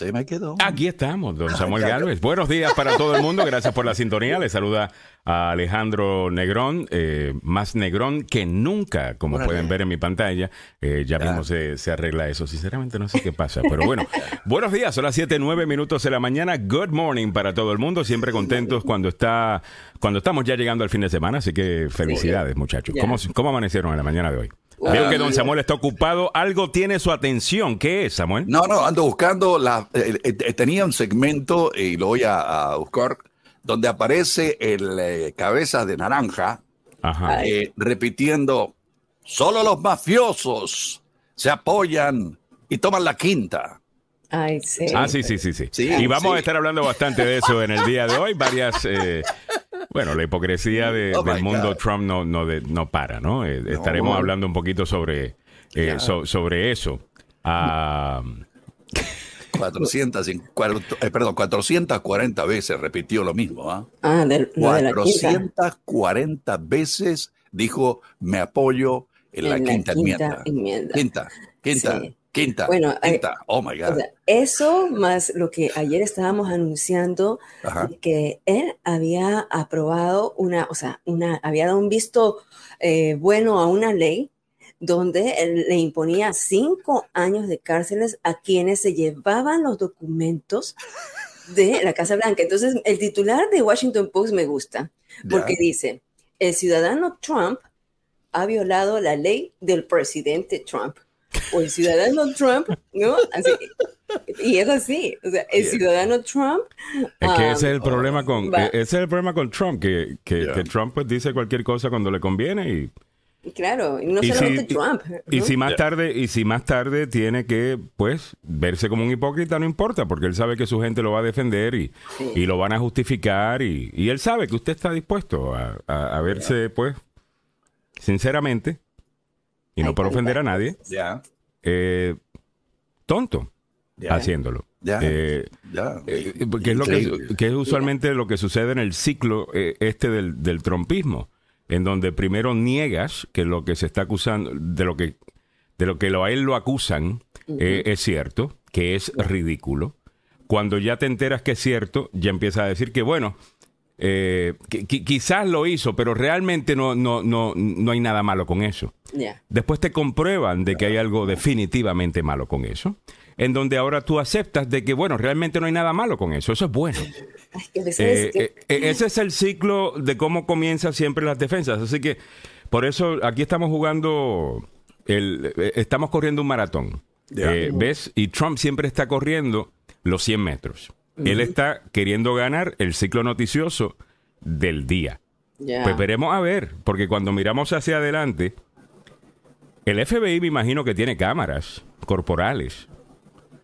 Se me quedó. Aquí estamos, don Samuel Galvez. Buenos días para todo el mundo. Gracias por la sintonía. Le saluda a Alejandro Negrón, eh, más Negrón que nunca, como pueden ver en mi pantalla. Eh, ya mismo se, se, arregla eso. Sinceramente no sé qué pasa, pero bueno. buenos días, son las 7, 9 minutos de la mañana. Good morning para todo el mundo. Siempre contentos cuando está cuando estamos ya llegando al fin de semana. Así que felicidades, muchachos. ¿Cómo, ¿Cómo amanecieron en la mañana de hoy? Veo que don Samuel está ocupado. Algo tiene su atención. ¿Qué es, Samuel? No, no, ando buscando la. Eh, eh, tenía un segmento y lo voy a, buscar donde aparece el eh, cabeza de naranja repitiendo: solo los mafiosos se apoyan y toman la quinta. Ay, sí. Ah, sí, sí, sí, sí. y vamos a estar hablando bastante de eso en el día de hoy. Varias bueno, la hipocresía de, oh del mundo Trump no, no, no para, ¿no? Eh, estaremos hablando un poquito sobre, eh, sobre eso. 400, ah, eh, perdón, 440 veces repitió lo mismo. ¿ah? ah de, 440 veces dijo me apoyo en, la, quinta, enmienda. Quinta, quinta. Quinta. Bueno, eh, quinta. oh my God. eso más lo que ayer estábamos anunciando, que él había aprobado una, o sea, una, había dado un visto eh, bueno a una ley donde él le imponía cinco años de cárceles a quienes se llevaban los documentos de la Casa Blanca. Entonces, el titular de Washington Post me gusta, porque dice, el ciudadano Trump ha violado la ley del presidente Trump o el ciudadano Trump, ¿no? y es así, o sea, el ciudadano Trump... Es que ese es el um, problema con, e, ese es el problema con Trump, que, que, Trump pues, dice cualquier cosa cuando le conviene y... Claro, y no solamente Trump. Y si más tarde, y si más tarde tiene que, pues, verse como un hipócrita, no importa, porque él sabe que su gente lo va a defender y, y lo van a justificar y, y, él sabe que usted está dispuesto a, a, verse, pues, sinceramente, y no por ofender a nadie, eh, tonto haciéndolo. Eh, eh, que es lo que, es usualmente lo que sucede en el ciclo este del, del, trompismo, en donde primero niegas que lo que se está acusando, de lo que de lo que a él lo acusan es cierto, que es ridículo. Cuando ya te enteras que es cierto, ya empiezas a decir que bueno, eh, quizás lo hizo, pero realmente no, no, no, no hay nada malo con eso. Después te comprueban de que hay algo definitivamente malo con eso, en donde ahora tú aceptas de que, bueno, realmente no hay nada malo con eso, eso es bueno. Eh, eh, ese es el ciclo de cómo comienzan siempre las defensas. Así que por eso aquí estamos jugando, el, estamos corriendo un maratón. ¿Ves? Y Trump siempre está corriendo los 100 metros. Él está queriendo ganar el ciclo noticioso del día. Pues veremos a ver, porque cuando miramos hacia adelante, el FBI me imagino que tiene cámaras corporales.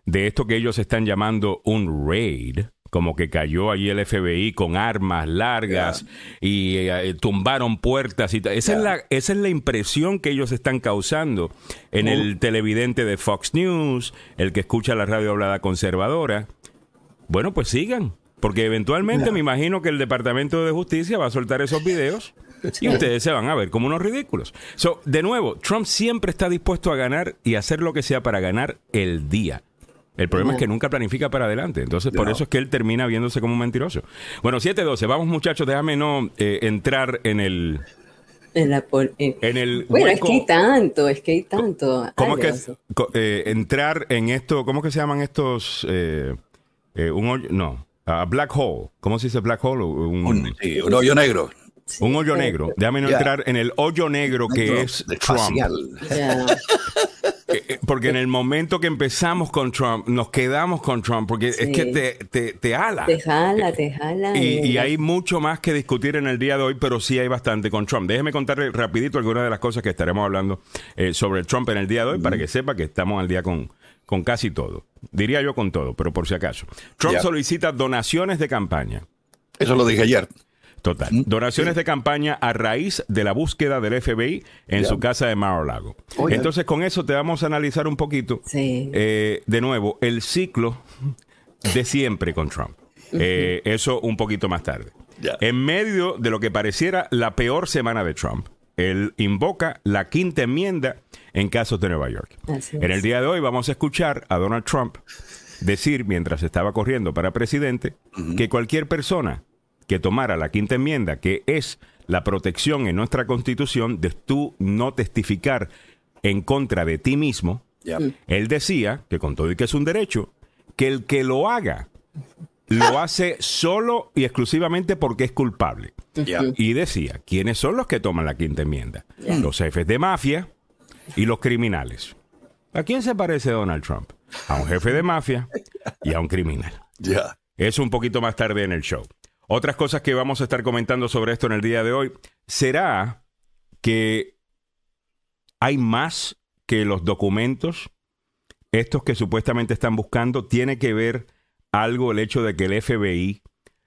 De esto que ellos están llamando un raid, como que cayó allí el FBI con armas largas y eh, tumbaron puertas y esa es la esa es la impresión que ellos están causando en el televidente de Fox News, el que escucha la radio hablada conservadora bueno, pues sigan, porque eventualmente me imagino que el Departamento de Justicia va a soltar esos videos y ustedes se van a ver como unos ridículos. So, de nuevo, Trump siempre está dispuesto a ganar y hacer lo que sea para ganar el día. El problema es que nunca planifica para adelante. Entonces, por eso es que él termina viéndose como un mentiroso. Bueno, 7-12. Vamos, muchachos, déjame no eh, entrar en el. En, la en el. Bueno, es que hay tanto, es que hay tanto. ¿Cómo es que eh, entrar en esto? ¿Cómo es que se llaman estos? Eh, un hoyo, no, a black hole. ¿Cómo se dice black hole? Un, un, hoyo negro. Un hoyo negro. Déjame no entrar en el hoyo negro que es Trump. Eh, eh, porque en el momento que empezamos con Trump, nos quedamos con Trump, porque es que te, te, te jala. Te jala, te jala. Y, hay mucho más que discutir en el día de hoy, pero sí hay bastante con Trump. Déjeme contarle rapidito algunas de las cosas que estaremos hablando sobre Trump en el día de hoy, para que sepa que estamos al día con, con casi todo. Diría yo con todo, pero por si acaso. Trump solicita donaciones de campaña. Eso lo dije ayer. Total. Mm. Donaciones de campaña a raíz de la búsqueda del FBI en su casa de Mar-a-Lago. Entonces, con eso te vamos a analizar un poquito, eh, de nuevo, el ciclo de siempre con Trump. Eh, eso un poquito más tarde. En medio de lo que pareciera la peor semana de Trump, él invoca la quinta enmienda en casos de Nueva York. en el día de hoy vamos a escuchar a Donald Trump decir, mientras estaba corriendo para presidente, que cualquier persona que tomara la quinta enmienda, que es la protección en nuestra constitución de tú no testificar en contra de ti mismo, él decía, que con todo y que es un derecho, que el que lo haga lo hace solo y exclusivamente porque es culpable. Y decía, ¿quiénes son los que toman la quinta enmienda? Los jefes de mafia y los criminales. ¿A quién se parece Donald Trump? A un jefe de mafia y a un criminal. Ya. Es un poquito más tarde en el show. Otras cosas que vamos a estar comentando sobre esto en el día de hoy. ¿Será que hay más que los documentos, estos que supuestamente están buscando, tiene que ver algo el hecho de que el FBI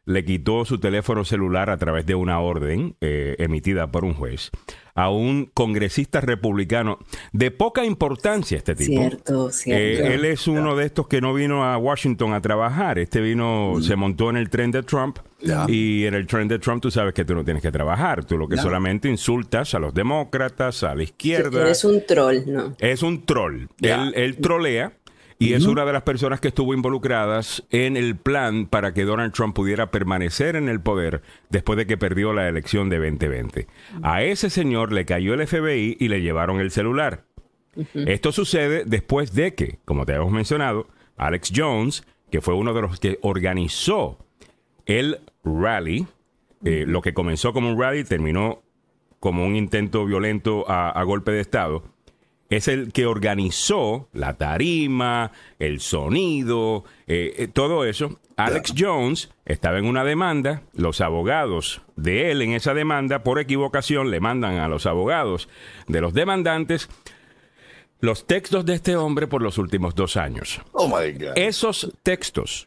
le quitó su teléfono celular a través de una orden eh, emitida por un juez a un congresista republicano de poca importancia este tipo. Cierto, cierto. Eh, él es uno de estos que no vino a Washington a trabajar. Este vino, se montó en el tren de Trump y en el tren de Trump tú sabes que tú no tienes que trabajar. Tú lo que solamente insultas a los demócratas, a la izquierda. Es un troll, ¿no? Es un troll. Él, él trolea y es una de las personas que estuvo involucradas en el plan para que Donald Trump pudiera permanecer en el poder después de que perdió la elección de 2020. A ese señor le cayó el FBI y le llevaron el celular. Esto sucede después de que, como te hemos mencionado, Alex Jones, que fue uno de los que organizó el rally, eh, lo que comenzó como un rally terminó como un intento violento a golpe de Estado es el que organizó la tarima, el sonido, eh, eh, todo eso. Alex Jones estaba en una demanda, los abogados de él en esa demanda, por equivocación, le mandan a los abogados de los demandantes los textos de este hombre por los últimos dos años. Oh my God. Esos textos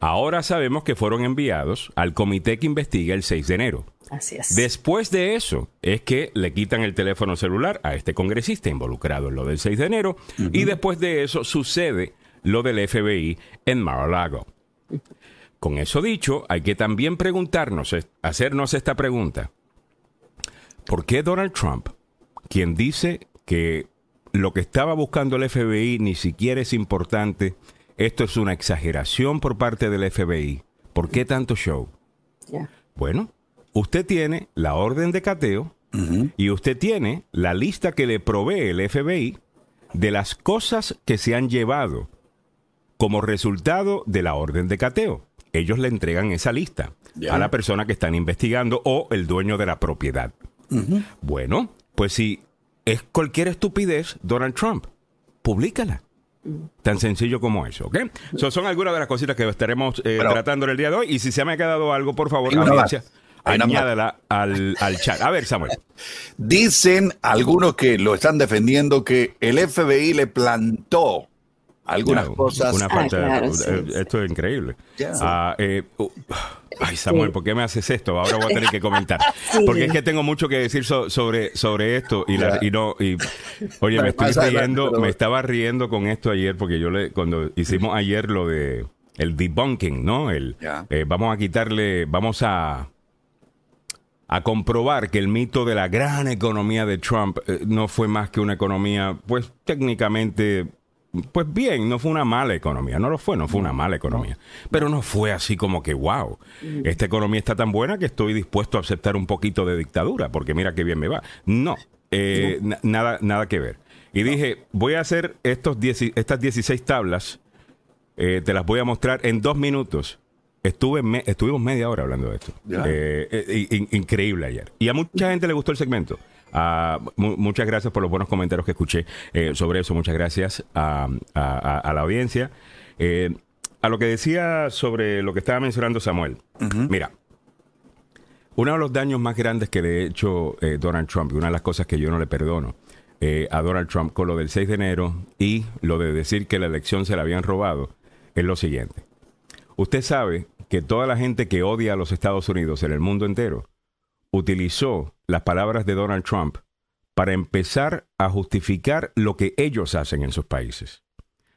ahora sabemos que fueron enviados al comité que investiga el 6 de enero. Así es. Después de eso es que le quitan el teléfono celular a este congresista involucrado en lo del 6 de enero y después de eso sucede lo del FBI en Mar-a-Lago. Con eso dicho, hay que también preguntarnos, hacernos esta pregunta. ¿Por qué Donald Trump, quien dice que lo que estaba buscando el FBI ni siquiera es importante, esto es una exageración por parte del FBI, ¿por qué tanto show? Bueno, usted tiene la orden de cateo y usted tiene la lista que le provee el FBI de las cosas que se han llevado como resultado de la orden de cateo. Ellos le entregan esa lista a la persona que están investigando o el dueño de la propiedad. Bueno, pues si es cualquier estupidez, Donald Trump, públicala. Tan sencillo como eso, ¿ok? son algunas de las cositas que estaremos eh, tratando en el día de hoy. Y si se me ha quedado algo, por favor, audiencia, añádala al, al chat. A ver, Samuel. Dicen algunos que lo están defendiendo que el FBI le plantó algunas cosas. Una falta, esto es increíble. Ah, eh, uh, ay, Samuel, ¿por qué me haces esto? Ahora voy a tener que comentar. Porque es que tengo mucho que decir sobre, sobre esto y, y no y oye, me estoy riendo, me estaba riendo con esto ayer porque yo le cuando hicimos ayer lo de el debunking, ¿no? El eh, vamos a quitarle, vamos a a comprobar que el mito de la gran economía de Trump eh, no fue más que una economía, pues técnicamente, pues bien, no fue una mala economía, no lo fue, no fue una mala economía, pero no fue así como que, wow, esta economía está tan buena que estoy dispuesto a aceptar un poquito de dictadura, porque mira qué bien me va. No, eh, nada, nada que ver. Y dije, voy a hacer estos estas 16 tablas, eh, te las voy a mostrar en dos minutos Estuve estuvimos media hora hablando de esto. Eh, eh, increíble ayer. Y a mucha gente le gustó el segmento. Ah, muchas gracias por los buenos comentarios que escuché eh, sobre eso. Muchas gracias a, la audiencia. a lo que decía sobre lo que estaba mencionando Samuel. Mira, uno de los daños más grandes que le ha hecho Donald Trump, y una de las cosas que yo no le perdono a Donald Trump con lo del 6 de enero y lo de decir que la elección se la habían robado, es lo siguiente. Usted sabe que toda la gente que odia a los Estados Unidos en el mundo entero utilizó las palabras de Donald Trump para empezar a justificar lo que ellos hacen en sus países.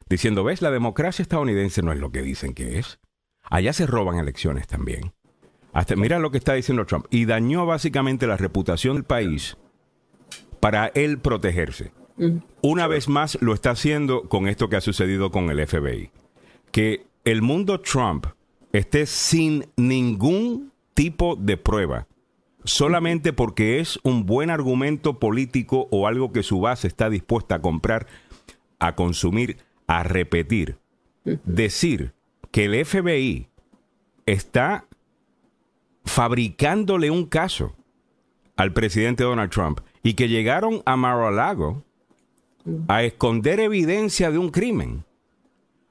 Diciendo, ves, la democracia estadounidense no es lo que dicen que es. Allá se roban elecciones también. Hasta, mira lo que está diciendo Trump. Y dañó básicamente la reputación del país para él protegerse. Una vez más lo está haciendo con esto que ha sucedido con el FBI. que el mundo Trump esté sin ningún tipo de prueba, solamente porque es un buen argumento político o algo que su base está dispuesta a comprar, a consumir, a repetir. Decir que el FBI está fabricándole un caso al presidente Donald Trump y que llegaron a Mar-a-Lago a esconder evidencia de un crimen,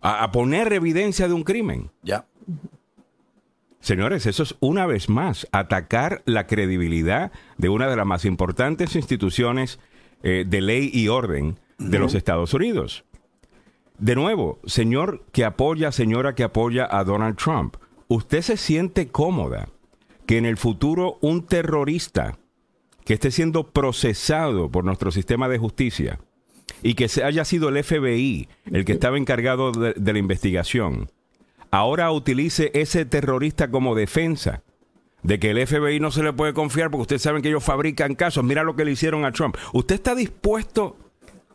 a, poner evidencia de un crimen. Ya. Señores, eso es una vez más atacar la credibilidad de una de las más importantes instituciones eh, de ley y orden de los Estados Unidos. De nuevo, señor que apoya, señora que apoya a Donald Trump, ¿usted se siente cómoda que en el futuro un terrorista que esté siendo procesado por nuestro sistema de justicia y que se haya sido el FBI el que estaba encargado de, la investigación, ahora utilice ese terrorista como defensa de que el FBI no se le puede confiar porque ustedes saben que ellos fabrican casos. Mira lo que le hicieron a Trump. ¿Usted está dispuesto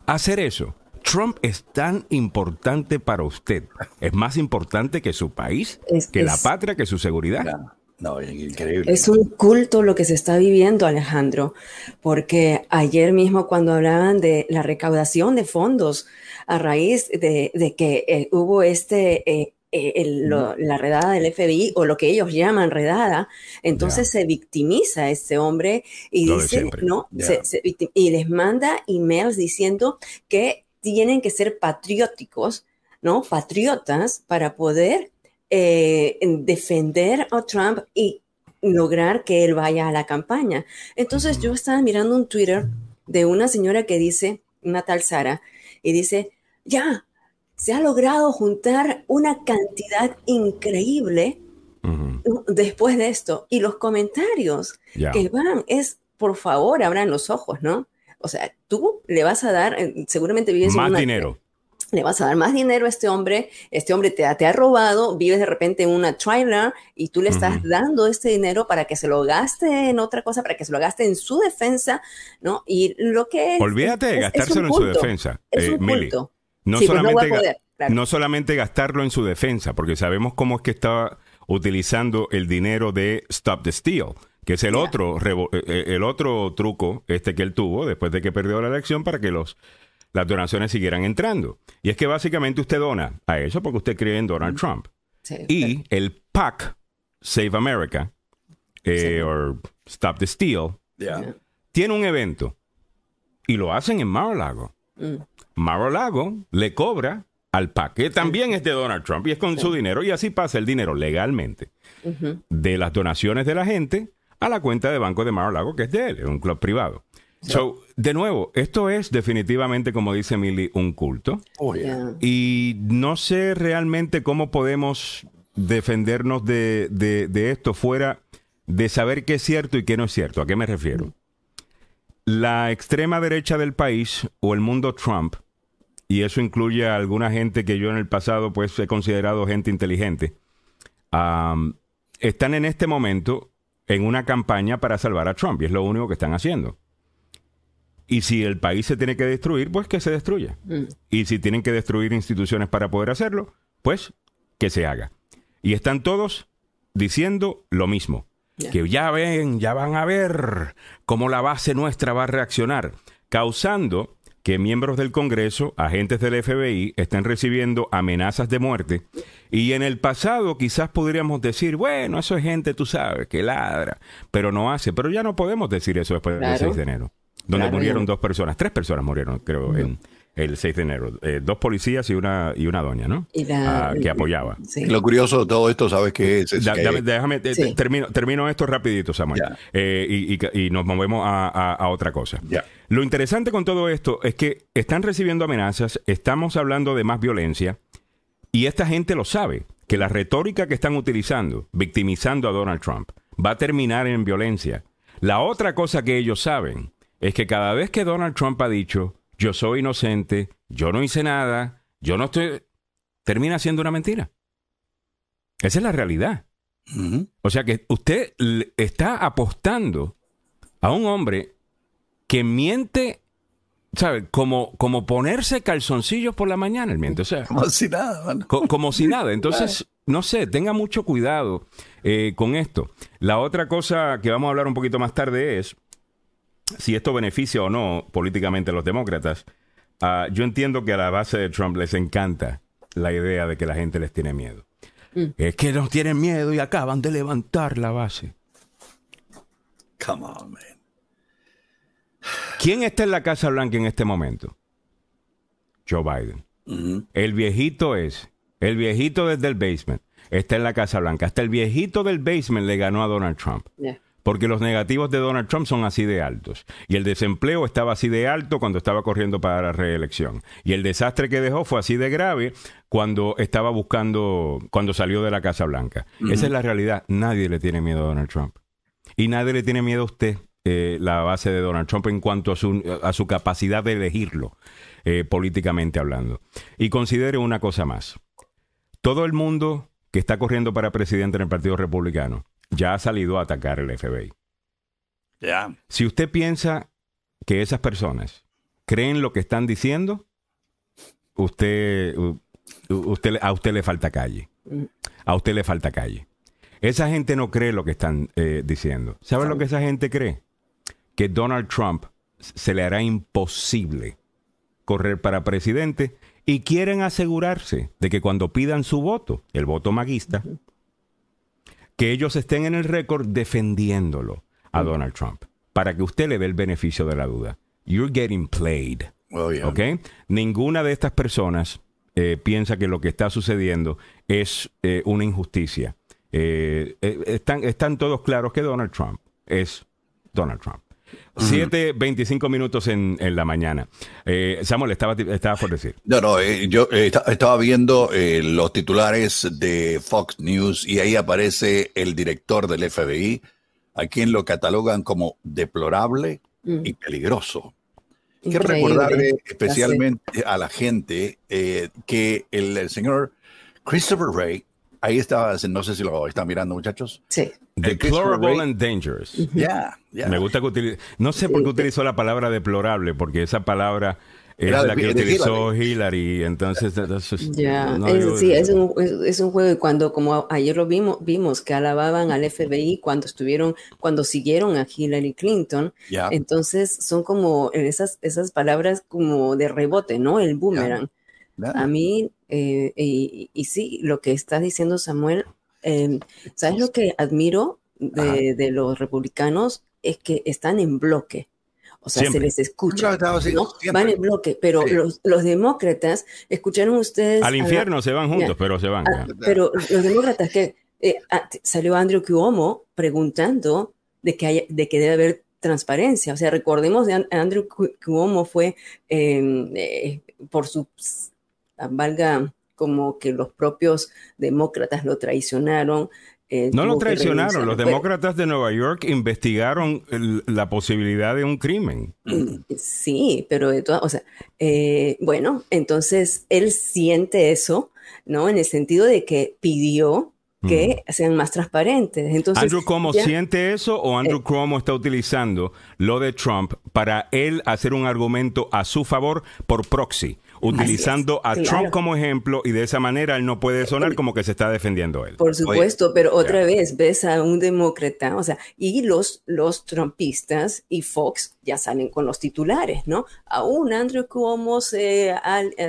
a hacer eso? Trump es tan importante para usted. Es más importante que su país, que la patria, que su seguridad. No, increíble. Es un culto lo que se está viviendo, Alejandro, porque ayer mismo cuando hablaban de la recaudación de fondos a raíz de, que eh, hubo este... Eh, eh, la redada del FBI o lo que ellos llaman redada, entonces se victimiza este hombre y dice, no, y les manda emails diciendo que tienen que ser patrióticos, ¿no? Patriotas para poder eh, defender a Trump y lograr que él vaya a la campaña. Entonces yo estaba mirando un Twitter de una señora que dice, una tal Sara, y dice, ya, se ha logrado juntar una cantidad increíble después de esto. Y los comentarios que van es, por favor, abran los ojos, ¿no? O sea, tú le vas a dar, eh, seguramente vives más dinero. le vas a dar más dinero a este hombre, este hombre te, te ha robado, vives de repente en una trailer y tú le estás dando este dinero para que se lo gaste en otra cosa, para que se lo gaste en su defensa, ¿no? Y lo que... Olvídate de gastárselo en su defensa, eh, No, pues solamente, no, solamente gastarlo en su defensa, porque sabemos cómo es que estaba utilizando el dinero de Stop the Steal que es el otro eh, eh, el otro truco este que él tuvo después de que perdió la elección para que los las donaciones siguieran entrando. Y es que básicamente usted dona a eso porque usted cree en Donald Trump. y el PAC, Save America, eh, o Stop the Steal, tiene un evento y lo hacen en Mar-a-Lago. Mm. Mar-a-Lago le cobra al PAC, que también es de Donald Trump y es con su dinero, y así pasa el dinero legalmente de las donaciones de la gente a la cuenta de banco de Mar-a-Lago, que es de él, es un club privado. So, de nuevo, esto es definitivamente, como dice Milly, un culto. Oh, y no sé realmente cómo podemos defendernos de, de, esto fuera de saber qué es cierto y qué no es cierto. ¿A qué me refiero? La extrema derecha del país o el mundo Trump, y eso incluye a alguna gente que yo en el pasado pues he considerado gente inteligente, están en este momento en una campaña para salvar a Trump y es lo único que están haciendo. Y si el país se tiene que destruir, pues que se destruya. Mm. Y si tienen que destruir instituciones para poder hacerlo, pues que se haga. Y están todos diciendo lo mismo. Que ya ven, ya van a ver cómo la base nuestra va a reaccionar, causando que miembros del Congreso, agentes del FBI, estén recibiendo amenazas de muerte. Y en el pasado quizás podríamos decir, bueno, eso es gente, tú sabes, que ladra, pero no hace. Pero ya no podemos decir eso después del 6 de enero donde murieron dos personas, tres personas murieron, creo, en el 6 de enero. Eh, dos policías y una, y una doña, ¿no? Ah, que apoyaba. Lo curioso de todo esto, ¿sabes qué es? déjame, termino, termino esto rapidito, Samuel. Eh, y, nos movemos a, otra cosa. Lo interesante con todo esto es que están recibiendo amenazas, estamos hablando de más violencia, y esta gente lo sabe, que la retórica que están utilizando, victimizando a Donald Trump, va a terminar en violencia. La otra cosa que ellos saben es que cada vez que Donald Trump ha dicho, yo soy inocente, yo no hice nada, yo no estoy, termina siendo una mentira. Esa es la realidad. O sea que usted está apostando a un hombre que miente ¿sabes? Como, como ponerse calzoncillos por la mañana, el miente. O sea, como si nada, como si nada. Entonces, no sé, tenga mucho cuidado eh, con esto. La otra cosa que vamos a hablar un poquito más tarde es si esto beneficia o no políticamente a los demócratas. Ah, yo entiendo que a la base de Trump les encanta la idea de que la gente les tiene miedo. Mm. Es que nos tienen miedo y acaban de levantar la base. Come on, man. ¿Quién está en la Casa Blanca en este momento? Joe Biden. El viejito es, el viejito desde el basement, está en la Casa Blanca. Hasta el viejito del basement le ganó a Donald Trump. Porque los negativos de Donald Trump son así de altos. Y el desempleo estaba así de alto cuando estaba corriendo para la reelección. Y el desastre que dejó fue así de grave cuando estaba buscando, cuando salió de la Casa Blanca. Esa es la realidad. Nadie le tiene miedo a Donald Trump. Y nadie le tiene miedo a usted. Eh, la base de Donald Trump en cuanto a su, a su capacidad de elegirlo, eh, políticamente hablando. Y considere una cosa más. Todo el mundo que está corriendo para presidente en el Partido Republicano ya ha salido a atacar el FBI. Ya. Si usted piensa que esas personas creen lo que están diciendo, usted, usted, a usted le falta calle. A usted le falta calle. Esa gente no cree lo que están eh, diciendo. ¿Sabe lo que esa gente cree? que Donald Trump se le hará imposible correr para presidente y quieren asegurarse de que cuando pidan su voto, el voto maguista, que ellos estén en el récord defendiéndolo a Donald Trump, para que usted le dé el beneficio de la duda. You're getting played. Oh, Ninguna de estas personas eh, piensa que lo que está sucediendo es eh, una injusticia. Eh, están, están todos claros que Donald Trump es Donald Trump. 7.25 minutos en, la mañana. Eh, Samuel, estaba, estaba por decir. No, no, eh, yo eh, estaba viendo los titulares de Fox News y ahí aparece el director del FBI, a quien lo catalogan como deplorable y peligroso. Quiero recordarle especialmente a la gente que el, el señor Christopher Wray ahí estaba, no sé si lo están mirando, muchachos. Sí. Deplorable and dangerous. Ya, Me gusta que utilice. No sé por qué utilizó la palabra deplorable, porque esa palabra es la que utilizó Hillary. entonces... Ya, sí, es un, es, un, juego y cuando, como ayer lo vimos, vimos que alababan al FBI cuando estuvieron, cuando siguieron a Hillary Clinton, entonces son como esas, esas palabras como de rebote, ¿no? El boomerang. A mí, eh, y, sí, lo que está diciendo Samuel, em, ¿sabes lo que admiro de, los republicanos? Es que están en bloque. O sea, se les escucha. Van en bloque, pero los, demócratas, escucharon ustedes. Al infierno se van juntos, pero se van. pero los demócratas que eh, ah, salió Andrew Cuomo preguntando de que, hay, de que debe haber transparencia. O sea, recordemos de Andrew Cuomo fue em, eh, por su valga como que los propios demócratas lo traicionaron. Eh, no lo traicionaron, los demócratas de Nueva York investigaron la posibilidad de un crimen. Sí, pero de todas, o sea, eh, bueno, entonces él siente eso, ¿no? En el sentido de que pidió que sean más transparentes. Entonces, ¿Andrew Cuomo siente eso o Andrew eh, Cuomo está utilizando lo de Trump para él hacer un argumento a su favor por proxy? Utilizando a Trump como ejemplo y de esa manera él no puede sonar como que se está defendiendo él. Por supuesto, pero otra vez ves a un demócrata, o sea, y los, los trumpistas y Fox ya salen con los titulares, ¿no? Aún Andrew Cuomo se,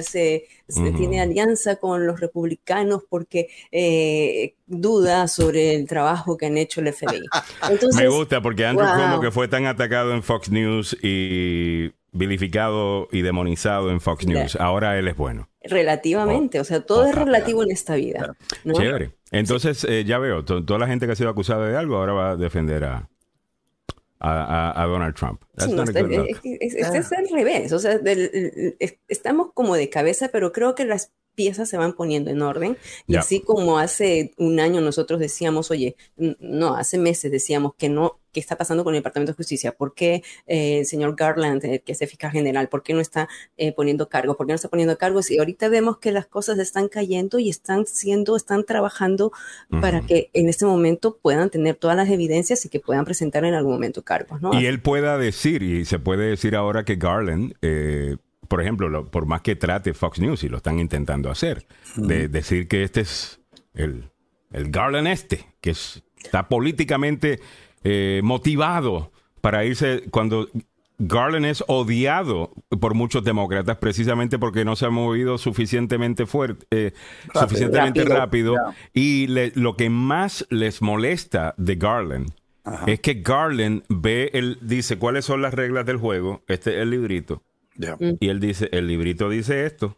se, tiene alianza con los republicanos porque eh, duda sobre el trabajo que han hecho el FBI. Me gusta porque Andrew Cuomo que fue tan atacado en Fox News y vilificado y demonizado en Fox News. Ahora él es bueno. Relativamente, o sea, todo es relativo en esta vida. Chévere. Entonces, eh, ya veo, toda la gente que ha sido acusada de algo ahora va a defender a, a, Donald Trump. es, al revés, o sea, estamos como de cabeza, pero creo que las piezas se van poniendo en orden. Y así como hace un año nosotros decíamos, oye, no, hace meses decíamos que no, qué está pasando con el Departamento de Justicia, por qué eh, el señor Garland, que es el fiscal general, por qué no está poniendo cargos, por qué no está poniendo cargos. Y ahorita vemos que las cosas están cayendo y están siendo, están trabajando para que en este momento puedan tener todas las evidencias y que puedan presentar en algún momento cargos. ¿no? Y él pueda decir, y se puede decir ahora que Garland por ejemplo, por más que trate Fox News, y lo están intentando hacer, de decir que este es el, el Garland este, que está políticamente eh, motivado para irse cuando Garland es odiado por muchos demócratas precisamente porque no se ha movido suficientemente fuerte, eh, suficientemente rápido. Y lo que más les molesta de Garland es que Garland ve, el, dice cuáles son las reglas del juego, este es el librito. Y él dice, el librito dice esto.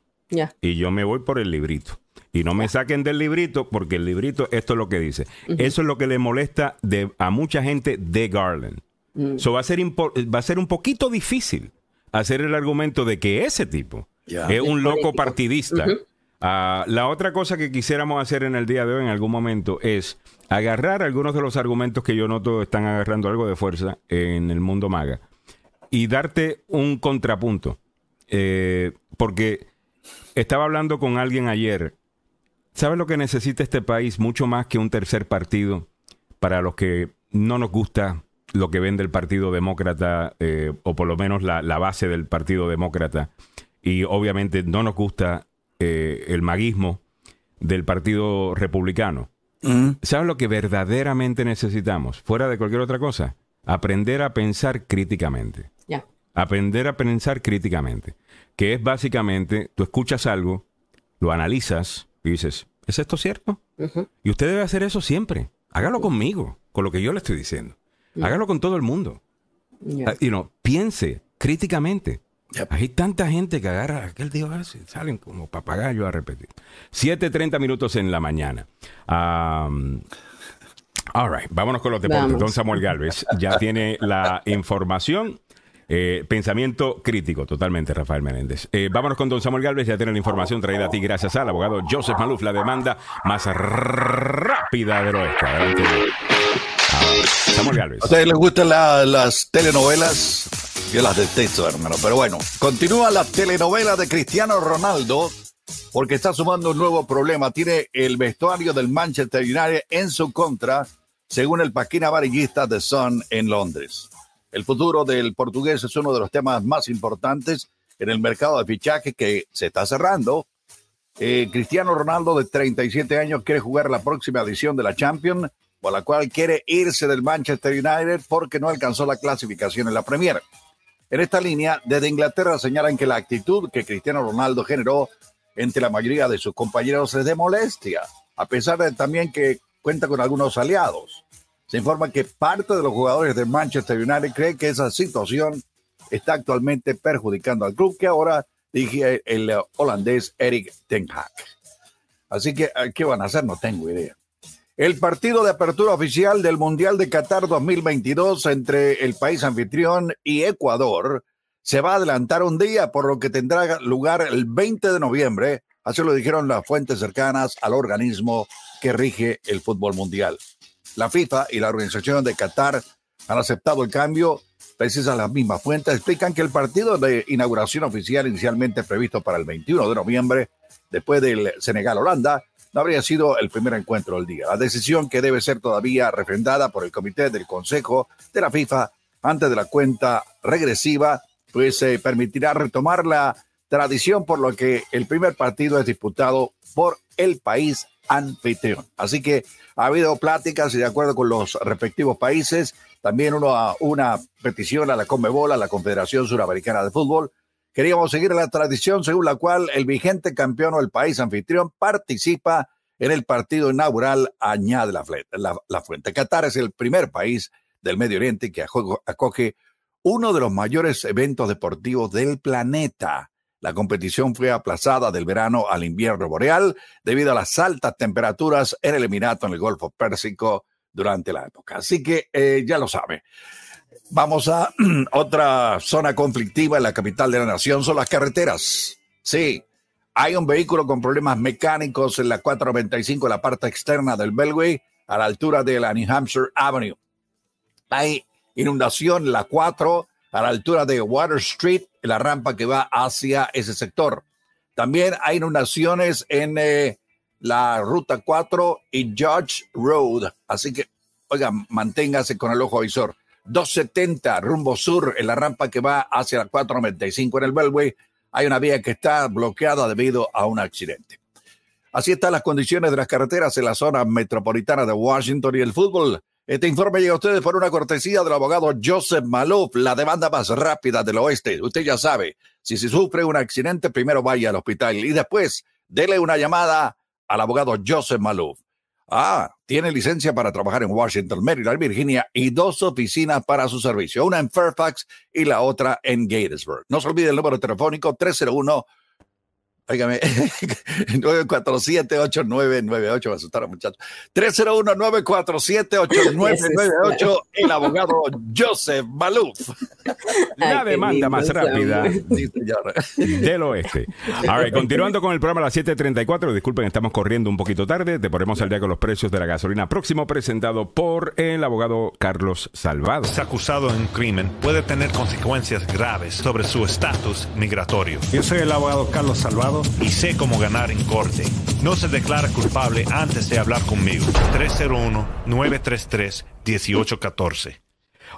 Y yo me voy por el librito. Y no me saquen del librito porque el librito, esto es lo que dice. Eso es lo que le molesta de, a mucha gente de Garland. Mm. va, a ser va a ser un poquito difícil hacer el argumento de que ese tipo es un loco partidista. Ah, la otra cosa que quisiéramos hacer en el día de hoy, en algún momento, es agarrar algunos de los argumentos que yo noto están agarrando algo de fuerza en el mundo maga y darte un contrapunto. Eh, porque estaba hablando con alguien ayer. ¿Sabes lo que necesita este país? Mucho más que un tercer partido para los que no nos gusta lo que vende el Partido Demócrata, eh, o por lo menos la, base del Partido Demócrata, y obviamente no nos gusta eh, el maguismo del Partido Republicano. Mm. ¿Sabes lo que verdaderamente necesitamos? Fuera de cualquier otra cosa, aprender a pensar críticamente. Aprender a pensar críticamente. Que es básicamente, tú escuchas algo, lo analizas y dices, ¿es esto cierto? Y usted debe hacer eso siempre. Hágalo conmigo, con lo que yo le estoy diciendo. Hágalo con todo el mundo. Y ah, no, piense críticamente. Hay tanta gente que agarra aquel día y salen como papagayos a repetir. 7.30 minutos en la mañana. all right, vámonos con los deportes. Don Samuel Galvez ya tiene la información. Eh, pensamiento crítico, totalmente, Rafael Menéndez. Eh, vámonos con don Samuel Galvez, ya tiene la información traída a ti gracias al abogado Joseph Maluf, la demanda más rápida del oeste. Samuel Galvez. ¿A ustedes les gustan las telenovelas? Yo las detesto, hermano. Pero bueno, continúa la telenovela de Cristiano Ronaldo porque está sumando un nuevo problema. Tiene el vestuario del Manchester United en su contra, según el paquín amarillista de Sun en Londres. El futuro del portugués es uno de los temas más importantes en el mercado de fichaje que se está cerrando. Eh, Cristiano Ronaldo, de 37 años, quiere jugar la próxima edición de la Champions, por la cual quiere irse del Manchester United porque no alcanzó la clasificación en la Premier. En esta línea, desde Inglaterra señalan que la actitud que Cristiano Ronaldo generó entre la mayoría de sus compañeros es de molestia, a pesar de también que cuenta con algunos aliados. Se informa que parte de los jugadores del Manchester United cree que esa situación está actualmente perjudicando al club que ahora dirige el holandés Eric Ten Hag. Así que, ¿qué van a hacer? No tengo idea. El partido de apertura oficial del Mundial de Qatar 2022 entre el país anfitrión y Ecuador se va a adelantar un día, por lo que tendrá lugar el 20 de noviembre. Así lo dijeron las fuentes cercanas al organismo que rige el fútbol mundial. La FIFA y la organización de Qatar han aceptado el cambio. Precisas las mismas fuentes explican que el partido de inauguración oficial inicialmente previsto para el 21 de noviembre, después del Senegal-Holanda, no habría sido el primer encuentro del día. La decisión que debe ser todavía refrendada por el comité del Consejo de la FIFA antes de la cuenta regresiva, pues eh, permitirá retomar la tradición por lo que el primer partido es disputado por el país anfitrión. Así que ha habido pláticas y de acuerdo con los respectivos países, también uno, una petición a la Conmebol, a la Confederación Suramericana de Fútbol. Queríamos seguir la tradición según la cual el vigente campeón o el país anfitrión participa en el partido inaugural, añade la, la fuente. Qatar es el primer país del Medio Oriente que acoge uno de los mayores eventos deportivos del planeta. La competición fue aplazada del verano al invierno boreal debido a las altas temperaturas en el Emirato, en el Golfo Pérsico, durante la época. Así que eh, ya lo sabe. Vamos a otra zona conflictiva en la capital de la nación, son las carreteras. Sí, hay un vehículo con problemas mecánicos en la 495, en la parte externa del Belway, a la altura de la New Hampshire Avenue. Hay inundación la 4 a la altura de Water Street, la rampa que va hacia ese sector. También hay inundaciones en eh, la ruta 4 y Judge Road. Así que, oiga, manténgase con el ojo visor. 270 rumbo sur en la rampa que va hacia la 495 en el Beltway. Hay una vía que está bloqueada debido a un accidente. Así están las condiciones de las carreteras en la zona metropolitana de Washington y el fútbol. Este informe llega a ustedes por una cortesía del abogado Joseph Malouf, la demanda más rápida del oeste. Usted ya sabe, si se sufre un accidente, primero vaya al hospital y después dele una llamada al abogado Joseph Malouf. Ah, tiene licencia para trabajar en Washington, Maryland, Virginia y dos oficinas para su servicio, una en Fairfax y la otra en Gatesburg. No se olvide el número telefónico 301 Óigame, 947-8998, me asustaron muchachos. 301-947-8998, el abogado Joseph Maluf. La demanda más rápida del oeste. Ahora, continuando con el programa a las 7.34, disculpen, estamos corriendo un poquito tarde, te ponemos al día con los precios de la gasolina próximo, presentado por el abogado Carlos Salvado. Es acusado en un crimen, puede tener consecuencias graves sobre su estatus migratorio. Yo soy el abogado Carlos Salvado y sé cómo ganar en corte. No se declara culpable antes de hablar conmigo. 301-933-1814.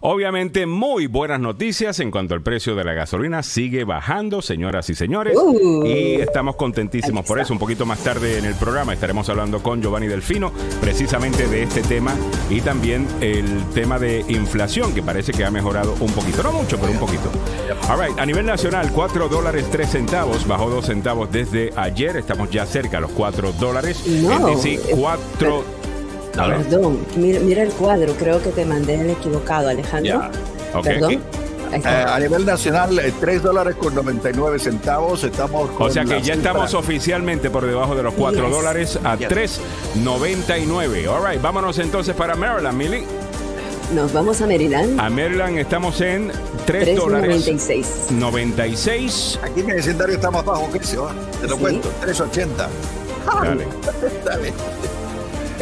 Obviamente, muy buenas noticias en cuanto al precio de la gasolina sigue bajando, señoras y señores. Uh. y estamos contentísimos por eso. Un poquito más tarde en el programa estaremos hablando con Giovanni Delfino precisamente de este tema y también el tema de inflación, que parece que ha mejorado un poquito. No mucho, pero un poquito. All right, a nivel nacional, 4 dólares 3 centavos, bajó 2 centavos desde ayer. Estamos ya cerca a los 4 dólares. No, es decir, 4 Perdón, mira, mira, el cuadro, creo que te mandé el equivocado, Alejandro. Okay. Perdón. Eh, a nivel nacional, eh, 3 dólares con 99 centavos. Estamos con O sea que ya cifra- estamos oficialmente por debajo de los 4 Yes. dólares a Yes. 3.99. All right, vámonos entonces para Maryland, Millie. Nos vamos a Maryland. A Maryland estamos en 3 dólares 3.96. 96. Aquí en el vecindario está más bajo precio, ¿ah? te lo Sí. cuento, 3.80. Dale. Dale.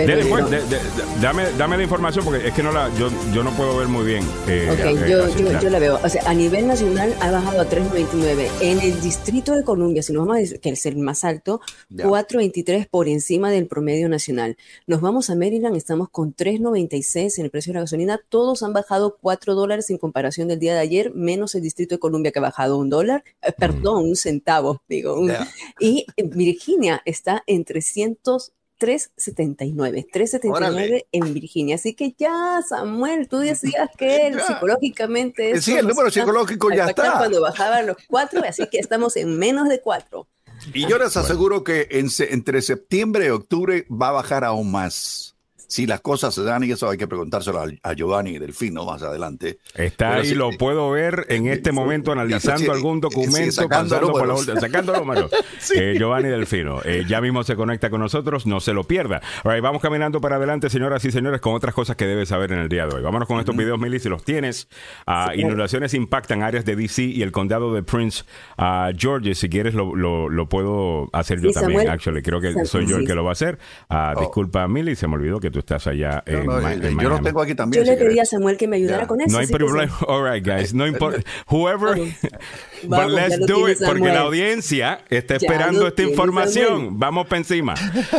Dele, pues, de- de- de- dame, dame la información porque es que no la, yo, yo no puedo ver muy bien. eh, Ok, eh, yo, yo, la veo. O sea, a nivel nacional ha bajado a 3.99. En el distrito de Columbia, si nos vamos a decir que es el más alto, Ya. 4.23 por encima del promedio nacional. Nos vamos a Maryland, estamos con 3.96 en el precio de la gasolina. Todos han bajado 4 dólares en comparación del día de ayer, menos el distrito de Columbia que ha bajado un dólar, eh, perdón, un centavo, digo. un-. Y Virginia está en 300. 379, 379 Órale. en Virginia. Así que ya, Samuel, tú decías que él psicológicamente. Sí, el número psicológico ya está. Cuando bajaban los cuatro, así que estamos en menos de cuatro. Y yo les aseguro que en entre septiembre y octubre va a bajar aún más. Si las cosas se dan, y eso hay que preguntárselo a, a Giovanni y Delfino más adelante. Está Pero ahí, sí, lo sí. puedo ver en este momento analizando sí, algún sí, documento, sacando pasando por la números. ulti- sacando números. Eh, Giovanni Delfino, eh, ya mismo se conecta con nosotros, no se lo pierda. Right, vamos caminando para adelante, señoras y señores, con otras cosas que debes saber en el día de hoy. Vámonos con estos videos, Milly, si los tienes. Ah, inundaciones impactan áreas de DC y el condado de Prince ah, George. Si quieres, lo, lo- lo puedo hacer yo también, Samuel. actually. Creo que soy yo el que lo va a hacer. Ah, Oh. Disculpa, Milly, se me olvidó que tú estás allá en, No, no, Ma- eh, en yo Miami. los tengo aquí también. Yo si le pedí a Samuel que me ayudara Ya. con eso. No hay problema. All right, guys. No importa. Whoever. But Vamos, ya let's lo do it. Porque la audiencia está esperando lo esta tiene información. Samuel. Vamos para encima.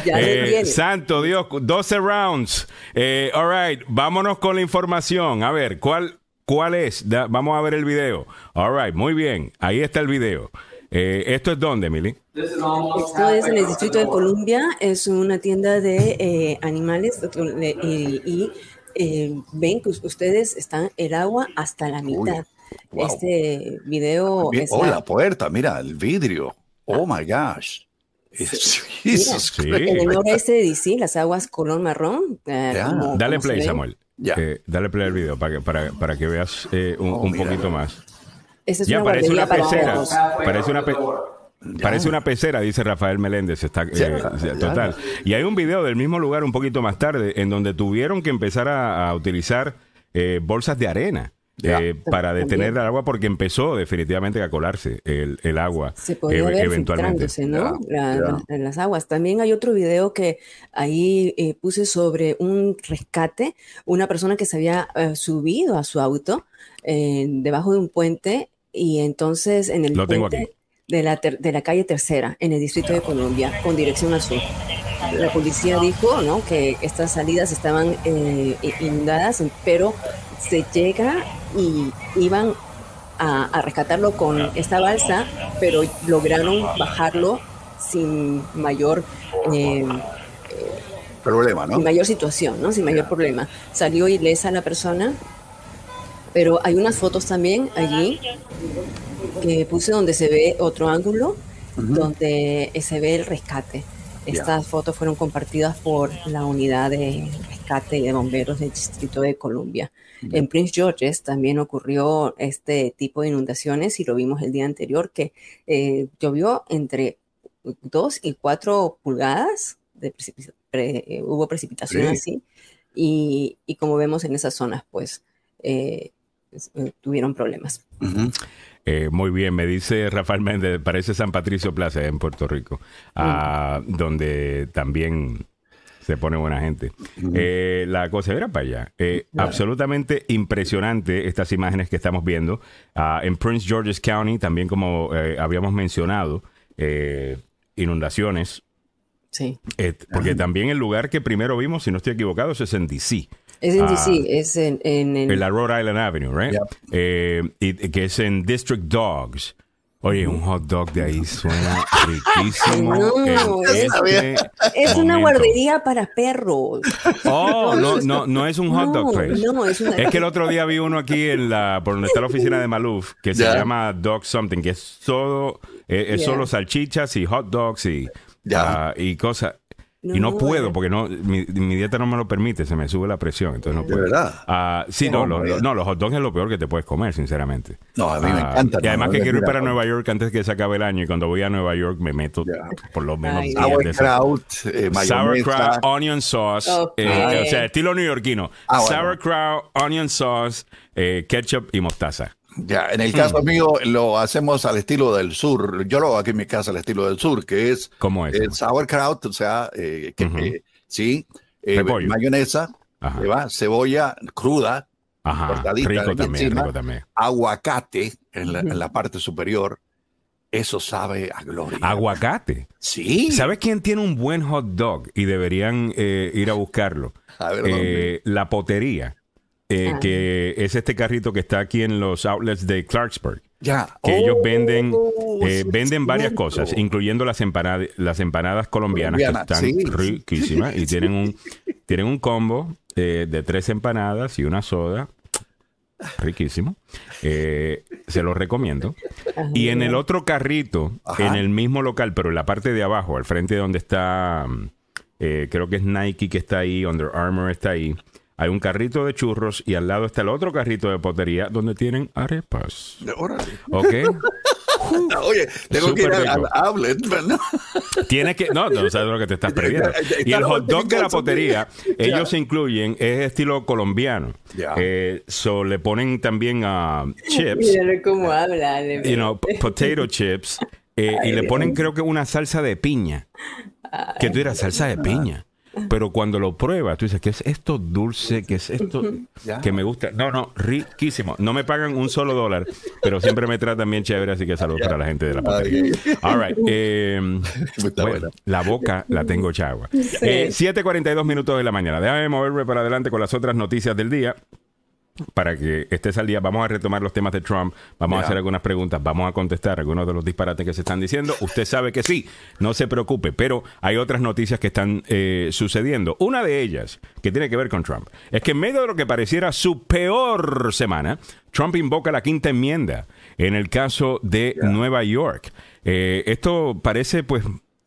Lo Eh, santo Dios, 12 rounds. Eh, all right, vámonos con la información. A ver, ¿cuál, cuál es? Da- vamos a ver el video. All right, muy bien. Ahí está el video. Eh, ¿Esto es dónde, Emily? Esto es en el distrito de Columbia, es una tienda de eh, animales y, y, eh, ven que ustedes están el agua hasta la mitad. wow. Este video Bien. es Oh, la puerta, mira, el vidrio. Oh my gosh. Jesus Sí. Christ. en el noreste de DC, las aguas color marrón. eh, como- Dale como play. Samuel. Ya. Eh, dale play al video para que, para, para que veas eh, un, Oh, un mira. poquito más. Esta es Ya una parece una para pecera. Parece una, pe- parece una pecera, dice Rafael Meléndez. Está, eh, Ya, sí, ya. total. Y hay un video del mismo lugar un poquito más tarde en donde tuvieron que empezar a, a utilizar eh, bolsas de arena. eh, para detener el agua porque empezó definitivamente a colarse el, el agua Se podía ver eventualmente. ¿no? en las aguas. También hay otro video que ahí eh, puse sobre un rescate, una persona que se había eh, subido a su auto debajo de un puente y entonces en el Lo tengo aquí. De la, de la calle Tercera, en el Distrito de Colombia, con dirección al sur la policía dijo ¿no? que estas salidas estaban inundadas, pero se llega y iban a, rescatarlo con esta balsa, pero lograron bajarlo sin mayor eh, problema, ¿no? Sin mayor situación, ¿no? Sin mayor problema. Salió ilesa la persona, pero hay unas fotos también allí que puse donde se ve otro ángulo, donde se ve el rescate. Estas fotos fueron compartidas por la unidad de rescate de bomberos del Distrito de Columbia. En Prince George's también ocurrió este tipo de inundaciones y lo vimos el día anterior que eh, llovió entre 2 y 4 pulgadas, de eh, hubo precipitación así y, como vemos en esas zonas pues eh, tuvieron problemas. muy bien, me dice Rafael Méndez, parece San Patricio Plaza en Puerto Rico, ah, donde también se pone buena gente. Eh, la cosa era para allá. Eh, absolutamente impresionante estas imágenes que estamos viendo. Ah, en Prince George's County, también como eh, habíamos mencionado, inundaciones. Sí. porque también el lugar que primero vimos, si no estoy equivocado, es en DC. Es en DC, ah, es en, en, la Rhode Island Avenue, right? y, que es en District Dogs. Oye, un hot dog de ahí suena riquísimo. No, este es, una guardería para perros. Oh, no, no, no es un hot dog place. No, es, una... es que el otro día vi uno aquí en la, por donde está la oficina de Maluf, que se llama Dog Something, que es solo, eh, es solo salchichas y hot dogs y, uh, y cosas y no, puedo, porque no mi, dieta no me lo permite, se me sube la presión, entonces no puedo. ¿De verdad? Ah, sí, no, no, los hot dogs es lo peor que te puedes comer, sinceramente. No, a mí me ah, encanta. Y además que quiero ir para Nueva York antes que se acabe el año, y cuando voy a Nueva York me meto por lo menos Sauerkraut, eh, Sauerkraut, onion sauce, eh, o sea, estilo neoyorquino. Ah, Sauerkraut, onion sauce, eh, ketchup y mostaza. Ya, en el caso hmm. mío lo hacemos al estilo del sur. Yo lo hago aquí en mi casa al estilo del sur, que es, ¿Cómo es? el sauerkraut, o sea, eh, que, sí, eh, mayonesa, va, cebolla cruda, cortadita, rico también, rico también. aguacate en la, en la, parte superior. Eso sabe a gloria. ¿Aguacate? Sí. ¿Sabes quién tiene un buen hot dog? Y deberían eh, ir a buscarlo. A ver, la potería. Eh, que es este carrito que está aquí en los outlets de Clarksburg. Ya. Que ellos venden, oh, eh, venden varias cosas, incluyendo las empanadas, las empanadas colombianas que están riquísimas y tienen un, tienen un combo eh, de tres empanadas y una soda. Riquísimo. se los recomiendo. Y en el otro carrito, en el mismo local, pero en la parte de abajo, al frente de donde está, creo que es Nike que está ahí, Under Armour está ahí hay un carrito de churros y al lado está el otro carrito de potería donde tienen arepas. Órale. ¿Ok? Oye, tengo que ir al outlet, ¿no? Tienes que, no, no sabes lo que te estás perdiendo. Y el hot dog de la potería, ellos incluyen, es estilo colombiano. Eh, so le ponen también a chips. Mira cómo habla. You know, potato chips. Eh, y le ponen, creo que una salsa de piña. Que tú dirás, salsa de piña. Pero cuando lo pruebas, tú dices, ¿qué es esto dulce? ¿Qué es esto que me gusta? No, no, riquísimo. No me pagan un solo dólar, pero siempre me tratan bien chévere, así que saludos para la gente de la pantalla. All right. Em, la boca la tengo chagua. 7.42 minutos de la mañana. Déjame moverme para adelante con las otras noticias del día para que estés al día. Vamos a retomar los temas de Trump, vamos a hacer algunas preguntas, vamos a contestar algunos de los disparates que se están diciendo. Usted sabe que sí, no se preocupe, pero hay otras noticias que están eh, sucediendo. Una de ellas, que tiene que ver con Trump, es que en medio de lo que pareciera su peor semana, Trump invoca la quinta enmienda en el caso de Nueva York. Eh, esto parece pues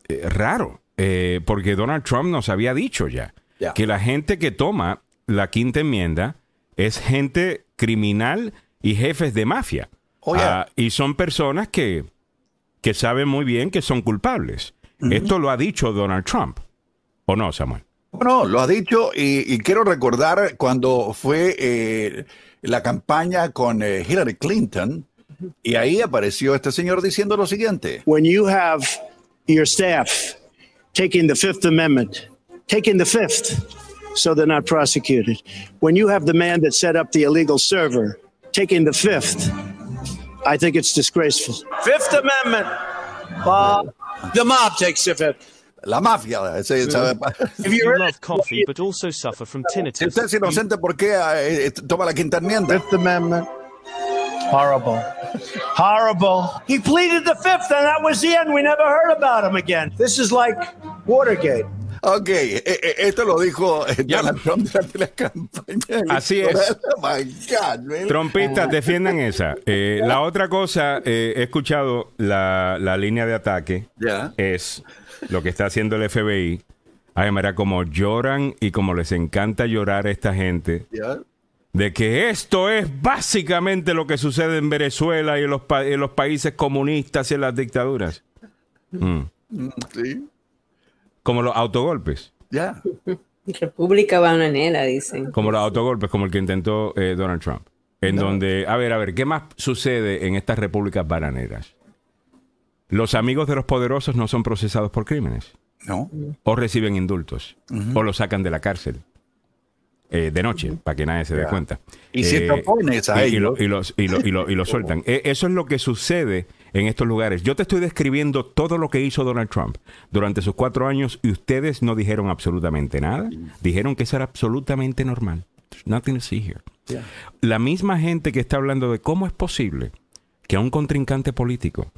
eh, raro, porque Donald Trump nos había dicho ya que la gente que toma la quinta enmienda es gente criminal y jefes de mafia. Oh, ah, y son personas que, que saben muy bien que son culpables. Esto lo ha dicho Donald Trump. ¿O no, Samuel? No, lo ha dicho y, quiero recordar cuando fue eh, la campaña con eh, Hillary Clinton y ahí apareció este señor diciendo lo siguiente. When you have your staff taking the Fifth Amendment, taking the Fifth, so they're not prosecuted. When you have the man that set up the illegal server taking the Fifth, I think it's disgraceful. Fifth Amendment. Uh, the mob takes the Fifth. La mafia. Ese, sabe, If you love coffee but also suffer from tinnitus, usted es inocente, ¿por qué eh, eh, toma la quinta enmienda? Fifth Amendment. Horrible. Horrible. He pleaded the fifth, and that was the end. We never heard about him again. This is like Watergate. Ok, eh, eh, esto lo dijo eh, Donald Trump durante la campaña. Así es. Oh my God, man. Trompistas, defiendan esa. Eh, la otra cosa, eh, he escuchado la, la línea de ataque, Ya. es lo que está haciendo el FBI. Ay, mira, como lloran y como les encanta llorar a esta gente, de que esto es básicamente lo que sucede en Venezuela y en los, pa- en los países comunistas y en las dictaduras. Mm. Mm, Sí. Como los autogolpes. Ya. República bananera, dicen. Como los autogolpes, como el que intentó eh, Donald Trump. En donde, a ver, a ver, ¿qué más sucede en estas repúblicas bananeras? Los amigos de los poderosos no son procesados por crímenes. No. O reciben indultos. O los sacan de la cárcel. eh, de noche, para que nadie se dé cuenta. Y si te opones a y, y lo- ellos- y los, y lo- y lo- y lo sueltan. Eh, eso es lo que sucede en estos lugares. Yo te estoy describiendo todo lo que hizo Donald Trump durante sus cuatro años y ustedes no dijeron absolutamente nada. Dijeron que eso era absolutamente normal. There's nothing to see here. La misma gente que está hablando de cómo es posible que a un contrincante político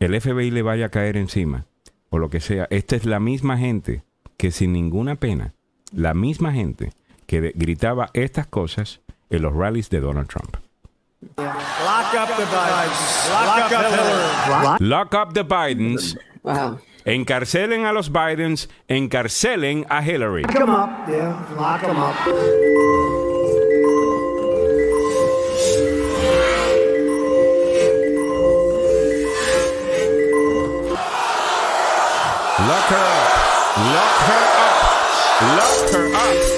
el FBI le vaya a caer encima o lo que sea. Esta es la misma gente que sin ninguna pena, la misma gente que gritaba estas cosas en los rallies de Donald Trump. Lock up the Bidens. Lock, up Hillary. Lock up the Bidens, Wow. encarcelen a los Bidens, encarcelen a Hillary. Lock 'em up. Yeah, lock 'em up. Lock her up. Lock her up. Lock her up.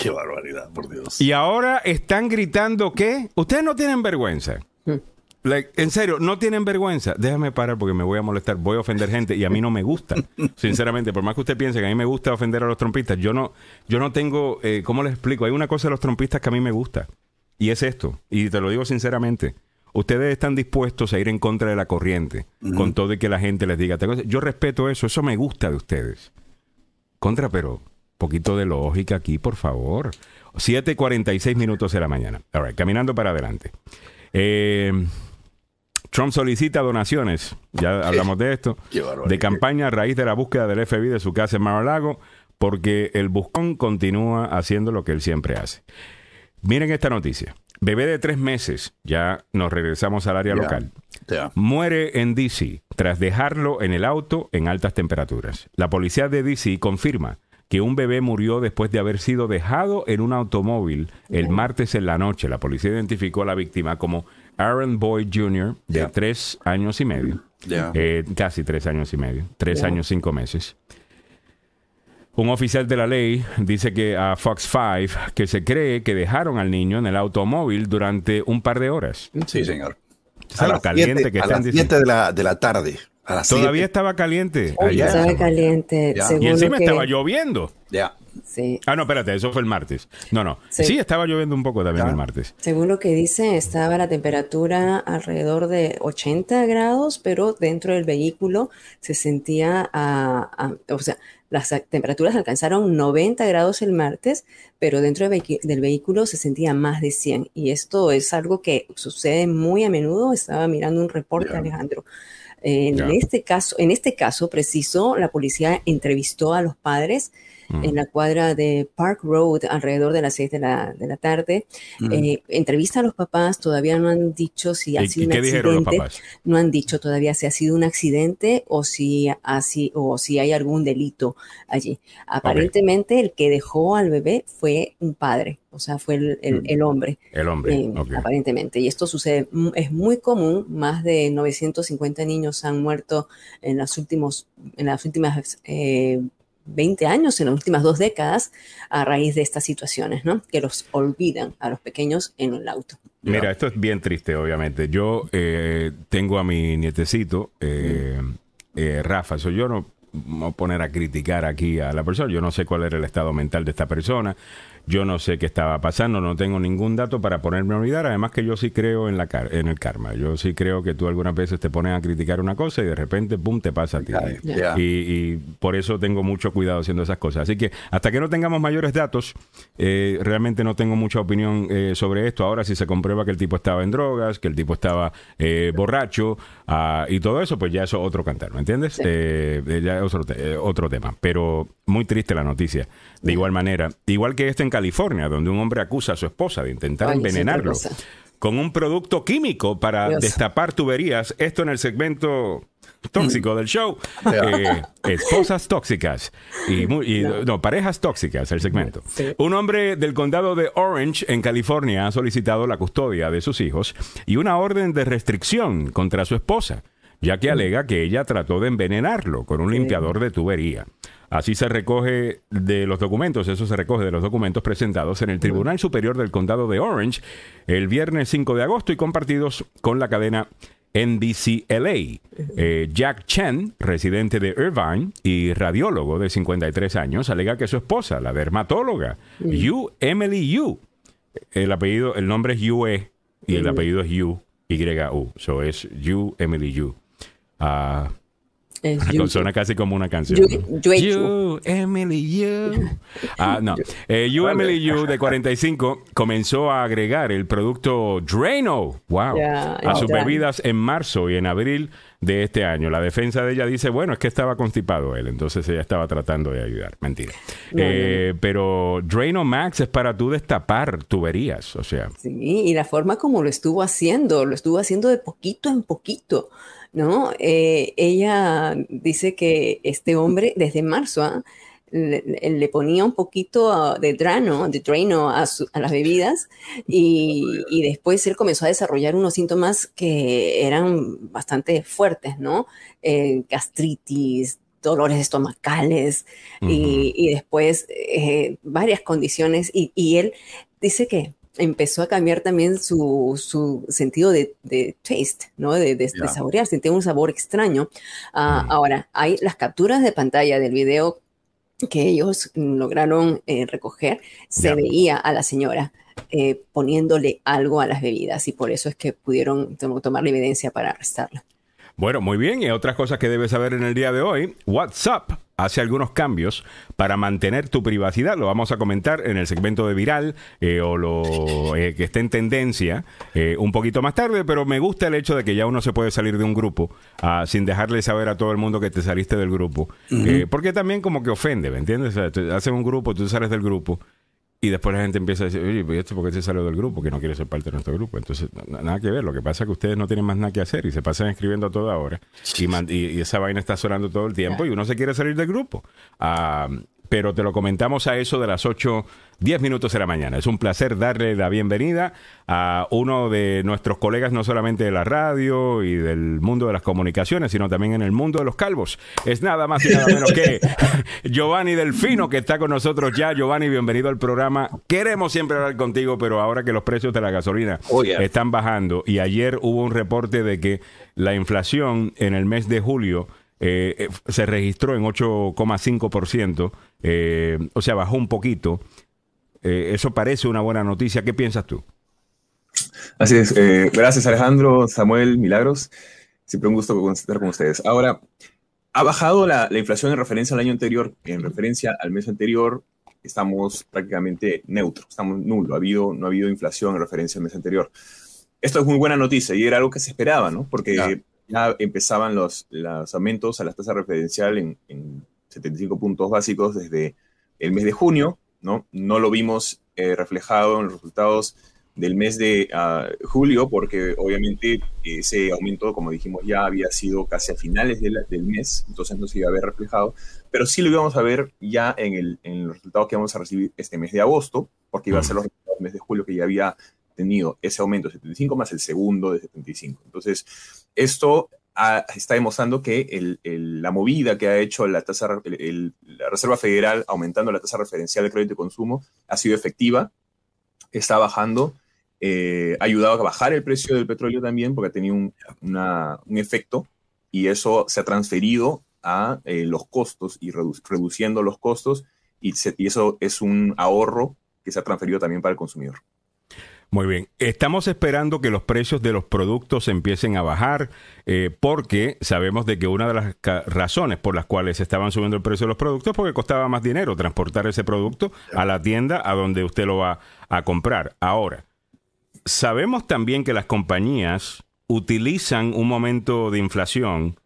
Qué barbaridad, por Dios. Y ahora están gritando que ustedes no tienen vergüenza. Like, en serio, no tienen vergüenza. Déjame parar porque me voy a molestar. Voy a ofender gente y a mí no me gusta. Sinceramente, por más que usted piense que a mí me gusta ofender a los trompistas, yo no, yo no tengo, eh, ¿cómo les explico? Hay una cosa de los trompistas que a mí me gusta y es esto. Y te lo digo sinceramente. Ustedes están dispuestos a ir en contra de la corriente con todo y que la gente les diga. tal cosa. Yo respeto eso. Eso me gusta de ustedes. Contra, pero poquito de lógica aquí, por favor. 7.46 minutos de la mañana. All right, caminando para adelante. Eh, Trump solicita donaciones, ya hablamos de esto, de campaña a raíz de la búsqueda del FBI de su casa en Mar-a-Lago, porque el buscón continúa haciendo lo que él siempre hace. Miren esta noticia. Bebé de tres meses, ya nos regresamos al área local, muere en DC tras dejarlo en el auto en altas temperaturas. La policía de DC confirma que un bebé murió después de haber sido dejado en un automóvil el martes en la noche. La policía identificó a la víctima como Aaron Boyd Jr., de tres años y medio. Ya. Eh, casi tres años y medio. Tres años, cinco meses. Un oficial de la ley dice que a Fox 5 que se cree que dejaron al niño en el automóvil durante un par de horas. Sí, señor. ¿Sabes lo caliente siete- que a están las diciendo? 7 de la, de la tarde. A las Todavía siete. estaba caliente. Oh, ayer. Estaba caliente. Según Y encima que, estaba lloviendo. Ya. sí. Ah, no, espérate, eso fue el martes. No, no. Sí, Sí. estaba lloviendo un poco también el martes. Según lo que dice, estaba la temperatura alrededor de 80 grados, pero dentro del vehículo se sentía, a- a- o sea, las temperaturas alcanzaron 90 grados el martes, pero dentro del, vehi- del vehículo se sentía más de 100. Y esto es algo que sucede muy a menudo. Estaba mirando un reporte, Ya. Alejandro. En este caso, en este caso preciso, la policía entrevistó a los padres Mm. en la cuadra de Park Road alrededor de las 6 de la, de la tarde. Mm. Eh, entrevista a los papás, todavía no han dicho si ha ¿Y, sido un accidente, no han dicho todavía si ha sido un accidente o si, ha si- o si hay algún delito allí. Aparentemente el que dejó al bebé fue un padre, o sea, fue el, el- Mm. el hombre. El hombre. Eh. Aparentemente, y esto sucede, es muy común, más de 950 niños han muerto en las, últimos, en las últimas eh, 20 años, en las últimas dos décadas, a raíz de estas situaciones, ¿no? Que los olvidan a los pequeños en el auto. Mira, esto es bien triste, obviamente. Yo eh, tengo a mi nietecito, eh, eh, Rafa, soy yo no a poner a criticar aquí a la persona. Yo no sé cuál era el estado mental de esta persona. Yo no sé qué estaba pasando, no tengo ningún dato para ponerme a olvidar. Además que yo sí creo en, la en el karma. Yo sí creo que tú algunas veces te pones a criticar una cosa y de repente, ¡pum!, te pasa a ti. Y, por eso tengo mucho cuidado haciendo esas cosas. Así que hasta que no tengamos mayores datos, eh, realmente no tengo mucha opinión eh, sobre esto. Ahora, si se comprueba que el tipo estaba en drogas, que el tipo estaba eh, borracho ah, y todo eso, pues ya eso es otro cantar, ¿me entiendes? ya es otro, otro tema. Pero muy triste la noticia. De igual manera, igual que este en California, donde un hombre acusa a su esposa de intentar envenenarlo con un producto químico para destapar tuberías. Esto en el segmento tóxico del show. Eh, esposas tóxicas y, no. parejas tóxicas, el segmento. Un hombre del condado de Orange, en California, ha solicitado la custodia de sus hijos y una orden de restricción contra su esposa, ya que alega que ella trató de envenenarlo con un limpiador de tubería. Así se recoge de los documentos, eso se recoge de los documentos presentados en el Tribunal Superior del Condado de Orange el viernes 5 de agosto y compartidos con la cadena NBCLA. Eh, Jack Chen, residente de Irvine y radiólogo de 53 años, alega que su esposa, la dermatóloga, Yu Emily Yu, el apellido, el nombre es Yue y el apellido es Yu, Y-U, so es Yu Emily Yu. Ah, Suena casi como una canción. You, Emily, you. Ah, no. Eh, you, Emily, you, de 45, comenzó a agregar el producto Drano, wow, a sus bebidas en marzo y en abril de este año. La defensa de ella dice, bueno, es que estaba constipado él, entonces ella estaba tratando de ayudar. Mentira. Eh, pero Drano Max es para tú destapar tuberías, o sea. Sí, y la forma como lo estuvo haciendo, lo estuvo haciendo de poquito en poquito. ¿No? Eh, ella dice que este hombre desde marzo ¿ah? le, ponía un poquito de drano, de drano a, las bebidas y, después él comenzó a desarrollar unos síntomas que eran bastante fuertes, ¿no? Eh, gastritis, dolores estomacales y, después eh, varias condiciones y, y él dice que empezó a cambiar también su, su sentido de, de, taste, ¿no? De, de, saborear, sentía un sabor extraño. Ah, mm. Ahora, hay las capturas de pantalla del video que ellos lograron eh, recoger, se veía a la señora eh, poniéndole algo a las bebidas y por eso es que pudieron tomar la evidencia para arrestarla. Bueno, muy bien. Y otras cosas que debes saber en el día de hoy. WhatsApp hace algunos cambios para mantener tu privacidad. Lo vamos a comentar en el segmento de viral eh, o lo eh, que esté en tendencia eh, un poquito más tarde, pero me gusta el hecho de que ya uno se puede salir de un grupo ah, sin dejarle saber a todo el mundo que te saliste del grupo. porque también como que ofende, ¿me entiendes? O sea, hacen un grupo, tú sales del grupo y después la gente empieza a decir, oye, ¿y esto por qué se salió del grupo? Que no quiere ser parte de nuestro grupo. Entonces, nada que ver. Lo que pasa es que ustedes no tienen más nada que hacer y se pasan escribiendo a toda hora. Y, y, esa vaina está sonando todo el tiempo y uno se quiere salir del grupo. Ah, pero te lo comentamos a eso de las 8 10 minutos de la mañana. Es un placer darle la bienvenida a uno de nuestros colegas, no solamente de la radio y del mundo de las comunicaciones, sino también en el mundo de los calvos. Es nada más y nada menos que Giovanni Delfino, que está con nosotros ya. Giovanni, bienvenido al programa. Queremos siempre hablar contigo, pero ahora que los precios de la gasolina oh, están bajando y ayer hubo un reporte de que la inflación en el mes de julio eh, eh, se registró en 8,5%, eh, o sea, bajó un poquito. Eh, eso parece una buena noticia. ¿Qué piensas tú? Así es. Eh, gracias Alejandro, Samuel, Milagros. Siempre un gusto estar con ustedes. Ahora, ha bajado la, inflación en referencia al año anterior, en referencia al mes anterior, estamos prácticamente neutros, estamos nulo, ha habido, no ha habido inflación en referencia al mes anterior. Esto es muy buena noticia y era algo que se esperaba, ¿no? Porque ya empezaban los, los aumentos a la tasa referencial en, en 75 puntos básicos desde el mes de junio, ¿no? lo vimos eh, reflejado en los resultados del mes de ah, julio, porque obviamente ese aumento, como dijimos, ya había sido casi a finales del, mes, entonces no se iba a ver reflejado, pero sí lo íbamos a ver ya en, el, en los resultados que vamos a recibir este mes de agosto, porque iba a ser los resultados del mes de julio que ya había tenido ese aumento de 75 más el segundo de 75. Entonces, esto está demostrando que la movida que ha hecho la, tasa, la Reserva Federal aumentando la tasa referencial de crédito y consumo ha sido efectiva, está bajando, eh, ha ayudado a bajar el precio del petróleo también porque ha tenido un, un efecto y eso se ha transferido a eh, los costos y reduciendo los costos y, y eso es un ahorro que se ha transferido también para el consumidor. Muy bien. Estamos esperando que los precios de los productos empiecen a bajar eh, porque sabemos de que una de las razones por las cuales estaban subiendo el precio de los productos es porque costaba más dinero transportar ese producto a la tienda a donde usted lo va a comprar. Ahora, sabemos también que las compañías utilizan un momento de inflación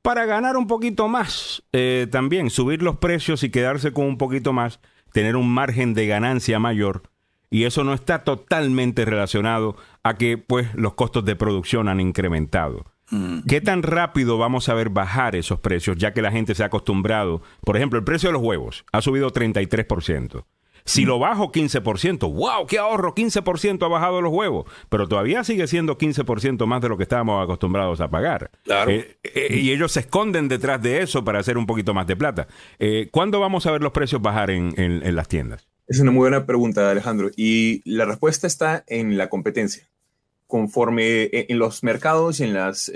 para ganar un poquito más eh, también, subir los precios y quedarse con un poquito más, tener un margen de ganancia mayor y eso no está totalmente relacionado a que pues los costos de producción han incrementado. Mm. ¿Qué tan rápido vamos a ver bajar esos precios ya que la gente se ha acostumbrado? Por ejemplo, el precio de los huevos ha subido 33%. Si lo bajo 15%, wow, qué ahorro, 15% ha bajado los huevos, pero todavía sigue siendo 15% más de lo que estábamos acostumbrados a pagar. Claro. Eh, eh, y ellos se esconden detrás de eso para hacer un poquito más de plata. Eh, ¿Cuándo vamos a ver los precios bajar en, en las tiendas? Es una muy buena pregunta, Alejandro. Y la respuesta está en la competencia. Conforme en los mercados y en las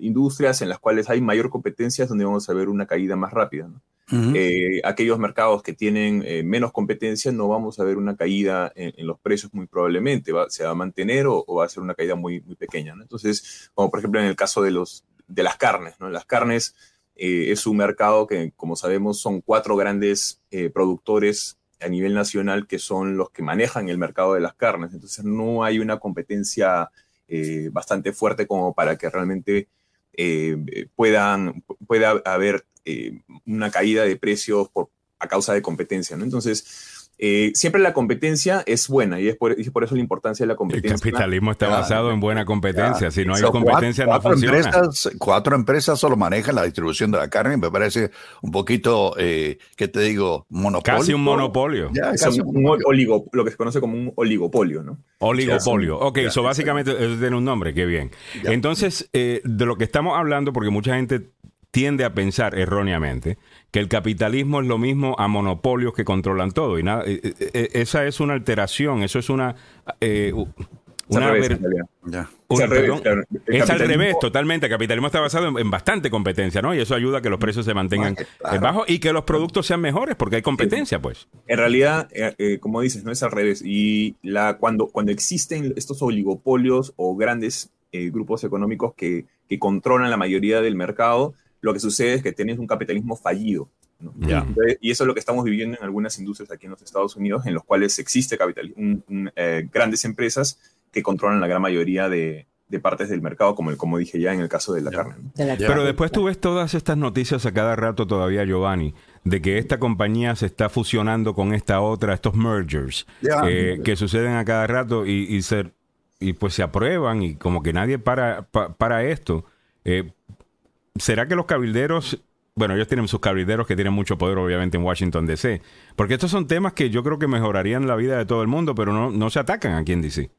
industrias en las cuales hay mayor competencia es donde vamos a ver una caída más rápida. ¿no? Eh, aquellos mercados que tienen eh, menos competencia no vamos a ver una caída en, los precios muy probablemente, se va a mantener o, va a ser una caída muy, muy pequeña. Entonces, como por ejemplo en el caso de, los, de las carnes, ¿no? las carnes eh, es un mercado que, como sabemos, son cuatro grandes productores a nivel nacional que son los que manejan el mercado de las carnes. Entonces, no hay una competencia bastante fuerte como para que realmente puedan, pueda haber eh, una caída de precios por, a causa de competencia. Entonces, eh, siempre la competencia es buena y es por, eso la importancia de la competencia. El capitalismo está basado en buena competencia. Si no hay competencia, no funciona. Empresas, cuatro empresas solo manejan la distribución de la carne. Me parece un poquito, eh, ¿qué te digo? Monopolio. Casi un monopolio. lo que se conoce como un oligopolio, ¿no? Oligopolio. Ok, eso básicamente eso tiene un nombre. Qué bien. Entonces, de lo que estamos hablando, porque mucha gente tiende a pensar erróneamente que el capitalismo es lo mismo a monopolios que controlan todo. Y nada, eh, eh, eh, esa es una alteración, eso es una... una es al revés, totalmente. El capitalismo está basado en, bastante competencia, ¿no? Y eso ayuda a que los precios se mantengan bajos y que los productos sean mejores, porque hay competencia, pues. En realidad, como dices, no es al revés. Y la, cuando, cuando existen estos oligopolios o grandes grupos económicos que, que controlan la mayoría del mercado, lo que sucede es que tienes un capitalismo fallido. y eso es lo que estamos viviendo en algunas industrias aquí en los Estados Unidos, en los cuales existe capitalismo, eh, grandes empresas que controlan la gran mayoría de, partes del mercado, como, como dije ya en el caso de la carne. Pero después tú ves todas estas noticias a cada rato todavía, Giovanni, de que esta compañía se está fusionando con esta otra, estos mergers, eh, que suceden a cada rato y, y pues se aprueban y como que nadie para, para esto. Eh, ¿será que los cabilderos, bueno, ellos tienen sus cabilderos que tienen mucho poder obviamente en Washington DC, porque estos son temas que yo creo que mejorarían la vida de todo el mundo, pero no, no se atacan aquí en DC.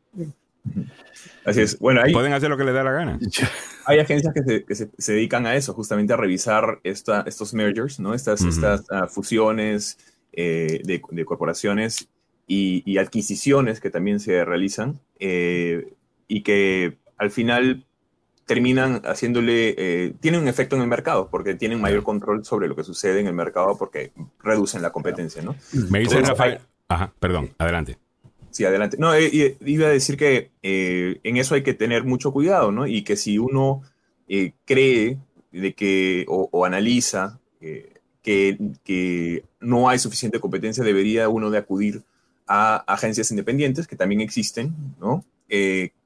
Así es. Bueno, Pueden hacer lo que les dé la gana. Hay agencias que se, dedican a eso, justamente a revisar esta, estos mergers, ¿no? Estas, estas ah, fusiones eh, de, corporaciones y, adquisiciones que también se realizan eh, y que al final terminan haciéndole, eh, tienen un efecto en el mercado, porque tienen mayor control sobre lo que sucede en el mercado porque reducen la competencia, ¿no? Me dice Rafael. Ajá, perdón, adelante. Sí, adelante. No, eh, iba a decir que eh, en eso hay que tener mucho cuidado, ¿no? Y que si uno cree de que, o, analiza que, que, no hay suficiente competencia, debería uno de acudir a agencias independientes, que también existen, ¿no?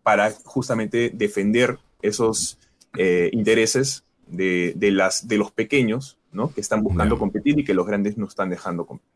para justamente defender esos eh, intereses de, de, las, de los pequeños, ¿no? Que están buscando competir y que los grandes no están dejando competir.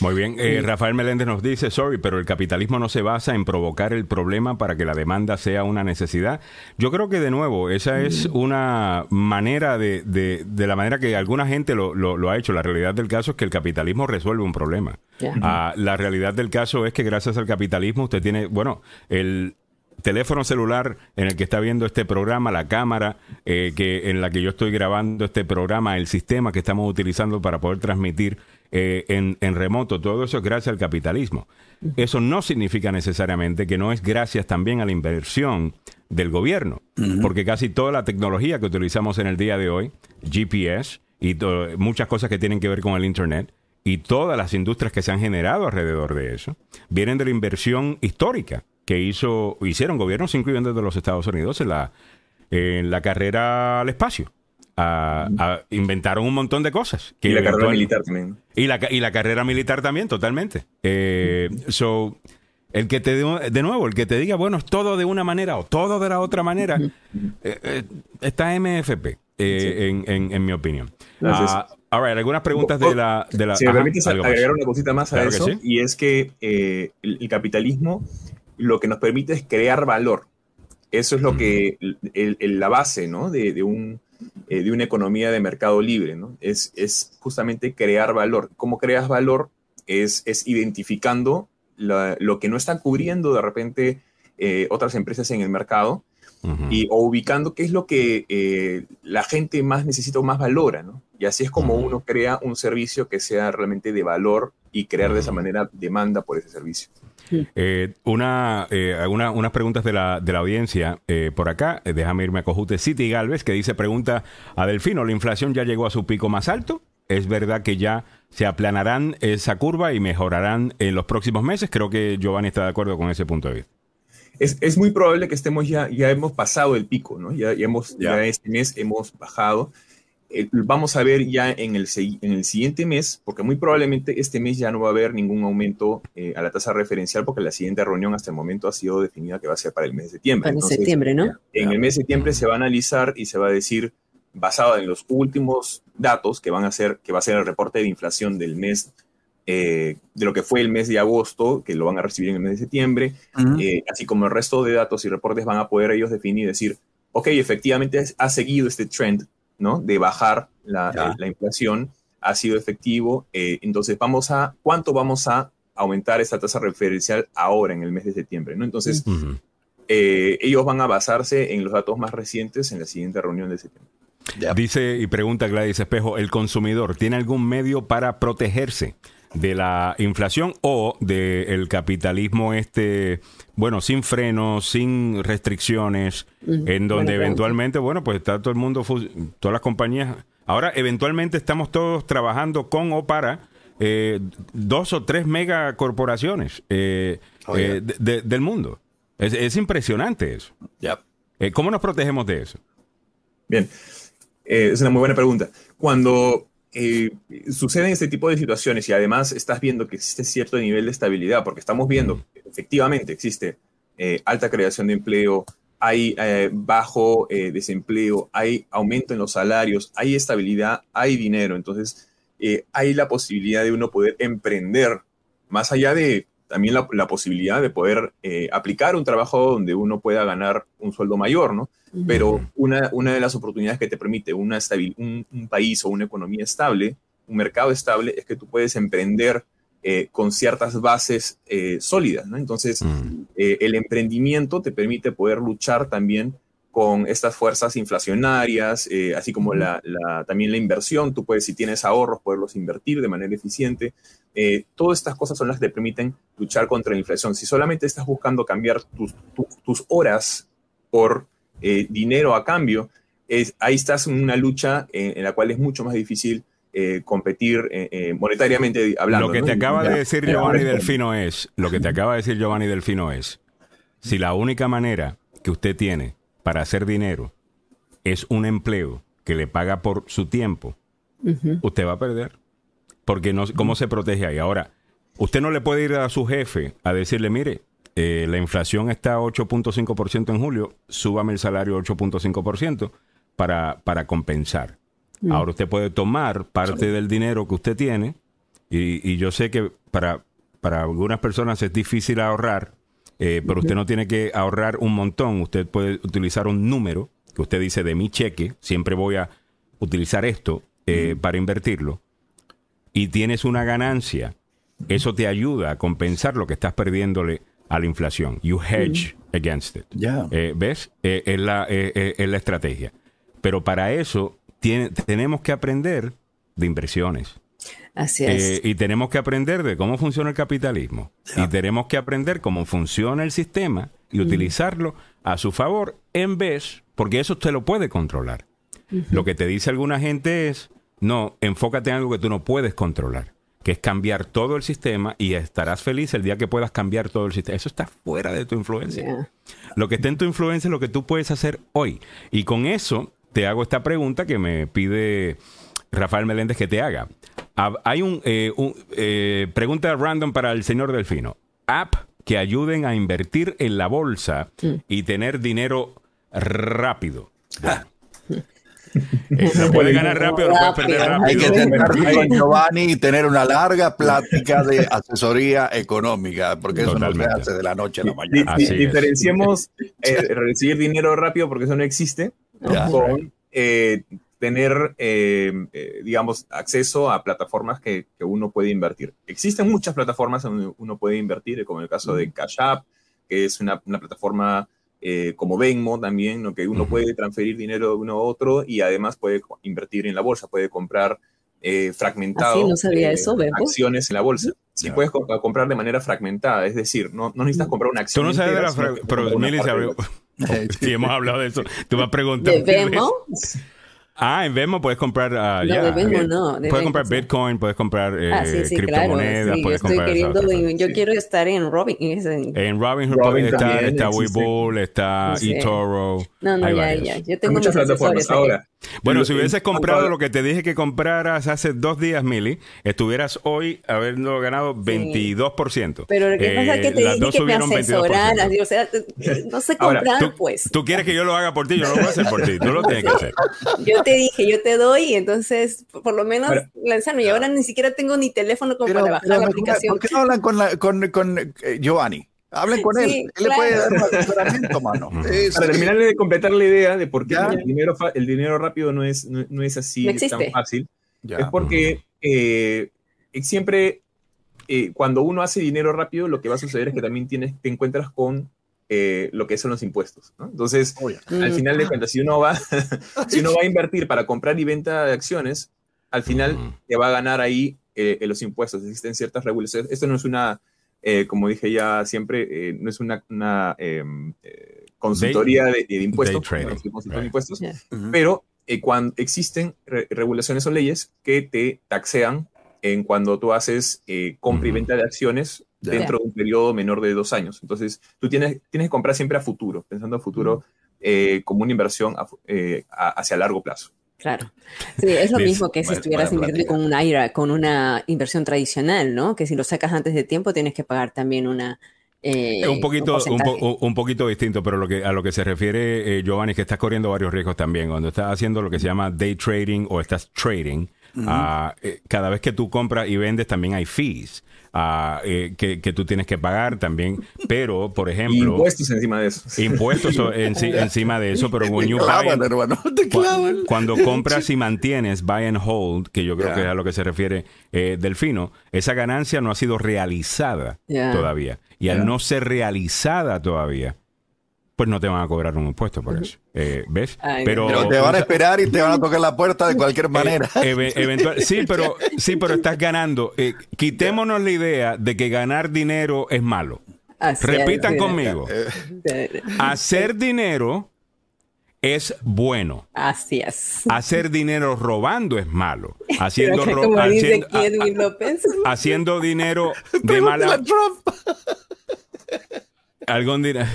Muy bien. Eh, Rafael Meléndez nos dice, sorry, pero el capitalismo no se basa en provocar el problema para que la demanda sea una necesidad. Yo creo que de nuevo, esa es una manera de, de, de la manera que alguna gente lo, lo, ha hecho. La realidad del caso es que el capitalismo resuelve un problema. Ah, la realidad del caso es que gracias al capitalismo usted tiene, bueno, el, teléfono celular en el que está viendo este programa, la cámara eh, que en la que yo estoy grabando este programa, el sistema que estamos utilizando para poder transmitir eh, en, en, remoto, todo eso es gracias al capitalismo. Eso no significa necesariamente que no es gracias también a la inversión del gobierno, porque casi toda la tecnología que utilizamos en el día de hoy, GPS y muchas cosas que tienen que ver con el Internet, y todas las industrias que se han generado alrededor de eso, vienen de la inversión histórica que hizo, hicieron gobiernos, incluyendo de los Estados Unidos, en la, en la carrera al espacio. inventaron un montón de cosas. y la carrera militar también. Y la, y la carrera militar también, totalmente. Eh, so, el que te de nuevo, el que te diga, bueno, es todo de una manera o todo de la otra manera, eh, eh, está MFP, en, en, mi opinión. Ah, Ahora, algunas preguntas de la... De la si me permites agregar una cosita más a eso, y es que eh, el, capitalismo lo que nos permite es crear valor. Eso es lo que, la base ¿no? de, un, eh, de una economía de mercado libre, ¿no? Es, es justamente crear valor. ¿Cómo creas valor? Es, es identificando lo que no están cubriendo de repente eh, otras empresas en el mercado y, o ubicando qué es lo que la gente más necesita o más valora, ¿no? Y así es como uno crea un servicio que sea realmente de valor y crear de esa manera demanda por ese servicio. Eh, una, eh, unas preguntas de la, de la audiencia eh, por acá. Eh, déjame irme a Cojute City Galvez, que dice, pregunta a Delfino, ¿la inflación ya llegó a su pico más alto? ¿Es verdad que ya se aplanarán esa curva y mejorarán en los próximos meses? Creo que Giovanni está de acuerdo con ese punto de vista. Es, es muy probable que estemos ya, ya hemos pasado el pico, ¿no? Ya, ya hemos, ya este mes hemos bajado. Eh, vamos a ver ya en el, en el siguiente mes, porque muy probablemente este mes ya no va a haber ningún aumento eh, a la tasa referencial, porque la siguiente reunión hasta el momento ha sido definida que va a ser para el mes de septiembre. Para septiembre, ¿no? En el mes de septiembre se va a analizar y se va a decir, basado en los últimos datos que van a ser, que va a ser el reporte de inflación del mes, eh, de lo que fue el mes de agosto, que lo van a recibir en el mes de septiembre, así como el resto de datos y reportes van a poder ellos definir y decir, ok, efectivamente ha seguido este trend ¿no? De bajar la, la inflación ha sido efectivo. Eh, entonces, vamos a, ¿cuánto vamos a aumentar esa tasa referencial ahora en el mes de septiembre? ¿no? Entonces, eh, ellos van a basarse en los datos más recientes en la siguiente reunión de septiembre. Dice y pregunta Gladys Espejo, ¿el consumidor tiene algún medio para protegerse de la inflación o del capitalismo este, bueno, sin frenos, sin restricciones, en donde eventualmente, bueno, pues está todo el mundo, todas las compañías. Ahora, eventualmente estamos todos trabajando con o para eh, dos o tres megacorporaciones eh, oh, eh del mundo. Es, impresionante eso. Eh, ¿Cómo nos protegemos de eso? Bien, es una muy buena pregunta. Cuando eh, suceden este tipo de situaciones y además estás viendo que existe cierto nivel de estabilidad, porque estamos viendo que efectivamente existe eh, alta creación de empleo, hay eh, bajo desempleo, hay aumento en los salarios, hay estabilidad, hay dinero. Entonces, hay la posibilidad de uno poder emprender más allá de también la, posibilidad de poder eh, aplicar un trabajo donde uno pueda ganar un sueldo mayor, ¿no? Pero una, una de las oportunidades que te permite una un, un, país o una economía estable, un mercado estable, es que tú puedes emprender eh, con ciertas bases eh, sólidas, ¿no? Entonces, el emprendimiento te permite poder luchar también con estas fuerzas inflacionarias, eh, así como la, también la inversión. Tú puedes, si tienes ahorros, poderlos invertir de manera eficiente. Eh, todas estas cosas son las que te permiten luchar contra la inflación. Si solamente estás buscando cambiar tus, tus horas por eh, dinero a cambio, es, ahí estás en una lucha en, la cual es mucho más difícil competir monetariamente hablando. Lo que te acaba de decir Giovanni Delfino es, lo que te acaba de decir Giovanni Delfino es, si la única manera que usted tiene para hacer dinero es un empleo que le paga por su tiempo, usted va a perder. Porque no, ¿cómo se protege ahí? Ahora, usted no le puede ir a su jefe a decirle, mire, eh, la inflación está a 8.5% en julio, súbame el salario 8.5% para, para compensar. Mm. Ahora usted puede tomar parte del dinero que usted tiene y, y yo sé que para, para algunas personas es difícil ahorrar eh, pero usted no tiene que ahorrar un montón. Usted puede utilizar un número que usted dice de mi cheque, siempre voy a utilizar esto eh, para invertirlo, y tienes una ganancia. Eso te ayuda a compensar lo que estás perdiéndole a la inflación. You hedge against it. Eh, ¿Ves? Eh, es, la, es la estrategia. Pero para eso tiene, tenemos que aprender de inversiones. Así es. y tenemos que aprender de cómo funciona el capitalismo. Y tenemos que aprender cómo funciona el sistema y utilizarlo a su favor en vez, porque eso usted lo puede controlar. Lo que te dice alguna gente es, no, enfócate en algo que tú no puedes controlar, que es cambiar todo el sistema y estarás feliz el día que puedas cambiar todo el sistema. Eso está fuera de tu influencia. Lo que está en tu influencia es lo que tú puedes hacer hoy. Y con eso te hago esta pregunta que me pide Rafael Meléndez que te haga. Hay un, eh, eh, pregunta random para el señor Delfino. App que ayuden a invertir en la bolsa mm. y tener dinero rápido. Se puede ganar rápido, lo puede perder rápido. Hay que sentarse con Giovanni y tener una larga plática de asesoría económica, porque eso no se hace de la noche a la mañana. diferenciemos eh, recibir dinero rápido, porque eso no existe, con eh, tener, eh, digamos, acceso a plataformas que, que, uno puede invertir. Existen muchas plataformas donde uno puede invertir, como el caso de Cash App, que es una, una plataforma eh, como Venmo también, ¿no? que uno puede transferir dinero de uno a otro y además puede invertir en la bolsa, puede comprar eh, fragmentado no sabía eh, eso, acciones en la bolsa. Sí, puedes comprar de manera fragmentada, es decir, no, no necesitas comprar una acción. Tú no sabes de la pero Mili sí, hemos hablado de eso. Tú me has preguntado. ¿De Venmo? Ah, en Venmo puedes comprar. Uh, no, de Venmo no. puedes comprar Bitcoin, puedes comprar eh, ah, sí, sí, criptomonedas, claro, puedes yo comprar. Queriendo, yo quiero estar en Robin. En Robinhood Robin está, está Webull, está eToro. No, no, ya, ya. Yo tengo muchas plataformas ahora. Bueno, si hubieses comprado lo que te dije que compraras hace dos días, Mili, estuvieras hoy habiendo ganado 22%. Pero lo que pasa es que eh, te dije que me asesoraras. O sea, no sé comprar, pues. Tú quieres que yo lo haga por ti, yo no lo voy a hacer por ti. Tú lo tienes que hacer. Yo te dije, yo te doy, entonces, por lo menos, lanzarme. Y ahora ni siera tengo ni teléfono como para bajar la aplicación. ¿Por qué no hablan con, la, con, con eh, Giovanni? Hablen con él. él le puede dar asesoramiento, mano. Para terminar de completar la idea de por qué el dinero, el dinero rápido no es, no, es así tan fácil, es porque eh, siempre eh, cuando uno hace dinero rápido, lo que va a suceder es que también tienes, te encuentras con eh, lo que son los impuestos. Entonces, oh, al final de cuentas, si uno, va, si uno va a invertir para comprar y venta de acciones, al final te va a ganar ahí los impuestos. Existen ciertas regulaciones. Esto no es una eh, como dije ya siempre, eh, no es una, em, eh, consultoría de, impuestos, pero cuando existen regulaciones o leyes que te taxean en cuando tú haces compra y venta de acciones dentro de un periodo menor de dos años. Entonces, tú tienes, tienes que comprar siempre a futuro, pensando a futuro como una inversión hacia largo plazo. Claro. Sí, es lo mismo que si estuvieras invirtiendo con una IRA, con una inversión tradicional, ¿no? Que si lo sacas antes de tiempo tienes que pagar también una... Eh, un poquito un, poquito distinto, pero lo que, a lo que se refiere eh, Giovanni es que estás corriendo varios riesgos también. Cuando estás haciendo lo que se llama day trading o estás trading, ah, eh, cada vez que tú compras y vendes también hay fees. Ah, eh, que, tú tienes que pagar también, pero por ejemplo... Impuestos encima de eso. Impuestos encima de eso, pero cuando, compras y mantienes buy and hold, que yo creo que es a lo que se refiere eh, Delfino, esa ganancia no ha sido realizada todavía. Y al no ser realizada todavía, pues no te van a cobrar un impuesto por eso. Eh, ¿Ves? pero, te van a esperar y te van a tocar la puerta de cualquier eh, manera. sí, pero, sí, pero estás ganando. Eh, quitémonos la idea de que ganar dinero es malo. Repitan conmigo. Hacer dinero es bueno. Así es. Hacer dinero robando es malo. Haciendo, haciendo, dinero de mala. Algún día,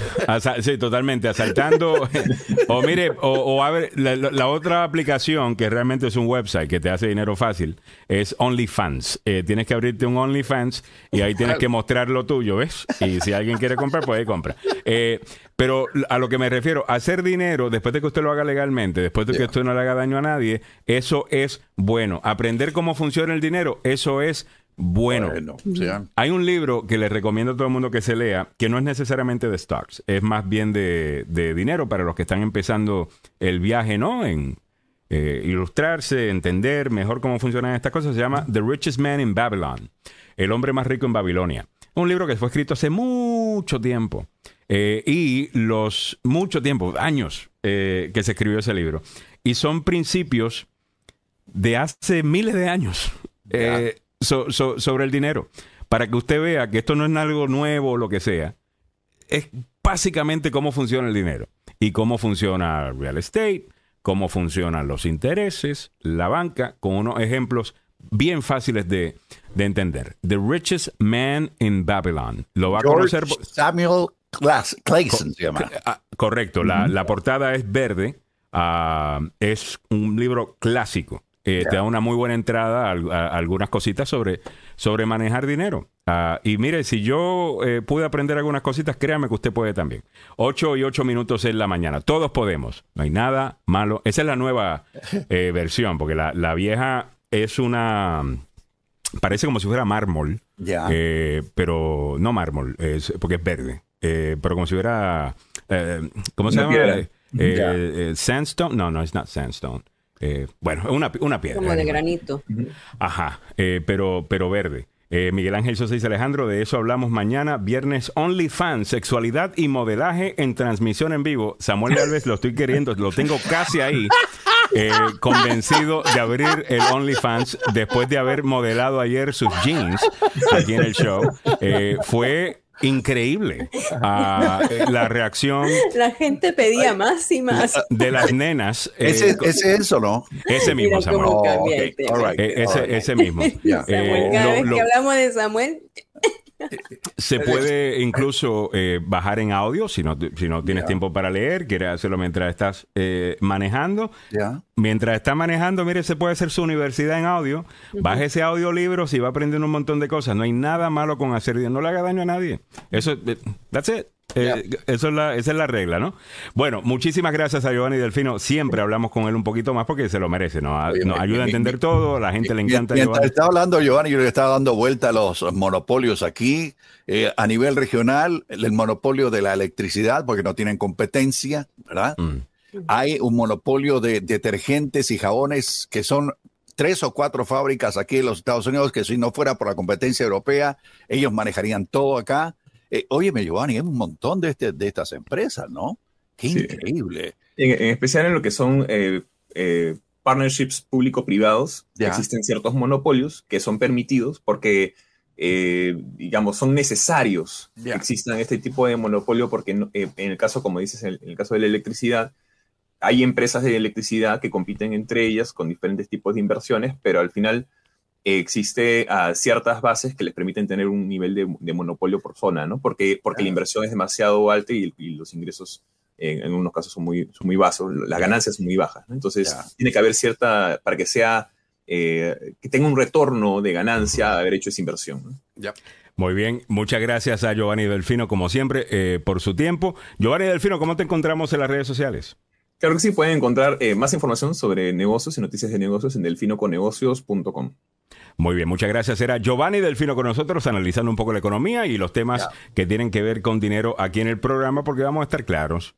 sí, totalmente, asaltando. o mire, o, a ver, la, otra aplicación que realmente es un website que te hace dinero fácil es OnlyFans. Eh, tienes que abrirte un OnlyFans y ahí tienes que mostrar lo tuyo, ¿ves? Y si alguien quiere comprar, puede comprar. Eh, pero a lo que me refiero, hacer dinero después de que usted lo haga legalmente, después de que usted no le haga daño a nadie, eso es bueno. Aprender cómo funciona el dinero, eso es bueno, hay un libro que le recomiendo a todo el mundo que se lea, que no es necesariamente de stocks, es más bien de, dinero para los que están empezando el viaje, ¿no? En eh, ilustrarse, entender mejor cómo funcionan estas cosas. Se llama The Richest Man in Babylon, El hombre más rico en Babilonia. Un libro que fue escrito hace mucho tiempo. Eh, y los mucho tiempo, años eh, que se escribió ese libro. Y son principios de hace miles de años eh, sobre el dinero. Para que usted vea que esto no es algo nuevo o lo que sea. Es básicamente cómo funciona el dinero y cómo funciona el real estate, cómo funcionan los intereses, la banca, con unos ejemplos bien fáciles de, entender. The Richest Man in Babylon. Lo va a conocer. Samuel Clayson se llama. Ah, correcto, la, portada es verde. Ah, es un libro clásico. Eh, te da una muy buena entrada a, algunas cositas sobre, sobre manejar dinero. Ah, y mire, si yo eh, pude aprender algunas cositas, créame que usted puede también. Ocho y ocho minutos en la mañana. Todos podemos. No hay nada malo. Esa es la nueva eh, versión, porque la, la, vieja es una... Parece como si fuera mármol. Ya. pero no mármol, es, porque es verde. pero como si fuera... ¿Cómo se llama? sandstone. No, no, es not sandstone. Eh, bueno, una, una piedra. Como de granito. Ajá, eh, pero, pero verde. Eh, Miguel Ángel Sosa dice Alejandro, de eso hablamos mañana, viernes OnlyFans, sexualidad y modelaje en transmisión en vivo. Samuel Galvez lo estoy queriendo, lo tengo casi ahí, convencido de abrir el OnlyFans después de haber modelado ayer sus jeans aquí en el show. fue increíble eh, la reacción. La gente pedía más y más. De las nenas. Eh, ¿Ese, ¿Ese, es eso, no? Ese mismo, Samuel. Eh, ese, ese, mismo. cada vez que hablamos de Samuel, se puede incluso eh, bajar en audio si no, si no tienes tiempo para leer, quieres hacerlo mientras estás eh, manejando. Mientras estás manejando, mire, se puede hacer su universidad en audio. Baje ese audiolibro si va aprendiendo un montón de cosas. No hay nada malo con hacer, no le haga daño a nadie. Eso, eh, that's it. Eh, eso es la, esa es la regla, ¿no? Bueno, muchísimas gracias a Giovanni Delfino. Siempre hablamos con él un poquito más porque se lo merece, ¿no? Nos ayuda a entender todo, la gente le encanta. Mientras estaba hablando Giovanni, yo le estaba dando vuelta a los monopolios aquí. Eh, a nivel regional, el monopolio de la electricidad, porque no tienen competencia, ¿verdad? Mm. Hay un monopolio de detergentes y jabones que son tres o cuatro fábricas aquí en los Estados Unidos que si no fuera por la competencia europea, ellos manejarían todo acá. Eh, óyeme, Giovanni, es un montón de, este, de estas empresas, ¿no? Qué increíble. En, especial en lo que son eh, eh, partnerships público-privados, existen ciertos monopolios que son permitidos porque, digamos, son necesarios que existan este tipo de monopolio porque en el caso, como dices, en el caso de la electricidad, hay empresas de electricidad que compiten entre ellas con diferentes tipos de inversiones, pero al final existe uh, ciertas bases que les permiten tener un nivel de, monopolio por zona, ¿no? Porque, porque la inversión es demasiado alta y, los ingresos en, en unos casos son muy, son muy bajos, las ganancias son muy bajas, ¿no? Entonces, tiene que haber cierta, para que sea, eh, que tenga un retorno de ganancia haber hecho esa inversión, ¿no? Muy bien, muchas gracias a Giovanni Delfino, como siempre, eh, por su tiempo. Giovanni Delfino, ¿cómo te encontramos en las redes sociales? Claro que sí, pueden encontrar eh, más información sobre negocios y noticias de negocios en delfinoconegocios.com. Muy bien, muchas gracias. Era Giovanni Delfino con nosotros analizando un poco la economía y los temas que tienen que ver con dinero aquí en el programa porque vamos a estar claros.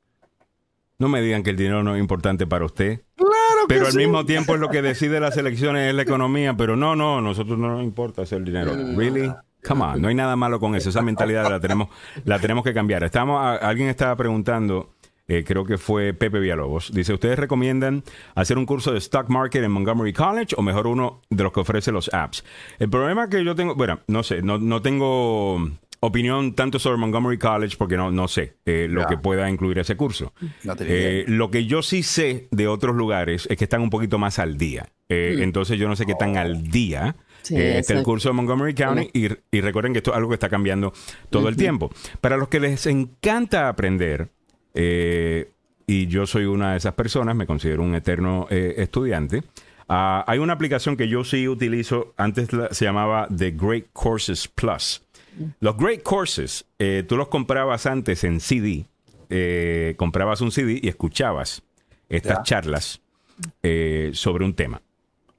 No me digan que el dinero no es importante para usted. Claro que Pero al mismo tiempo es lo que decide las elecciones es la economía. Pero no, no, a nosotros no nos importa hacer dinero. Really? Come on, no hay nada malo con eso. Esa mentalidad la tenemos, la tenemos que cambiar. Estamos, alguien estaba preguntando eh, creo que fue Pepe Villalobos. Dice, ¿ustedes recomiendan hacer un curso de stock market en Montgomery College o mejor uno de los que ofrece los apps? El problema que yo tengo, bueno, no sé, no, no tengo opinión tanto sobre Montgomery College porque no, no sé eh, lo que pueda incluir ese curso. Eh, lo que yo sí sé de otros lugares es que están un poquito más al día. Mm. Entonces yo no sé qué tan al día está el curso de Montgomery County y, y, recuerden que esto es algo que está cambiando todo el tiempo. Para los que les encanta aprender, eh, y yo soy una de esas personas, me considero un eterno eh, estudiante. Ah, hay una aplicación que yo sí utilizo, antes se llamaba The Great Courses Plus. Los Great Courses, eh, tú los comprabas antes en CD, comprabas un CD y escuchabas estas charlas sobre un tema.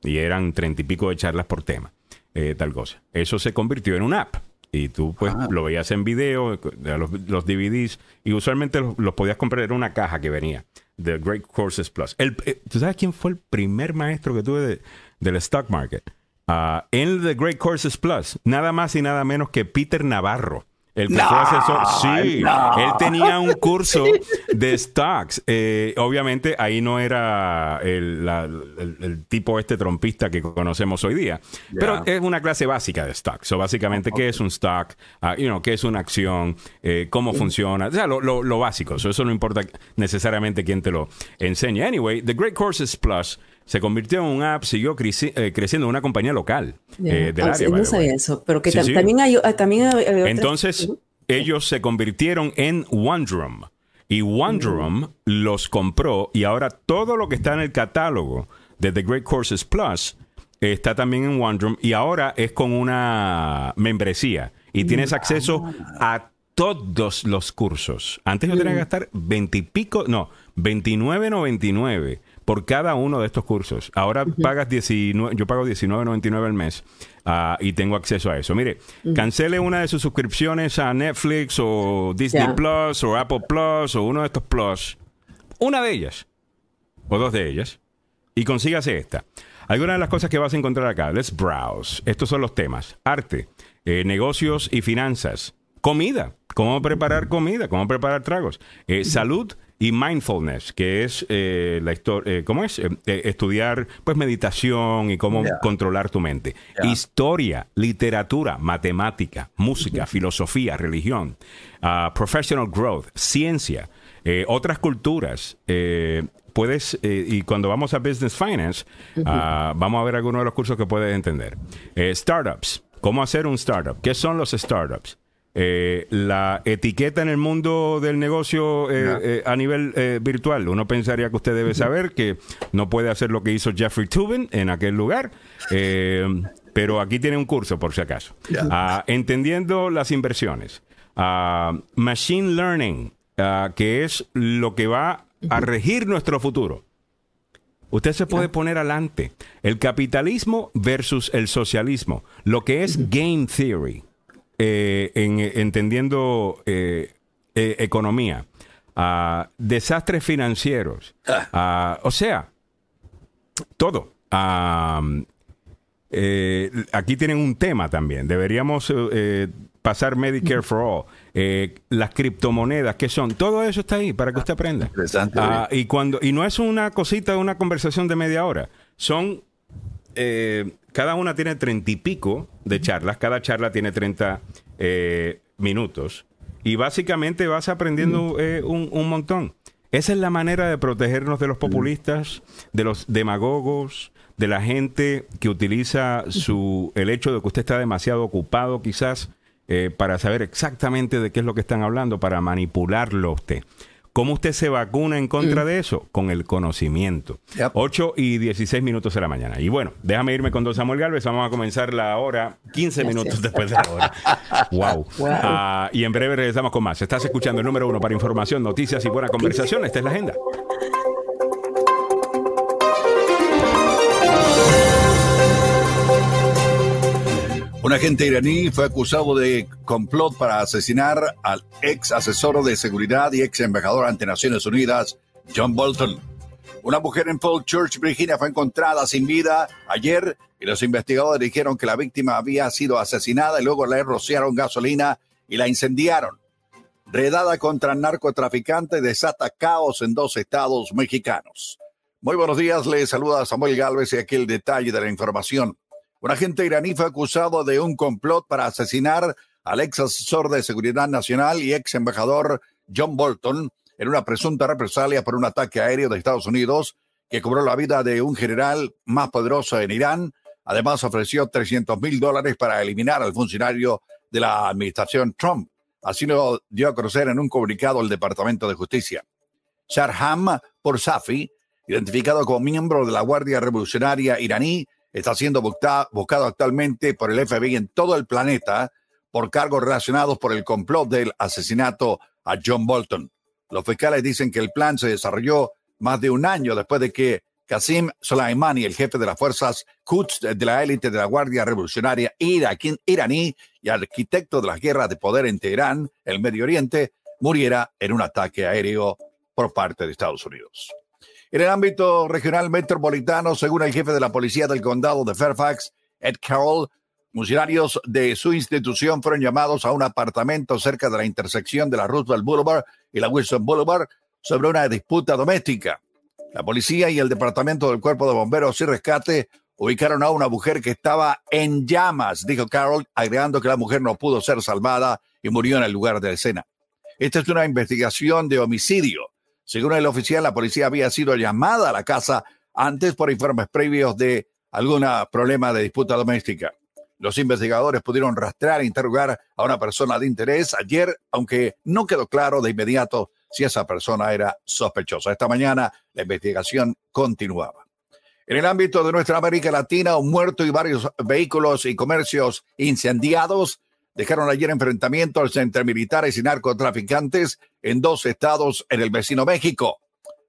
Y eran treinta y pico de charlas por tema, tal cosa. Eso se convirtió en una app. Y tú, pues, ah. lo veías en video, los, los DVDs, y usualmente los, podías comprar en una caja que venía, The Great Courses Plus. El, eh, ¿Tú sabes quién fue el primer maestro que tuve del stock market? Uh, en The Great Courses Plus, nada más y nada menos que Peter Navarro. El profesor sí, él tenía un curso de stocks. Eh, obviamente ahí no era el, tipo este trompista que conocemos hoy día, pero es una clase básica de stocks. O básicamente, ¿qué es un stock? Uh, you know, ¿Qué es una acción? Eh, ¿Cómo funciona? O sea, lo, básico. eso no importa necesariamente quién te lo enseñe. Anyway, The Great Courses Plus se convirtió en un app, siguió eh, creciendo en una compañía local eh, del ah, área. No sabía eso, pero que también hay, ah, Entonces, ellos se convirtieron en OneDrum. Y OneDrum mm. los compró y ahora todo lo que está en el catálogo de The Great Courses Plus está también en OneDrum y ahora es con una membresía y tienes acceso a todos los cursos. Antes yo tenía que mm. gastar 20 y pico, no, 29.99 por cada uno de estos cursos. Ahora pagas 19, yo pago 19.99 al mes uh, y tengo acceso a eso. Mire, cancele una de sus suscripciones a Netflix o Disney Plus o Apple Plus o uno de estos Plus. Una de ellas o dos de ellas y consígase esta. Algunas de las cosas que vas a encontrar acá. Let's browse. Estos son los temas. Arte, eh, negocios y finanzas. Comida. Cómo preparar comida, cómo preparar tragos. Eh, salud y mindfulness, que es eh, la historia, eh, ¿cómo es? Eh, estudiar pues meditación y cómo controlar tu mente. Historia, literatura, matemática, música, filosofía, religión, uh, professional growth, ciencia, otras culturas. puedes, y cuando vamos a Business Finance, uh, vamos a ver algunos de los cursos que puedes entender. startups, ¿cómo hacer un startup? ¿Qué son los startups? Eh, la etiqueta en el mundo del negocio eh, eh, a nivel virtual. Uno pensaría que usted debe saber que no puede hacer lo que hizo Jeffrey Tubin en aquel lugar. pero aquí tiene un curso por si acaso. Ah, entendiendo las inversiones. Ah, machine Learning, ah, que es lo que va a regir nuestro futuro. Usted se puede poner adelante el capitalismo versus el socialismo, lo que es game theory. Eh, en, entendiendo eh, eh, economía, a desastres financieros, ah. o sea, todo. aquí tienen un tema también. Deberíamos pasar Medicare for All, las criptomonedas, ¿qué son? Todo eso está ahí para que usted aprenda. Ah, y cuando y no es una cosita, una conversación de media hora. Son cada una tiene treinta y pico de charlas, cada charla tiene treinta eh, minutos y básicamente vas aprendiendo eh, un, montón. Esa es la manera de protegernos de los populistas, de los demagogos, de la gente que utiliza su, el hecho de que usted está demasiado ocupado quizás eh, para saber exactamente de qué es lo que están hablando, para manipularlo a usted. ¿Cómo usted se vacuna en contra mm. de eso? Con el conocimiento. 8 y 16 minutos de la mañana. Y bueno, déjame irme con don Samuel Galvez. Vamos a comenzar la hora 15 minutos después de la hora. wow. Ah, y en breve regresamos con más. Estás escuchando el número uno para información, noticias y buena conversación. Esta es la agenda. Un agente iraní fue acusado de complot para asesinar al ex asesor de seguridad y ex embajador ante Naciones Unidas, John Bolton. Una mujer en Falls Church, Virginia, fue encontrada sin vida ayer y los investigadores dijeron que la víctima había sido asesinada y luego le rociaron gasolina y la incendiaron. Redada contra narcotraficante desata caos en dos estados mexicanos. Muy buenos días, le saluda Samuel Galvez y aquí el detalle de la información. Un agente iraní fue acusado de un complot para asesinar al ex asesor de seguridad nacional y ex embajador John Bolton en una presunta represalia por un ataque aéreo de Estados Unidos que cobró la vida de un general más poderoso en Irán. Además, ofreció 300 mil dólares para eliminar al funcionario de la administración Trump. Así lo dio a conocer en un comunicado el Departamento de Justicia. Sharham Porsafi, identificado como miembro de la Guardia Revolucionaria iraní, está siendo buscado actualmente por el FBI en todo el planeta por cargos relacionados por el complot del asesinato a John Bolton. Los fiscales dicen que el plan se desarrolló más de un año después de que Qasim Soleimani, el jefe de las fuerzas Quds de la élite de la Guardia Revolucionaria iraní y arquitecto de las guerras de poder en Teherán, el Medio Oriente, muriera en un ataque aéreo por parte de Estados Unidos. En el ámbito regional metropolitano, según el jefe de la policía del condado de Fairfax, Ed Carroll, Funcionarios de su institución fueron llamados a un apartamento cerca de la intersección de la Roosevelt Boulevard y la Wilson Boulevard sobre una disputa doméstica. La policía y el departamento del cuerpo de bomberos y rescate ubicaron a una mujer que estaba en llamas, dijo Carol, agregando que la mujer no pudo ser salvada y murió en el lugar de la escena. Esta es una investigación de homicidio. Según el oficial, la policía había sido llamada a la casa antes por informes previos de algún problema de disputa doméstica. Los investigadores pudieron rastrear e interrogar a una persona de interés ayer, aunque no quedó claro de inmediato si esa persona era sospechosa. Esta mañana la investigación continuaba. En el ámbito de nuestra América Latina, un muerto y varios vehículos y comercios incendiados dejaron ayer enfrentamientos entre militares y narcotraficantes en dos estados en el vecino México.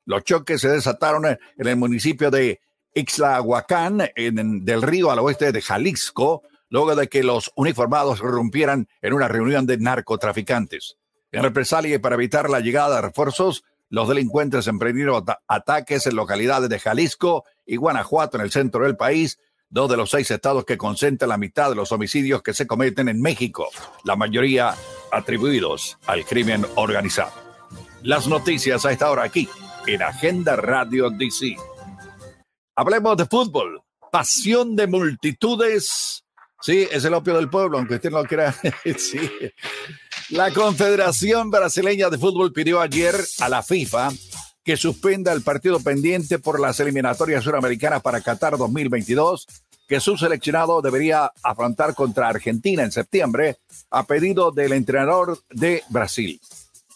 Los choques se desataron en el municipio de Ixlahuacán, en, del río al oeste de Jalisco, luego de que los uniformados rompieran en una reunión de narcotraficantes. En represalia y para evitar la llegada de refuerzos, los delincuentes emprendieron ataques en localidades de Jalisco y Guanajuato en el centro del país, dos de los seis estados que concentran la mitad de los homicidios que se cometen en México, la mayoría atribuidos al crimen organizado. Las noticias a esta hora aquí, en Agenda Radio DC. Hablemos de fútbol, pasión de multitudes Sí, es el opio del pueblo, aunque usted no lo quiera. sí. La Confederación Brasileña de Fútbol pidió ayer a la FIFA que suspenda el partido pendiente por las eliminatorias suramericanas para Qatar 2022, que su seleccionado debería afrontar contra Argentina en septiembre, a pedido del entrenador de Brasil.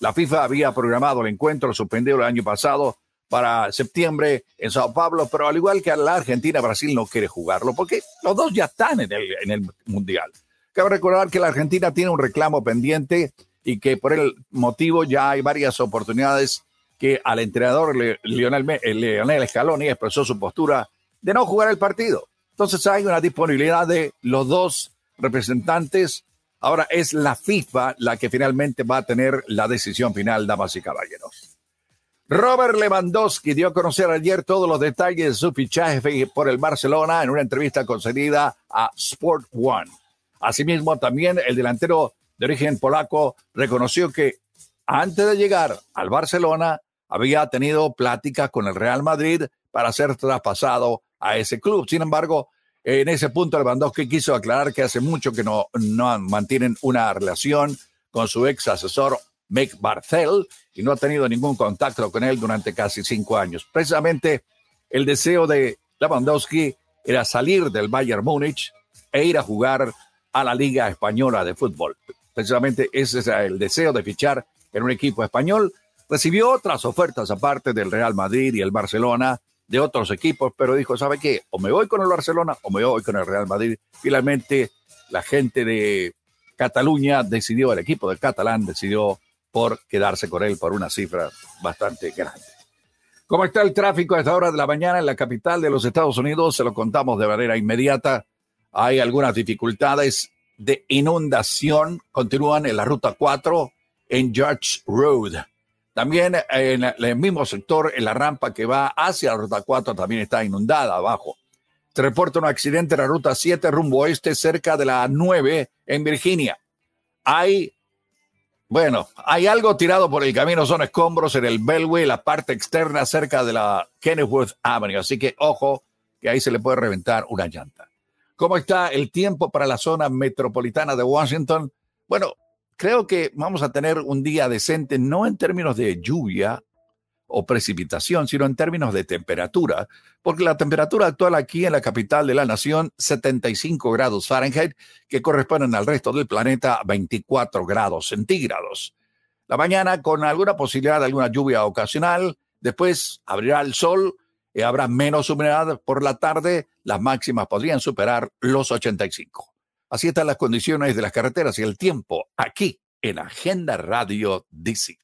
La FIFA había programado el encuentro suspendido el año pasado para septiembre en Sao Paulo, pero al igual que la Argentina, Brasil no quiere jugarlo porque los dos ya están en el, en el Mundial. Cabe recordar que la Argentina tiene un reclamo pendiente y que por el motivo ya hay varias oportunidades que al entrenador Lionel, eh, Lionel Scaloni expresó su postura de no jugar el partido. Entonces hay una disponibilidad de los dos representantes. Ahora es la FIFA la que finalmente va a tener la decisión final, damas y caballeros. Robert Lewandowski dio a conocer ayer todos los detalles de su fichaje por el Barcelona en una entrevista concedida a Sport One. Asimismo, también el delantero de origen polaco reconoció que antes de llegar al Barcelona había tenido pláticas con el Real Madrid para ser traspasado a ese club. Sin embargo, en ese punto Lewandowski quiso aclarar que hace mucho que no, no mantienen una relación con su ex asesor Mick Barthel y no ha tenido ningún contacto con él durante casi cinco años. Precisamente el deseo de Lewandowski era salir del Bayern Múnich e ir a jugar a la Liga Española de Fútbol. Precisamente ese es el deseo de fichar en un equipo español. Recibió otras ofertas aparte del Real Madrid y el Barcelona de otros equipos, pero dijo, ¿sabe qué? O me voy con el Barcelona o me voy con el Real Madrid. Finalmente, la gente de Cataluña decidió, el equipo del catalán decidió por quedarse con él por una cifra bastante grande. ¿Cómo está el tráfico a esta hora de la mañana en la capital de los Estados Unidos? Se lo contamos de manera inmediata. Hay algunas dificultades de inundación. Continúan en la ruta 4 en George Road. También en el mismo sector, en la rampa que va hacia la ruta 4, también está inundada abajo. Se reporta un accidente en la ruta 7 rumbo oeste cerca de la 9 en Virginia. Hay bueno, hay algo tirado por el camino, son escombros en el Bellway, la parte externa cerca de la Kenneworth Avenue, así que ojo que ahí se le puede reventar una llanta. ¿Cómo está el tiempo para la zona metropolitana de Washington? Bueno, creo que vamos a tener un día decente, no en términos de lluvia, o precipitación, sino en términos de temperatura, porque la temperatura actual aquí en la capital de la nación, 75 grados Fahrenheit, que corresponden al resto del planeta 24 grados centígrados. La mañana con alguna posibilidad de alguna lluvia ocasional, después abrirá el sol y habrá menos humedad por la tarde, las máximas podrían superar los 85. Así están las condiciones de las carreteras y el tiempo aquí en Agenda Radio DC.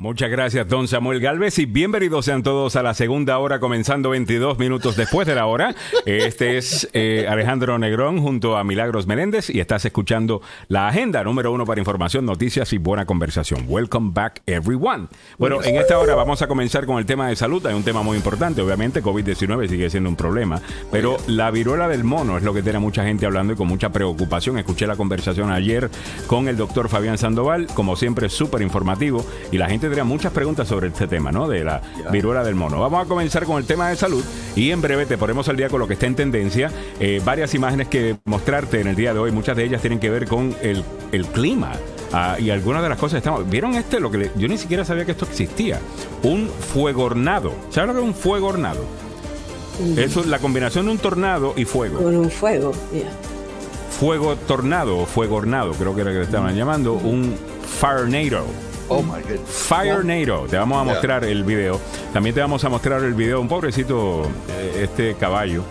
Muchas gracias, don Samuel Galvez, y bienvenidos sean todos a la segunda hora, comenzando 22 minutos después de la hora. Este es eh, Alejandro Negrón junto a Milagros Menéndez y estás escuchando la agenda número uno para información, noticias y buena conversación. Welcome back, everyone. Bueno, en esta hora vamos a comenzar con el tema de salud. Hay un tema muy importante, obviamente, COVID-19 sigue siendo un problema, pero la viruela del mono es lo que tiene mucha gente hablando y con mucha preocupación. Escuché la conversación ayer con el doctor Fabián Sandoval, como siempre, súper informativo, y la gente muchas preguntas sobre este tema, ¿no? De la viruela del mono. Vamos a comenzar con el tema de salud y en breve te ponemos al día con lo que está en tendencia. Eh, varias imágenes que mostrarte en el día de hoy, muchas de ellas tienen que ver con el, el clima. Ah, y algunas de las cosas estamos. ¿Vieron este? Lo que yo ni siquiera sabía que esto existía. Un fuego hornado. ¿Sabes lo que es un fuego hornado? Eso es la combinación de un tornado y fuego. Con un fuego, yeah. Fuego tornado o fuego hornado, creo que era que le estaban llamando. Un firenado. Oh my God. Fire NATO. Te vamos a mostrar el video. También te vamos a mostrar el video. Un pobrecito, eh, este caballo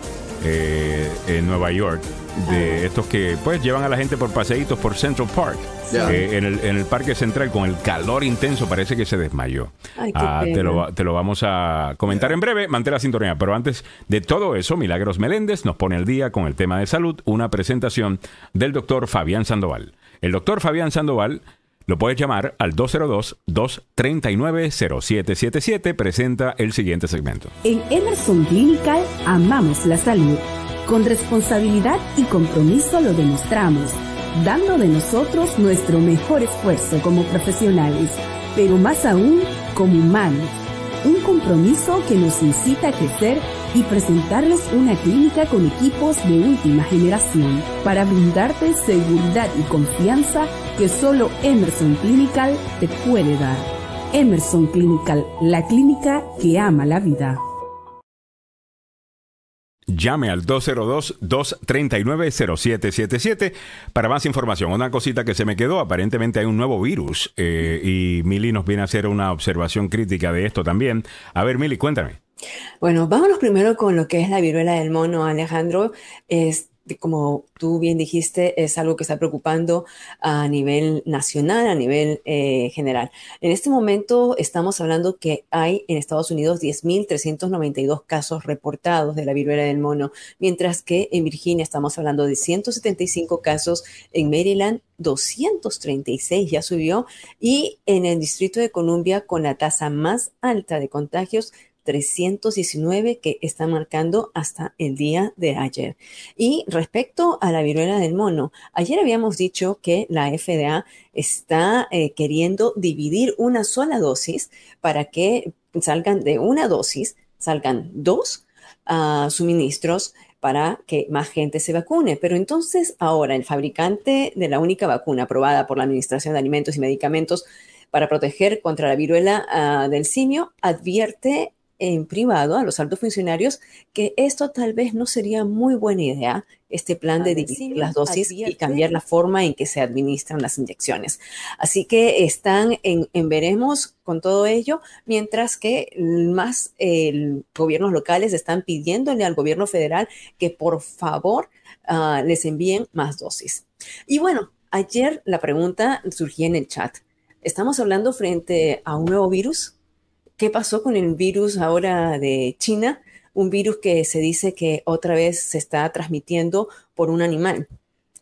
eh, en Nueva York. De estos que pues llevan a la gente por paseitos por Central Park. Eh, en, el, en el parque central con el calor intenso parece que se desmayó. Ay, Ah, te, lo, te lo vamos a comentar en breve. Mantén la sintonía. Pero antes de todo eso, Milagros Meléndez nos pone al día con el tema de salud. Una presentación del doctor Fabián Sandoval. El doctor Fabián Sandoval lo puedes llamar al 202-239-0777. Presenta el siguiente segmento. En Emerson Clinical amamos la salud. Con responsabilidad y compromiso lo demostramos, dando de nosotros nuestro mejor esfuerzo como profesionales, pero más aún como humanos. Un compromiso que nos incita a crecer y presentarles una clínica con equipos de última generación para brindarte seguridad y confianza que solo Emerson Clinical te puede dar. Emerson Clinical, la clínica que ama la vida. Llame al 202-239-0777 para más información. Una cosita que se me quedó, aparentemente hay un nuevo virus eh, y Mili nos viene a hacer una observación crítica de esto también. A ver, Mili, cuéntame. Bueno, vámonos primero con lo que es la viruela del mono, Alejandro. Como tú bien dijiste, es algo que está preocupando a nivel nacional, a nivel eh, general. En este momento estamos hablando que hay en Estados Unidos 10.392 casos reportados de la viruela del mono, mientras que en Virginia estamos hablando de 175 casos, en Maryland 236 ya subió y en el Distrito de Columbia con la tasa más alta de contagios 319 que está marcando hasta el día de ayer. Y respecto a la viruela del mono, ayer habíamos dicho que la FDA está eh, queriendo dividir una sola dosis para que salgan de una dosis, salgan dos uh, suministros para que más gente se vacune. Pero entonces ahora el fabricante de la única vacuna aprobada por la Administración de Alimentos y Medicamentos para proteger contra la viruela uh, del simio advierte en privado a los altos funcionarios que esto tal vez no sería muy buena idea, este plan de dividir las dosis y cambiar la forma en que se administran las inyecciones. Así que están en, en veremos con todo ello, mientras que más eh, gobiernos locales están pidiéndole al gobierno federal que por favor uh, les envíen más dosis. Y bueno, ayer la pregunta surgía en el chat. ¿Estamos hablando frente a un nuevo virus? ¿Qué pasó con el virus ahora de China? Un virus que se dice que otra vez se está transmitiendo por un animal.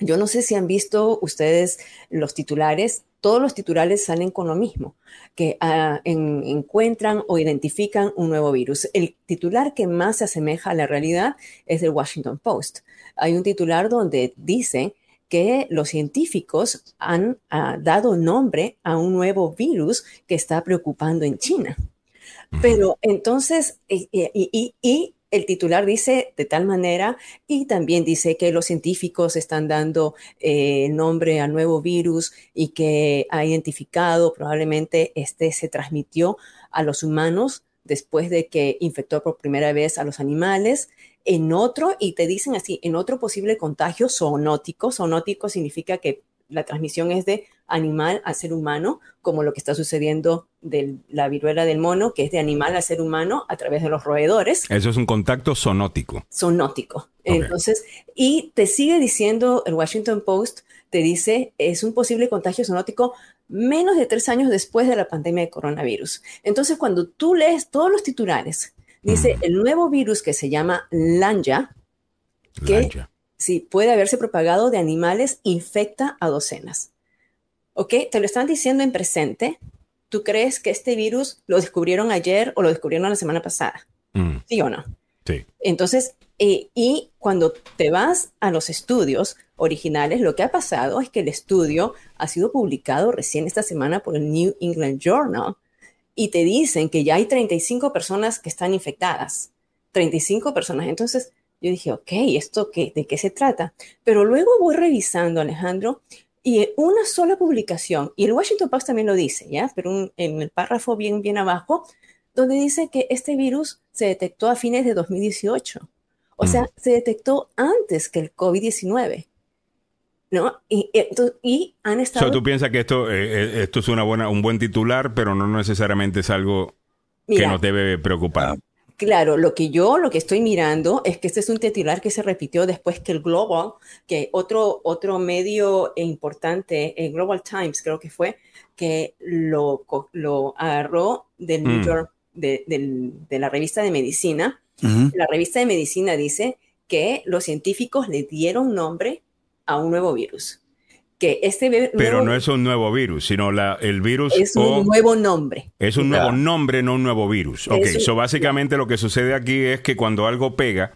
Yo no sé si han visto ustedes los titulares. Todos los titulares salen con lo mismo, que en, encuentran o identifican un nuevo virus. El titular que más se asemeja a la realidad es el Washington Post. Hay un titular donde dice que los científicos han uh, dado nombre a un nuevo virus que está preocupando en China. Pero entonces, y, y, y, el titular dice de tal manera, y también dice que los científicos están dando eh, nombre al nuevo virus y que ha identificado, probablemente este se transmitió a los humanos después de que infectó por primera vez a los animales. En otro, y te dicen así, en otro posible contagio zoonótico, zoonótico significa que la transmisión es de animal a ser humano, como lo que está sucediendo de la viruela del mono, que es de animal a ser humano a través de los roedores. Eso es un contacto zoonótico. Zoonótico. Okay. Entonces, y te sigue diciendo el Washington Post te dice es un posible contagio zoonótico menos de tres años después de la pandemia de coronavirus. Entonces, cuando tú lees todos los titulares, dice el nuevo virus que se llama Lanja, que sí, puede haberse propagado de animales, infecta a docenas. ¿Ok? Te lo están diciendo en presente. ¿Tú crees que este virus lo descubrieron ayer o lo descubrieron la semana pasada? Mm. ¿Sí o no? Sí. Entonces, eh, y cuando te vas a los estudios originales, lo que ha pasado es que el estudio ha sido publicado recién esta semana por el New England Journal y te dicen que ya hay 35 personas que están infectadas. 35 personas. Entonces, yo dije, ok, ¿esto qué, de qué se trata? Pero luego voy revisando, Alejandro, y una sola publicación, y el Washington Post también lo dice, ¿ya? Pero en el párrafo bien, bien abajo, donde dice que este virus se detectó a fines de 2018. O sea, Mm. se detectó antes que el COVID-19. ¿No? Y, y han O estado... sea, tú piensas que esto, eh, eh, esto es una buena, un buen titular, pero no necesariamente es algo que nos debe preocupar. Claro, lo que yo, lo que estoy mirando es que este es un titular que se repitió después que el Global, que otro, otro medio importante, el Global Times creo que fue, que lo, lo agarró del New Mm. York, de, la revista de medicina. La revista de medicina dice que los científicos le dieron nombre a un nuevo virus. Que este Pero no es un nuevo virus, sino la, el virus es o- un nuevo nombre. es un nuevo nombre, no un nuevo virus. Ok, un- so básicamente lo que sucede aquí es que cuando algo pega,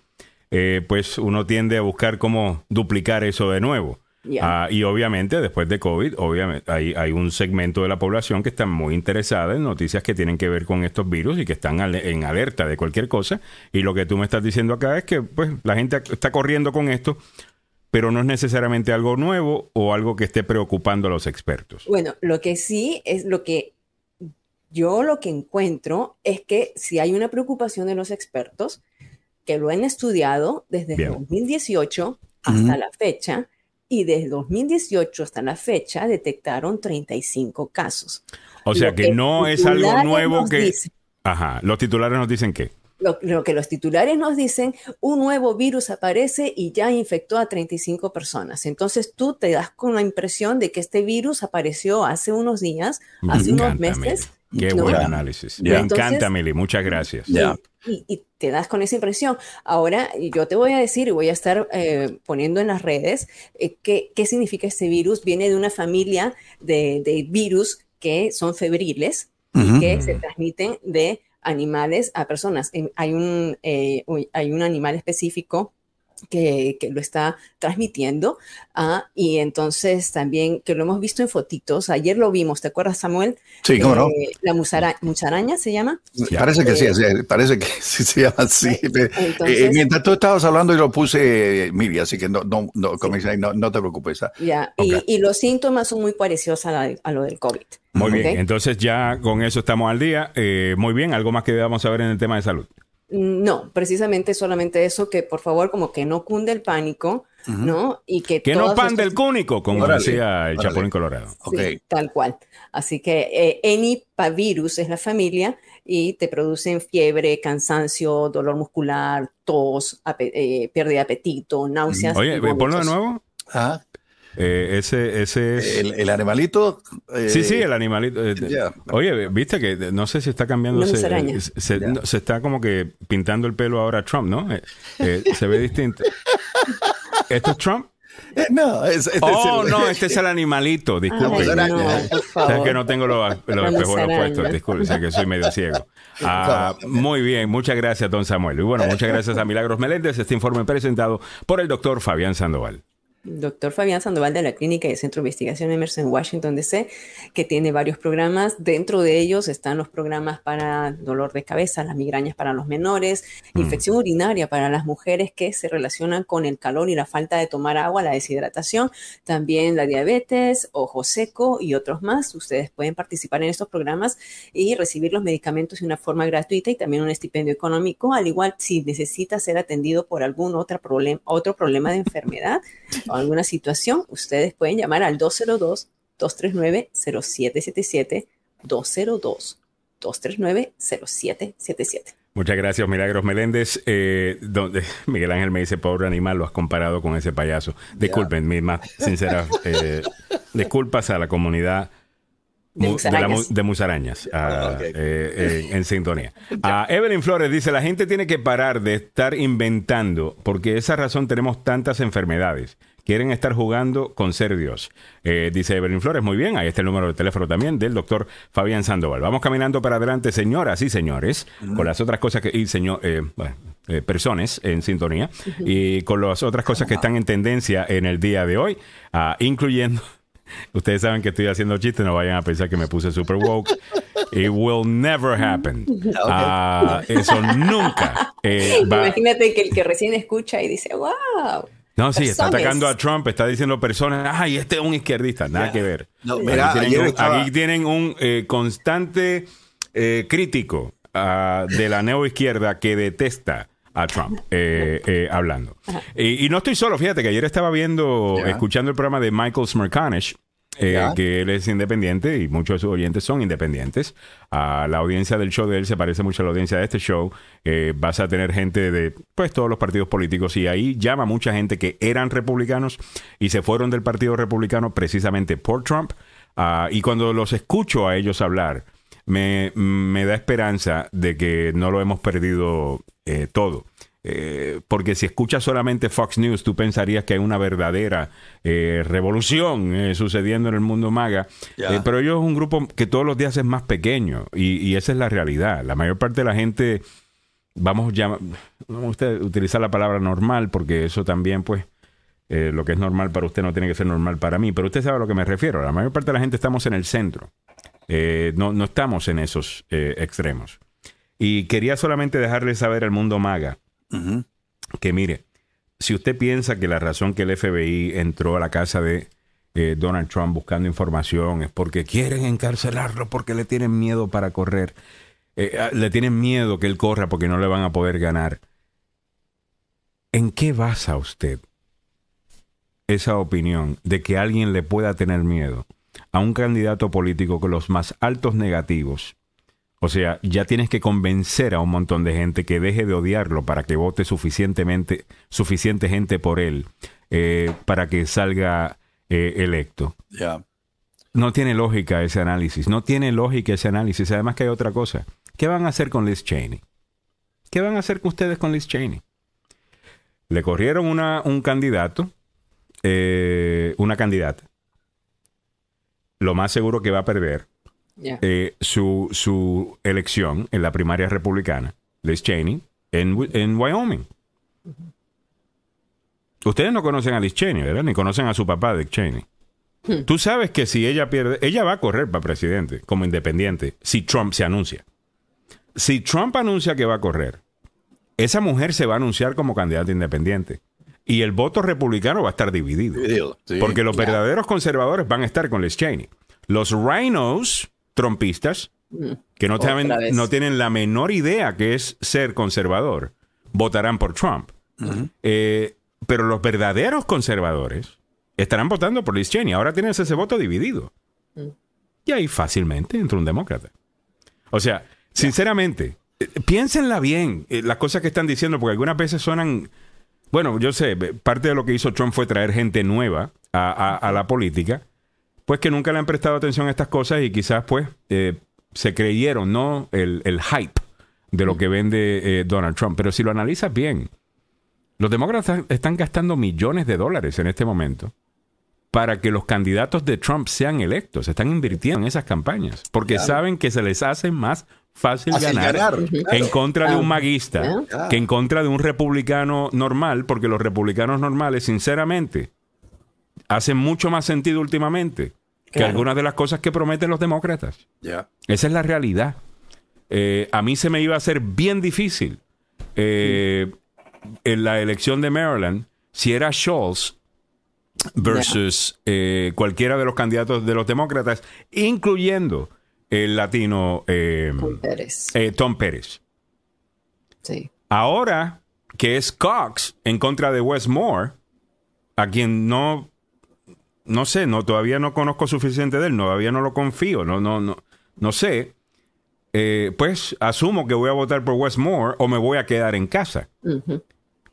eh, pues uno tiende a buscar cómo duplicar eso de nuevo. Ah, y obviamente después de COVID, obviamente hay, hay un segmento de la población que está muy interesada en noticias que tienen que ver con estos virus y que están ale- en alerta de cualquier cosa. Y lo que tú me estás diciendo acá es que pues la gente está corriendo con esto, pero no es necesariamente algo nuevo o algo que esté preocupando a los expertos. Bueno, lo que sí es lo que yo lo que encuentro es que si hay una preocupación de los expertos que lo han estudiado desde Bien. 2018 hasta la fecha y desde 2018 hasta la fecha detectaron 35 casos. O sea que no es algo nuevo que... dicen- Ajá, los titulares nos dicen que... lo, lo que los titulares nos dicen, un nuevo virus aparece y ya infectó a 35 personas. Entonces tú te das con la impresión de que este virus apareció hace unos días, Me hace unos encanta, meses. Mili. Qué ¿no? buen Ya. análisis. Ya. Me Entonces- encanta, Mili. Muchas gracias. Ya. Y, y te das con esa impresión. Ahora, yo te voy a decir y voy a estar eh, poniendo en las redes eh, qué, qué significa este virus. Viene de una familia de, de virus que son febriles Ujú. que se transmiten de animales a personas. En- Hay un, eh, hay un animal específico que, que lo está transmitiendo ah, y entonces también que lo hemos visto en fotitos. Ayer lo vimos, ¿te acuerdas, Samuel? Sí, cómo no. Eh, la musara- mucharaña se llama. Ya. Parece que sí, Eh, sí, parece que sí se llama así. Eh, Entonces- mientras tú estabas hablando, yo lo puse eh, Miri, así que no, no, no, ahí, no, no te preocupes. ah. Ya, Ok. y, y los síntomas son muy parecidos a, la- a lo del COVID. Muy Ok. bien, entonces ya con eso estamos al día. Eh, muy bien, algo más que debamos saber en el tema de salud. No, precisamente solamente eso, que por favor como que no cunde el pánico, ¿no? Y que Que no todos pan estos- del cúnico, como Órale, decía el órale. Chapulín Colorado. Ok. Sí, tal cual. Así que eh, Enipavirus es la familia y te producen fiebre, cansancio, dolor muscular, tos, eh, pérdida de apetito, náuseas. Oye, ponlo de nuevo. Ajá. Eh, ese, ese es... El, el animalito. eh, Sí, sí, el animalito. eh. Oye, viste que no sé si está cambiando. Se, se, Ya. no, se está como que pintando el pelo ahora a Trump, ¿no? Eh, eh, se ve distinto. ¿Esto es Trump? no, es, este Oh, es el- no, este es el animalito. Disculpe. Ay, no, favor. que no tengo los, los espejuelos puestos, disculpe, sé que soy medio ciego. Ah, muy bien, muchas gracias, don Samuel. Y bueno, muchas gracias a Milagros Meléndez. Este informe presentado por el doctor Fabián Sandoval. Doctor Fabián Sandoval de la Clínica y Centro de Investigación Emerson Washington DC, que tiene varios programas. Dentro de ellos están los programas para dolor de cabeza, las migrañas para los menores, Mm. infección urinaria para las mujeres que se relacionan con el calor y la falta de tomar agua, la deshidratación, también la diabetes, ojo seco y otros más. Ustedes pueden participar en estos programas y recibir los medicamentos de una forma gratuita y también un estipendio económico, al igual si necesita ser atendido por algún otro, problem- otro problema de enfermedad o alguna situación, ustedes pueden llamar al 202-239-0777, 202-239-0777. Muchas gracias, Milagros Meléndez. Eh, donde Miguel Ángel me dice, pobre animal, lo has comparado con ese payaso. Disculpen, mis más sinceras eh, disculpas a la comunidad De mu- de, la mu- musarañas. de musarañas ah, eh, eh, en sintonía. Ah, Evelyn Flores dice, la gente tiene que parar de estar inventando porque esa razón tenemos tantas enfermedades. Quieren estar jugando con ser Dios. Eh, dice Evelyn Flores, muy bien, ahí está el número de teléfono también del doctor Fabián Sandoval. Vamos caminando para adelante, señoras y señores, con las otras cosas que... Y señor, eh, bueno, eh, personas en sintonía y con las otras cosas que están en tendencia en el día de hoy, ah, incluyendo... Ustedes saben que estoy haciendo chistes, no vayan a pensar que me puse super woke. It will never happen. Ah, eso nunca eh. Imagínate que el que recién escucha y dice, wow. No, sí, está atacando a Trump, está diciendo personas, ay, este es un izquierdista, nada que ver. No, Aquí tienen un, estaba- aquí tienen un, eh, constante eh, crítico ah, de la neoizquierda que detesta a Trump eh, eh, hablando. Y, y no estoy solo, fíjate que ayer estaba viendo, escuchando el programa de Michael Smerconish, eh, que él es independiente y muchos de sus oyentes son independientes. A la audiencia del show de él se parece mucho a la audiencia de este show. Eh, vas a tener gente de pues todos los partidos políticos y ahí llama mucha gente que eran republicanos y se fueron del partido republicano precisamente por Trump. Ah, y cuando los escucho a ellos hablar, me, me da esperanza de que no lo hemos perdido eh, todo. Eh, porque si escuchas solamente Fox News, tú pensarías que hay una verdadera eh, revolución eh, sucediendo en el mundo maga. Pero ellos es un grupo que todos los días es más pequeño y, y esa es la realidad. La mayor parte de la gente, vamos a usted utilizar la palabra normal porque eso también, pues, lo que es normal para usted no tiene que ser normal para mí. Pero usted sabe a lo que me refiero. La mayor parte de la gente estamos en el centro. No, no estamos en esos extremos. Y quería solamente dejarle saber al mundo maga Que mire, si usted piensa que la razón que el FBI entró a la casa de eh, Donald Trump buscando información es porque quieren encarcelarlo, porque le tienen miedo para correr, eh, ah, le tienen miedo que él corra porque no le van a poder ganar, ¿en qué basa usted esa opinión de que alguien le pueda tener miedo a un candidato político con los más altos negativos? O sea, ya tienes que convencer a un montón de gente que deje de odiarlo para que vote suficientemente, suficiente gente por él, eh, para que salga eh, electo. Ya. No tiene lógica ese análisis, no tiene lógica ese análisis. Además que hay otra cosa. ¿Qué van a hacer con Liz Cheney? ¿Qué van a hacer con ustedes con Liz Cheney? Le corrieron una, un candidato, eh, una candidata. Lo más seguro que va a perder Eh, su, su elección en la primaria republicana, Liz Cheney, en, en Wyoming. Ustedes no conocen a Liz Cheney, ¿verdad? Ni conocen a su papá, Dick Cheney. Tú sabes que si ella pierde, ella va a correr para presidente como independiente si Trump se anuncia. Si Trump anuncia que va a correr, esa mujer se va a anunciar como candidata independiente. Y el voto republicano va a estar dividido. Sí. Porque los verdaderos conservadores van a estar con Liz Cheney. Los rhinos trumpistas, que no, tienen, vez. no tienen la menor idea que es ser conservador, votarán por Trump. Eh, pero los verdaderos conservadores estarán votando por Liz Cheney. Ahora tienes ese voto dividido. Y ahí fácilmente entra un demócrata. O sea, sinceramente, eh, piénsenla bien, eh, las cosas que están diciendo, porque algunas veces suenan... Bueno, yo sé, parte de lo que hizo Trump fue traer gente nueva a, a- a la política, pues que nunca le han prestado atención a estas cosas y quizás pues eh, se creyeron, ¿no? El, el hype de lo que vende eh, Donald Trump. Pero si lo analizas bien, los demócratas están gastando millones de dólares en este momento para que los candidatos de Trump sean electos. Están invirtiendo en esas campañas porque saben que se les hace más fácil ganar, ganar, en contra de un maguista que en contra de un republicano normal, porque los republicanos normales, sinceramente, hacen mucho más sentido últimamente que Claro. algunas de las cosas que prometen los demócratas. Ya. Esa es la realidad. Eh, a mí se me iba a hacer bien difícil eh, en la elección de Maryland si era Scholz versus eh, cualquiera de los candidatos de los demócratas, incluyendo el latino eh, Con Pérez. eh, Tom Pérez. Sí. Ahora que es Cox en contra de Westmore, a quien no, no sé, no, todavía no conozco suficiente de él, todavía no lo confío, no, no, no, no sé. eh, pues asumo que voy a votar por Westmore o me voy a quedar en casa.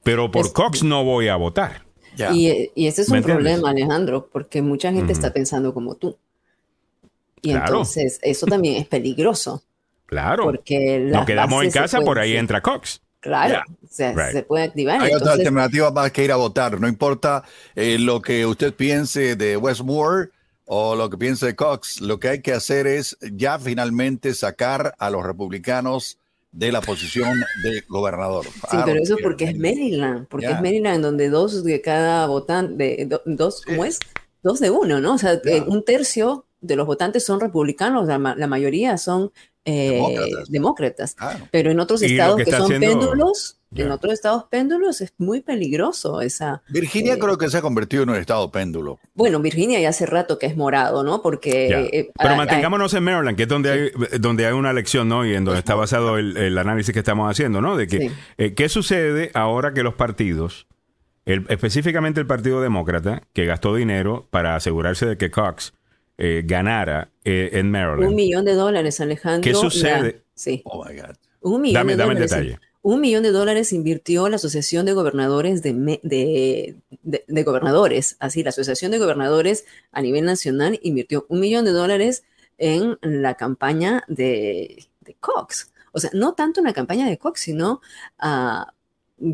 Pero por Cox no voy a votar. Y, ese es un problema, Alejandro, porque mucha gente está pensando como tú. Y entonces eso también es peligroso. Claro. Porque nos quedamos en casa, por ahí entra Cox. Claro, se puede activar. Hay otra alternativa más que ir a votar. No importa eh, lo que usted piense de Westmore o lo que piense de Cox, lo que hay que hacer es ya finalmente sacar a los republicanos de la posición de gobernador. Sí, pero eso porque es Maryland, porque es Maryland donde dos de cada votante, dos, ¿cómo es? Dos de uno, ¿no? O sea, eh, un tercio de los votantes son republicanos, la, mayoría son eh, demócratas. Pero en otros estados que, son péndulos, en otros estados péndulos es muy peligroso esa. Virginia eh, creo que se ha convertido en un estado péndulo. Bueno, Virginia ya hace rato que es morado, ¿no? Porque. Eh, Pero mantengámonos en Maryland, que es donde hay, donde hay una elección, ¿no? Y en donde está basado el, análisis que estamos haciendo, ¿no? De que qué sucede ahora que los partidos. específicamente el Partido Demócrata, que gastó dinero para asegurarse de que Cox eh, ganara eh, en Maryland. Un millón de dólares, Alejandro. ¿Qué sucede? sí. Oh my God. Un millón de dólares. detalle. Un millón de dólares invirtió la Asociación de Gobernadores de, de, Gobernadores. Así, la Asociación de Gobernadores a nivel nacional invirtió un millón de dólares en la campaña de, Cox. O sea, no tanto en la campaña de Cox, sino a Mm,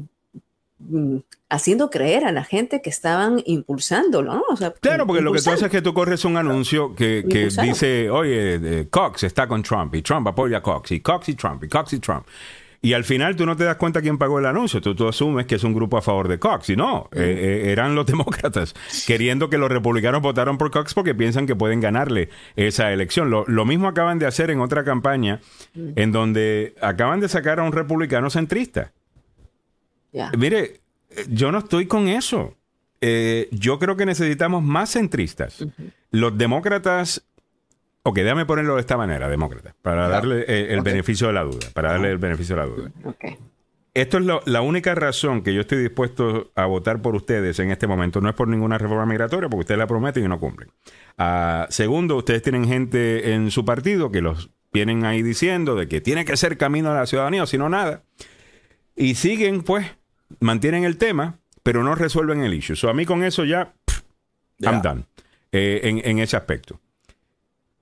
haciendo creer a la gente que estaban impulsándolo, ¿no? claro, porque lo que tú haces es que tú corres un anuncio que, dice, oye, Cox está con Trump y Trump apoya a Cox y Cox y Trump y Cox y Trump. Y al final tú no te das cuenta quién pagó el anuncio, tú, tú asumes que es un grupo a favor de Cox. Y no, eh, eh, eran los demócratas queriendo que los republicanos votaran por Cox porque piensan que pueden ganarle esa elección. Lo, lo mismo acaban de hacer en otra campaña en donde acaban de sacar a un republicano centrista. Mire, yo no estoy con eso. Eh, yo creo que necesitamos más centristas. Los demócratas. Ok, déjame ponerlo de esta manera, demócratas, para darle eh, el beneficio de la duda. Para darle el beneficio de la duda. Esto es la única razón que yo estoy dispuesto a votar por ustedes en este momento. No es por ninguna reforma migratoria, porque ustedes la prometen y no cumplen. Ah, segundo, ustedes tienen gente en su partido que los vienen ahí diciendo de que tiene que ser camino a la ciudadanía, o si no, nada. Y siguen, pues, mantienen el tema, pero no resuelven el issue. So, a mí con eso ya, I'm done eh, en, ese aspecto.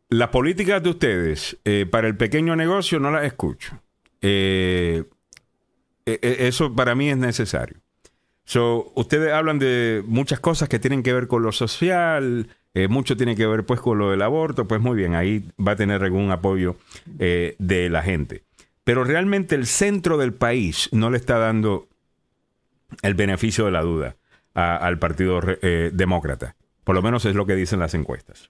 Las políticas de ustedes eh, para el pequeño negocio no las escucho. Eh, eso para mí es necesario. So, ustedes hablan de muchas cosas que tienen que ver con lo social, mucho tiene que ver pues con lo del aborto, pues muy bien, ahí va a tener algún apoyo de la gente. Pero realmente el centro del país no le está dando el beneficio de la duda al Partido eh, Demócrata. Por lo menos es lo que dicen las encuestas.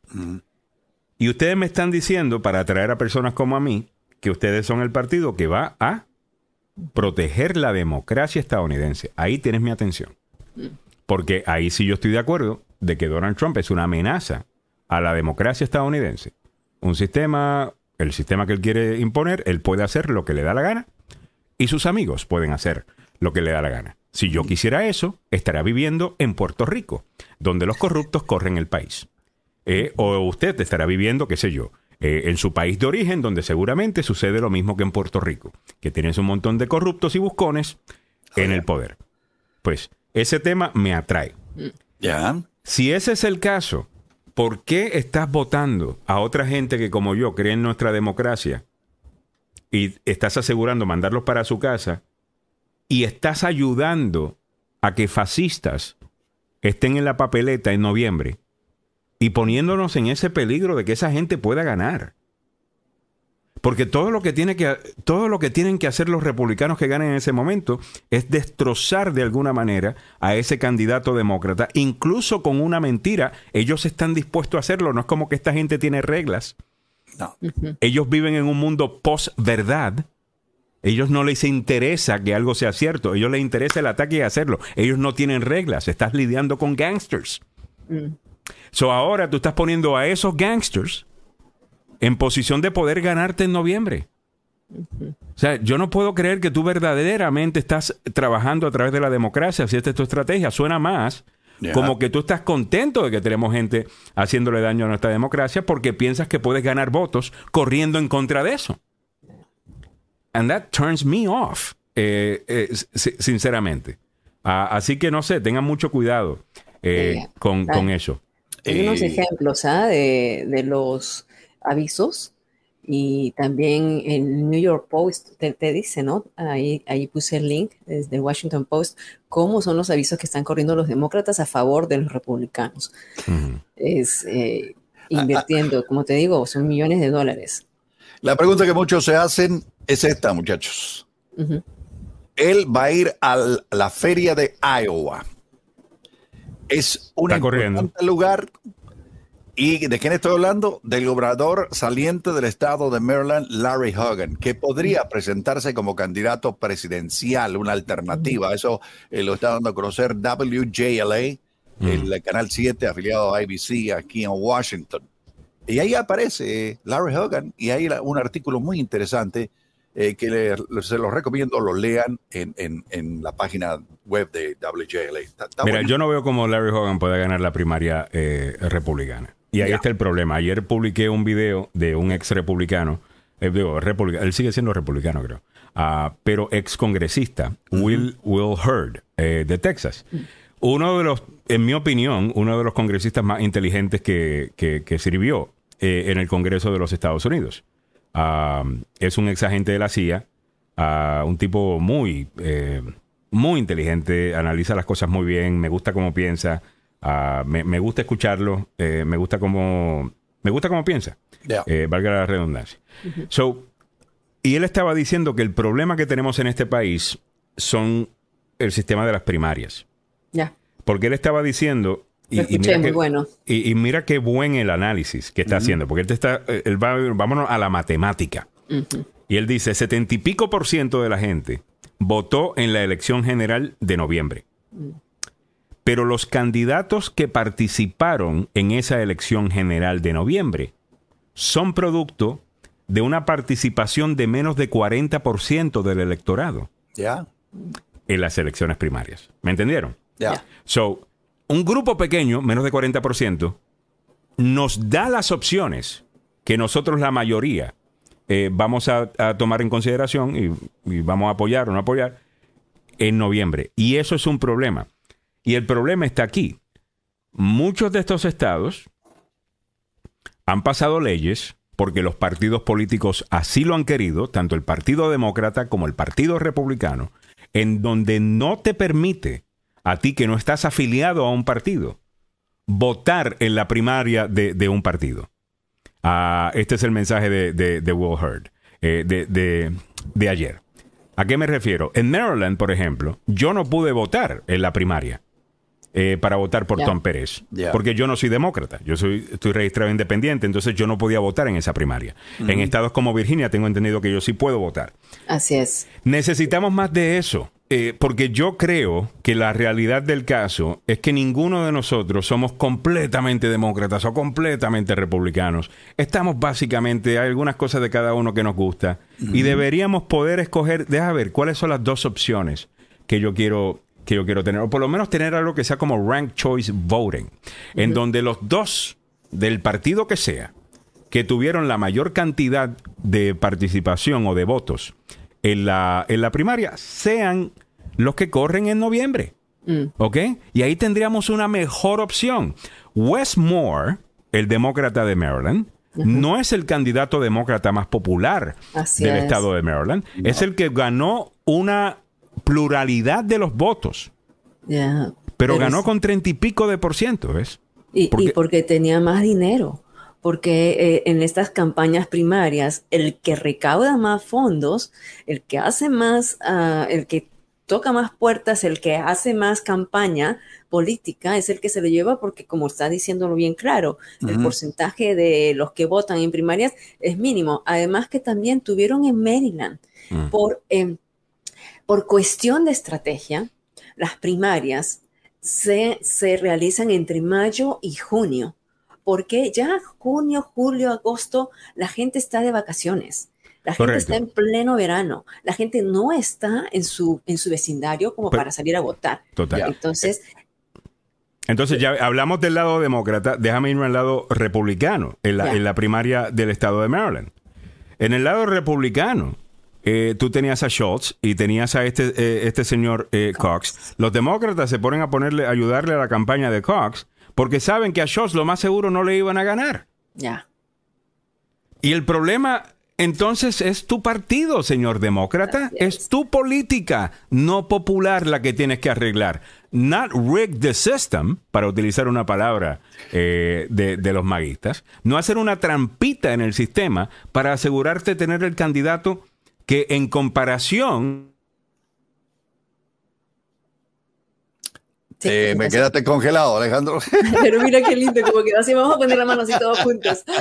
Y ustedes me están diciendo, para atraer a personas como a mí, que ustedes son el partido que va a proteger la democracia estadounidense. Ahí tienes mi atención. Porque ahí sí yo estoy de acuerdo de que Donald Trump es una amenaza a la democracia estadounidense. Un sistema, el sistema que él quiere imponer, él puede hacer lo que le da la gana y sus amigos pueden hacer lo que le da la gana. Si yo quisiera eso, estaría viviendo en Puerto Rico, donde los corruptos corren el país. Eh, o usted estará viviendo, qué sé yo, eh, en su país de origen, donde seguramente sucede lo mismo que en Puerto Rico, que tienes un montón de corruptos y buscones en el poder. Pues ese tema me atrae. Ya. Si ese es el caso, ¿por qué estás votando a otra gente que como yo cree en nuestra democracia y estás asegurando mandarlos para su casa y estás ayudando a que fascistas estén en la papeleta en noviembre y poniéndonos en ese peligro de que esa gente pueda ganar. Porque todo lo que, tiene que, todo lo que tienen que hacer los republicanos que ganen en ese momento es destrozar de alguna manera a ese candidato demócrata, incluso con una mentira. Ellos están dispuestos a hacerlo, no es como que esta gente tiene reglas. No. Ellos viven en un mundo post-verdad ellos no les interesa que algo sea cierto. ellos les interesa el ataque y hacerlo. Ellos no tienen reglas. Estás lidiando con gangsters. Mm. So ahora tú estás poniendo a esos gangsters en posición de poder ganarte en noviembre. O sea, yo no puedo creer que tú verdaderamente estás trabajando a través de la democracia, si esta es tu estrategia. Suena más como que tú estás contento de que tenemos gente haciéndole daño a nuestra democracia porque piensas que puedes ganar votos corriendo en contra de eso. And that turns me off, eh, eh, sinceramente. Ah, así que no sé, tengan mucho cuidado eh, con, con, eso. Hay unos ejemplos ¿ah? de, de, los avisos y también el New York Post te, te, dice, ¿no? Ahí, ahí puse el link desde Washington Post, cómo son los avisos que están corriendo los demócratas a favor de los republicanos. Es invirtiendo, como te digo, son millones de dólares. La pregunta que muchos se hacen es esta, muchachos. Él va a ir a la feria de Iowa. Es un importante lugar. ¿Y de quién estoy hablando? Del gobernador saliente del estado de Maryland, Larry Hogan, que podría presentarse como candidato presidencial, una alternativa. Eso eh, lo está dando a conocer WJLA, el canal 7 afiliado a ABC aquí en Washington. Y ahí aparece Larry Hogan y hay un artículo muy interesante eh, que se los recomiendo, lo lean en, en, la página web de WJLA. Mira, yo no veo cómo Larry Hogan puede ganar la primaria eh, republicana. Y ahí está el problema. Ayer publiqué un video de un ex republicano, eh, él sigue siendo republicano creo, uh, pero ex congresista, Will, Will Hurd, de Texas. Uno de los, en mi opinión, uno de los congresistas más inteligentes que, que, sirvió en el Congreso de los Estados Unidos es un ex agente de la CIA, un tipo muy, eh, muy inteligente, analiza las cosas muy bien, me gusta cómo piensa, me, gusta escucharlo, eh, me gusta cómo, me gusta cómo piensa, eh, valga la redundancia. so, y él estaba diciendo que el problema que tenemos en este país son el sistema de las primarias. Porque él estaba diciendo y, mira muy bueno. Y, mira qué buen el análisis que está haciendo, porque él te está, él va, vámonos a la matemática. Y él dice, setenta y pico por ciento de la gente votó en la elección general de noviembre. Mm. Pero los candidatos que participaron en esa elección general de noviembre son producto de una participación de menos de 40% del electorado. Ya. En las elecciones primarias. ¿Me entendieron? Ya. So, un grupo pequeño, menos de 40%, nos da las opciones que nosotros la mayoría eh, vamos a, tomar en consideración y, vamos a apoyar o no apoyar en noviembre. Y eso es un problema. Y el problema está aquí. Muchos de estos estados han pasado leyes porque los partidos políticos así lo han querido, tanto el Partido Demócrata como el Partido Republicano, en donde no te permite a ti que no estás afiliado a un partido, votar en la primaria de, un partido. Ah, este es el mensaje de, de, Will Hurd eh, de, ayer. ¿A qué me refiero? En Maryland, por ejemplo, yo no pude votar en la primaria. Eh, para votar por Tom Pérez. Porque yo no soy demócrata, yo soy, estoy registrado independiente, entonces yo no podía votar en esa primaria. En estados como Virginia tengo entendido que yo sí puedo votar. Así es. Necesitamos más de eso. Eh, porque yo creo que la realidad del caso es que ninguno de nosotros somos completamente demócratas o completamente republicanos. Estamos básicamente, hay algunas cosas de cada uno que nos gusta. Y deberíamos poder escoger, deja ver, cuáles son las dos opciones que yo quiero que yo quiero tener, o por lo menos tener algo que sea como rank choice voting, en donde los dos del partido que sea, que tuvieron la mayor cantidad de participación o de votos en la, en la primaria, sean los que corren en noviembre. Mm. ¿Ok? Y ahí tendríamos una mejor opción. Wes Moore, el demócrata de Maryland, no es el candidato demócrata más popular del estado de Maryland. Es el que ganó una pluralidad de los votos. Pero, ganó con treinta y pico de por ciento, ¿ves? Y porque, tenía más dinero. Porque eh, en estas campañas primarias, el que recauda más fondos, el que hace más, uh, el que toca más puertas, el que hace más campaña política es el que se lo lleva porque, como está diciéndolo bien claro, el porcentaje de los que votan en primarias es mínimo. Además que también tuvieron en Maryland mm. por, em, por cuestión de estrategia, las primarias se, se realizan entre mayo y junio, porque ya junio, julio, agosto, la gente está de vacaciones. La gente está en pleno verano. La gente no está en su, en su vecindario como para salir a votar. Total. Entonces. Entonces, ya hablamos del lado demócrata, déjame irme al lado republicano, en la, en la primaria del estado de Maryland. En el lado republicano, eh, tú tenías a Schultz y tenías a este, eh, este señor eh, Cox. Los demócratas se ponen a ponerle, ayudarle a la campaña de Cox porque saben que a Schultz lo más seguro no le iban a ganar. Ya. Y el problema entonces es tu partido, señor demócrata, es. tu política no popular la que tienes que arreglar. Not rig the system, para utilizar una palabra de, de, los maguistas, no hacer una trampita en el sistema para asegurarte tener el candidato que en comparación... Eh, me quedaste congelado, Alejandro. Pero mira qué lindo, como que así vamos a poner la mano así todos juntos.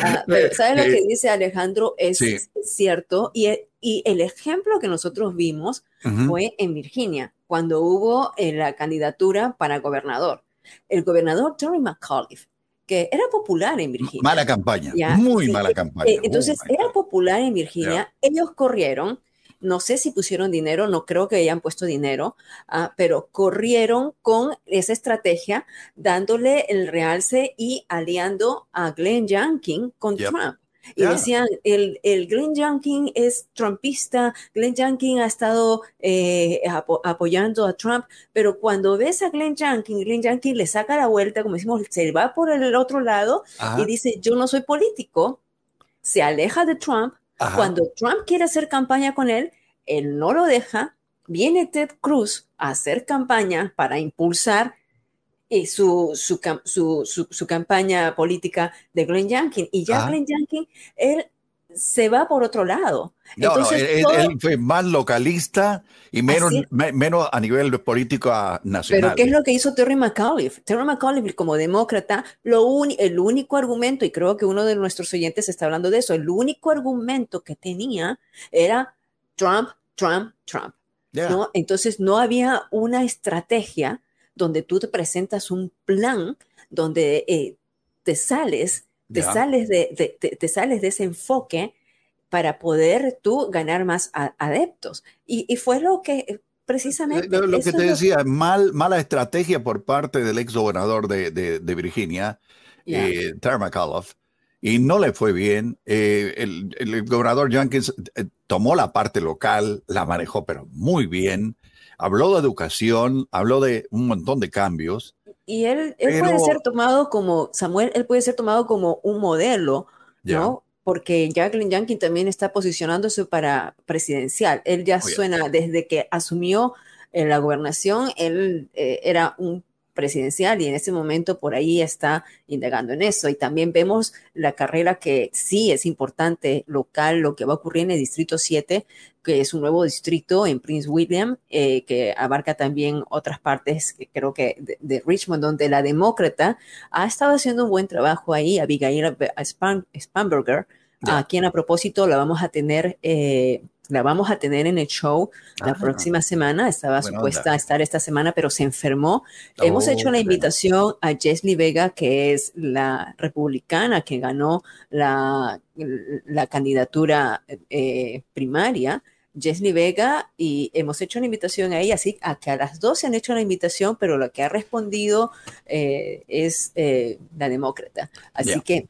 Ah, ¿Sabes lo que dice Alejandro? Es cierto. Y, y, el ejemplo que nosotros vimos fue en Virginia, cuando hubo eh, la candidatura para gobernador. El gobernador Terry McAuliffe que era popular en Virginia. Mala campaña, muy mala campaña. Eh, entonces, era popular en Virginia, ellos corrieron, no sé si pusieron dinero, no creo que hayan puesto dinero, ah, pero corrieron con esa estrategia, dándole el realce y aliando a Glenn Youngkin con Trump. Y decían, el, el Glenn Youngkin es trumpista, Glenn Youngkin ha estado eh, apoyando a Trump, pero cuando ves a Glenn Youngkin, Glenn Youngkin le saca la vuelta, como decimos, se va por el otro lado y dice, yo no soy político, se aleja de Trump. Cuando Trump quiere hacer campaña con él, él no lo deja, viene Ted Cruz a hacer campaña para impulsar y su, su, su, su, campaña política de Glenn Youngkin. Y ya Glenn Youngkin, él se va por otro lado. No, Entonces, no, él, fue más localista y menos, menos a nivel político nacional. Pero ¿qué es lo que hizo Terry McAuliffe? Terry McAuliffe, como demócrata, lo el único argumento, y creo que uno de nuestros oyentes está hablando de eso, el único argumento que tenía era Trump, Trump, Trump. ¿no? Entonces no había una estrategia donde tú te presentas un plan donde eh, te sales, te sales de, te, sales de ese enfoque para poder tú ganar más adeptos. Y, fue lo que eh, precisamente... Lo, que te decía, mal, mala estrategia por parte del ex gobernador de, Virginia, eh, Terry McAuliffe, y no le fue bien. el, el, gobernador Jenkins tomó la parte local, la manejó, pero muy bien habló de educación, habló de un montón de cambios. Y él, él puede ser tomado como, Samuel, él puede ser tomado como un modelo, ¿no? Porque Jacqueline Youngkin también está posicionándose para presidencial. Él ya oh, suena, desde que asumió eh, la gobernación, él eh, era un presidencial y en ese momento por ahí está indagando en eso. Y también vemos la carrera que sí es importante local, lo que va a ocurrir en el Distrito 7, que es un nuevo distrito en Prince William, eh, que abarca también otras partes, que creo que de, Richmond, donde la demócrata ha estado haciendo un buen trabajo ahí, Abigail Spanberger, a quien a propósito la vamos a tener. Eh, la vamos a tener en el show la ah. próxima semana. Estaba supuesta a estar esta semana, pero se enfermó. Hemos hecho la invitación a Jesly Vega, que es la republicana que ganó la, la candidatura eh, primaria. Jesly Vega y hemos hecho una invitación a ella, así a que a las dos se han hecho la invitación, pero lo que ha respondido eh, es eh, la demócrata. Así que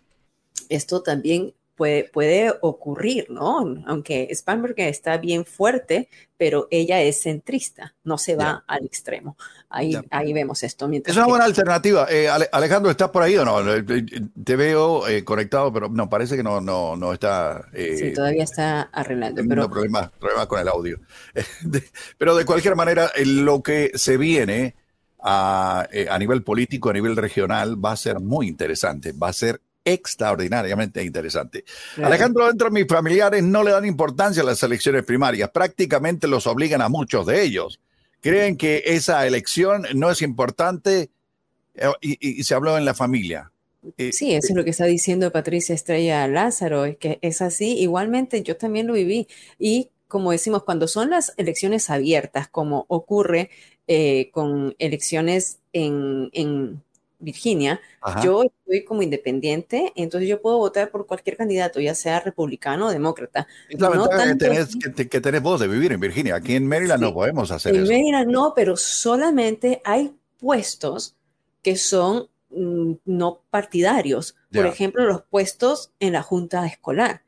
esto también puede, ocurrir, ¿no? Aunque Spanberg está bien fuerte, pero ella es centrista, no se va al extremo. Ahí, ahí vemos esto. es una buena alternativa. Eh, Alejandro, ¿estás por ahí o no? Eh, eh, te veo conectado, pero no, parece que no, no, no está. sí, todavía está arreglando. Pero... Problemas con el audio. pero de cualquier manera, lo que se viene a, a nivel político, a nivel regional, va a ser muy interesante. Va a ser extraordinariamente interesante. Alejandro, dentro de mis familiares no le dan importancia a las elecciones primarias, prácticamente los obligan a muchos de ellos. Creen que esa elección no es importante eh, y, se habló en la familia. Eh, sí, eso es lo que está diciendo Patricia Estrella Lázaro, es que es así. Igualmente, yo también lo viví. Y como decimos, cuando son las elecciones abiertas, como ocurre eh, con elecciones en, en Virginia, yo estoy como independiente, entonces yo puedo votar por cualquier candidato, ya sea republicano o demócrata. Es la ventaja que, tenés, vos de vivir en Virginia. Aquí en Maryland no podemos hacer eso. En Maryland no, pero solamente hay puestos que son mm, no partidarios. Por ejemplo, los puestos en la junta escolar.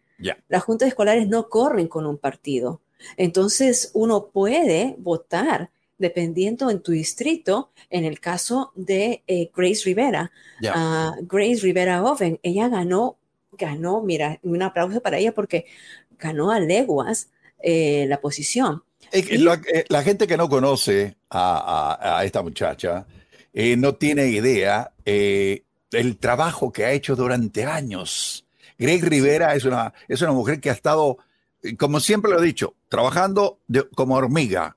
Las juntas escolares no corren con un partido. Entonces, uno puede votar dependiendo en tu distrito, en el caso de eh, Grace Rivera. Ah, Grace Rivera Oven, ella ganó, ganó, mira, un aplauso para ella porque ganó a leguas eh, la posición. la, gente que no conoce a, esta muchacha no tiene idea el trabajo que ha hecho durante años. Greg Rivera es una, es una mujer que ha estado, como siempre lo he dicho, trabajando como hormiga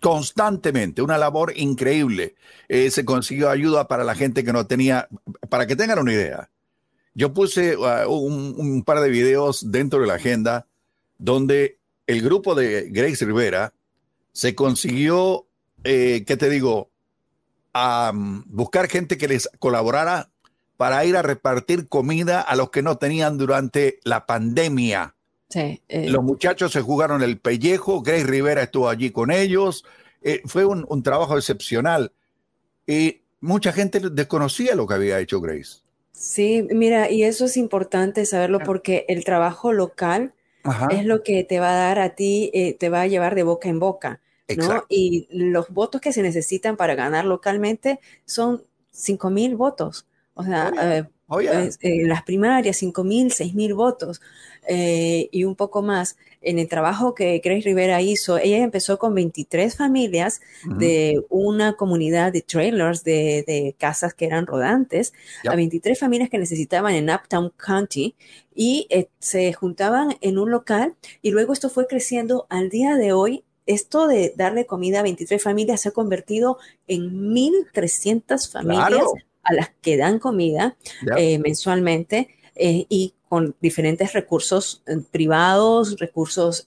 constantemente, una labor increíble. Eh, se consiguió ayuda para la gente que no tenía, para que tengan una idea. Yo puse uh, un, par de videos dentro de la agenda donde el grupo de Grace Rivera se consiguió, eh, ¿qué te digo? A buscar gente que les colaborara para ir a repartir comida a los que no tenían durante la pandemia. Sí, eh. Los muchachos se jugaron el pellejo, Grace Rivera estuvo allí con ellos, eh, fue un, trabajo excepcional y mucha gente desconocía lo que había hecho Grace. Sí, mira, y eso es importante saberlo porque el trabajo local es lo que te va a dar a ti, eh, te va a llevar de boca en boca. ¿no? Y los votos que se necesitan para ganar localmente son 5 mil votos. O sea, eh, pues, eh, las primarias, 5 mil, 6 mil votos eh, y un poco más. En el trabajo que Grace Rivera hizo, ella empezó con 23 familias de una comunidad de trailers, de, casas que eran rodantes, a 23 familias que necesitaban en Uptown County y se juntaban en un local y luego esto fue creciendo. Al día de hoy esto de darle comida a 23 familias se ha convertido en 1.300 familias a las que dan comida eh, mensualmente eh, y con diferentes recursos eh, privados, recursos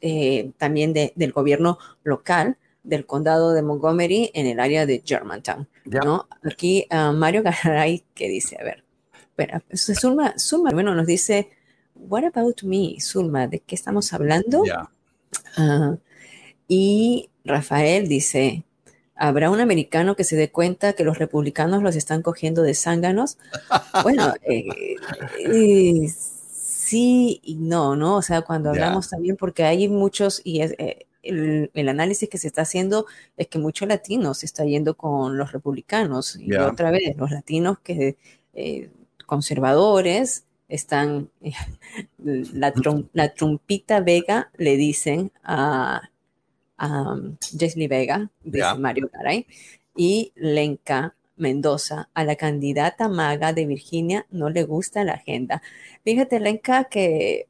también del gobierno local del condado de Montgomery en el área de Germantown. ¿no? Aquí ah, Mario Garay que dice, a ver, espera, Zulma, Zulma, bueno, nos dice, what about me, Zulma, ¿de qué estamos hablando? Ah, y Rafael dice, ¿Habrá un americano que se dé cuenta que los republicanos los están cogiendo de zánganos? Bueno, eh, eh, sí y no, ¿no? O sea, cuando hablamos también, porque hay muchos, y eh, el, análisis que se está haciendo es que muchos latinos se está yendo con los republicanos. Y otra vez, los latinos que conservadores están, la, la trumpita Vega le dicen a um, Vega, dice Mario Garay, y Lenka Mendoza, a la candidata maga de Virginia no le gusta la agenda. Fíjate, Lenka, que,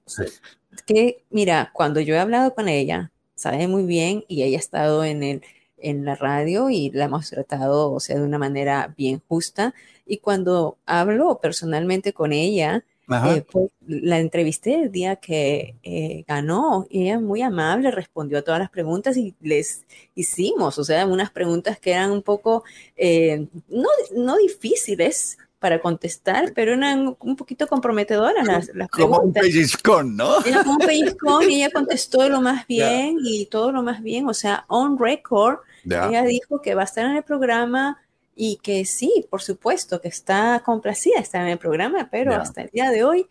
que, mira, cuando yo he hablado con ella, sabe muy bien y ella ha estado en, el, en la radio y la hemos tratado, o sea, de una manera bien justa. Y cuando hablo personalmente con ella, eh, pues, la entrevisté el día que eh, ganó y ella muy amable respondió a todas las preguntas y les hicimos, o sea, unas preguntas que eran un poco, eh, no, no difíciles, para contestar, pero eran un poquito comprometedoras las, las preguntas. Como un pellizcón, ¿no? Era como un pellizcón y ella contestó lo más bien y todo lo más bien, o sea, on record, ella dijo que va a estar en el programa, y que sí, por supuesto, que está complacida, está en el programa, pero hasta el día de hoy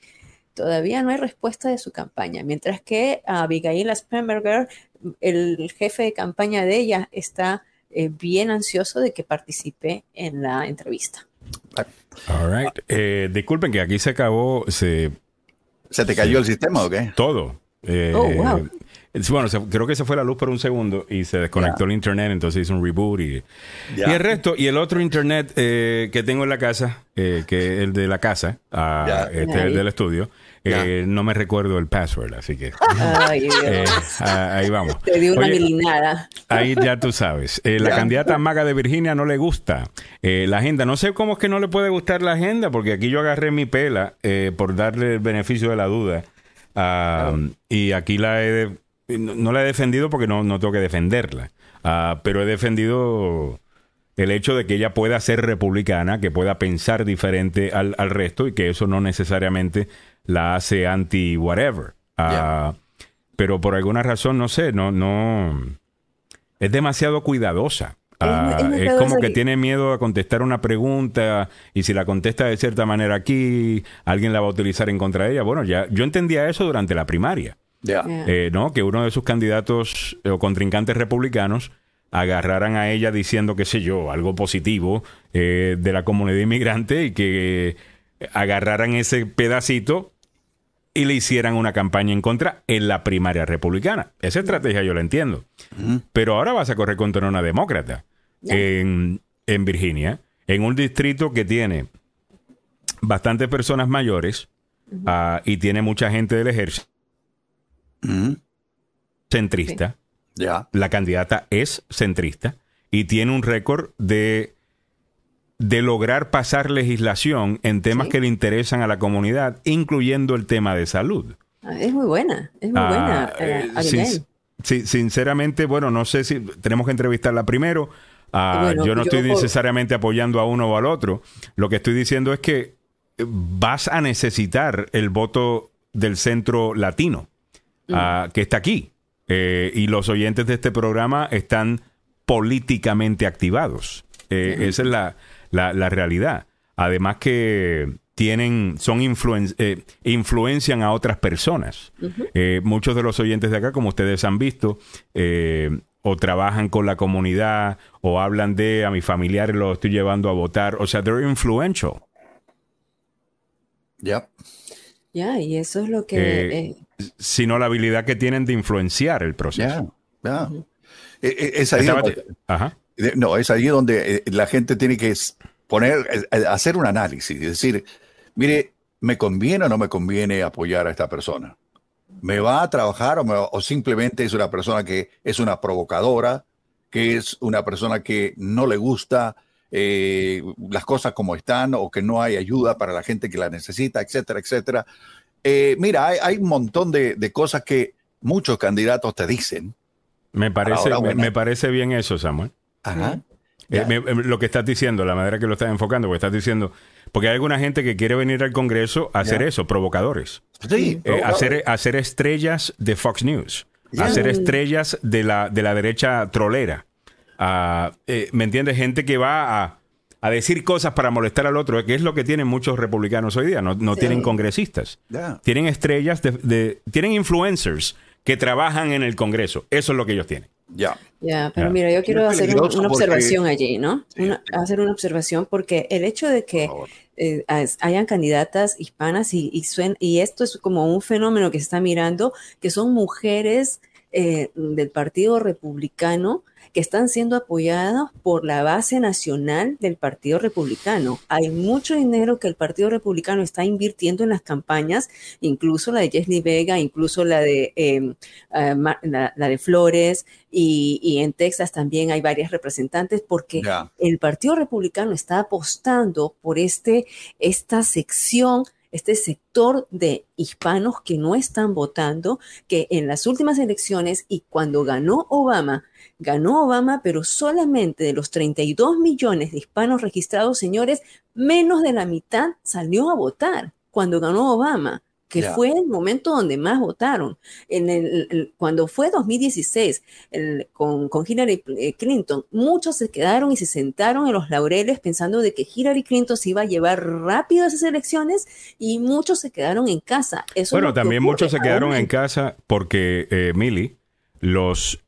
todavía no hay respuesta de su campaña, mientras que Abigail Spenberger, el jefe de campaña de ella, está eh, bien ansioso de que participe en la entrevista. All right. Eh, disculpen que aquí se acabó, se... ¿Se te cayó el sistema o qué? Todo. Eh, oh, wow. Bueno, creo que se fue la luz por un segundo y se desconectó el internet, entonces hizo un reboot y, y el resto. Y el otro internet eh, que tengo en la casa, eh, que es el de la casa, uh, este el del estudio, eh, no me recuerdo el password, así que ahí vamos. Te dio una milinada. Ahí ya tú sabes. la candidata maga de Virginia no le gusta la agenda. No sé cómo es que no le puede gustar la agenda, porque aquí yo agarré mi pela por darle el beneficio de la duda. Ah, y aquí la he no, la he defendido porque no, no tengo que defenderla, ah, pero he defendido el hecho de que ella pueda ser republicana, que pueda pensar diferente al, resto y que eso no necesariamente la hace anti-whatever. Ah, pero por alguna razón, no sé, no, no. Es demasiado cuidadosa. Ah, es, como que tiene miedo a contestar una pregunta y si la contesta de cierta manera aquí, alguien la va a utilizar en contra de ella. Bueno, ya yo entendía eso durante la primaria. Eh, ¿no? Que uno de sus candidatos o contrincantes republicanos agarraran a ella diciendo, qué sé yo, algo positivo eh, de la comunidad inmigrante y que agarraran ese pedacito y le hicieran una campaña en contra en la primaria republicana. Esa estrategia yo la entiendo. Pero ahora vas a correr contra una demócrata en, Virginia, en un distrito que tiene bastantes personas mayores ah, y tiene mucha gente del ejército centrista. Ya. La candidata es centrista y tiene un récord de de lograr pasar legislación en temas que le interesan a la comunidad, incluyendo el tema de salud. Ah, es muy buena, es muy ah, buena. Eh, sí, sinceramente, bueno, no sé si tenemos que entrevistarla primero. Ah, yo no estoy necesariamente apoyando a uno o al otro. Lo que estoy diciendo es que vas a necesitar el voto del centro latino mm. que está aquí. Eh, y los oyentes de este programa están políticamente activados. Eh, esa es la, la, realidad. Además que tienen, son eh, influencian a otras personas. Eh, muchos de los oyentes de acá, como ustedes han visto, eh, o trabajan con la comunidad, o hablan de a mi familiares lo estoy llevando a votar. O sea, they're influential. Ya. Ya, y eso es lo que... sino la habilidad que tienen de influenciar el proceso. Ya, Es ahí Ajá. No, es ahí donde eh, la gente tiene que poner, eh, eh, hacer un análisis, y decir, mire, ¿me conviene o no me conviene apoyar a esta persona? ¿Me va a trabajar o, simplemente es una persona que es una provocadora, que es una persona que no le gusta las cosas como están o que no hay ayuda para la gente que la necesita, etcétera, etcétera? Mira, hay, un montón de, cosas que muchos candidatos te dicen. Me parece, me parece bien eso, Samuel. Ajá. Eh, lo que estás diciendo, la manera que lo estás enfocando, porque estás diciendo, porque hay alguna gente que quiere venir al Congreso a hacer eso, provocadores. Sí, eh, hacer, hacer estrellas de Fox News, hacer estrellas de la, de la derecha trolera. Ah, eh, ¿Me entiendes? Gente que va a, a, decir cosas para molestar al otro, que es lo que tienen muchos republicanos hoy día, no, tienen congresistas. Tienen estrellas, de, tienen influencers que trabajan en el Congreso. Eso es lo que ellos tienen. Ya. Ya, pero mira, yo quiero hacer una observación allí, ¿no? hacer una observación porque el hecho de que eh, hayan candidatas hispanas y, y, y esto es como un fenómeno que se está mirando, que son mujeres eh, del Partido Republicano que están siendo apoyadas por la base nacional del Partido Republicano. Hay mucho dinero que el Partido Republicano está invirtiendo en las campañas, incluso la de Jesney Vega, incluso la de, em, eh, la, de Flores, y, en Texas también hay varias representantes, porque el Partido Republicano está apostando por este, esta sección este sector de hispanos que no están votando, que en las últimas elecciones y cuando ganó Obama, ganó Obama, pero solamente de los 32 millones de hispanos registrados, señores, menos de la mitad salió a votar cuando ganó Obama que fue el momento donde más votaron. En el, cuando fue 2016 con, con, Hillary eh, Clinton, muchos se quedaron y se sentaron en los laureles pensando de que Hillary Clinton se iba a llevar rápido esas elecciones y muchos se quedaron en casa. bueno, también muchos se quedaron en casa porque, eh, Millie, los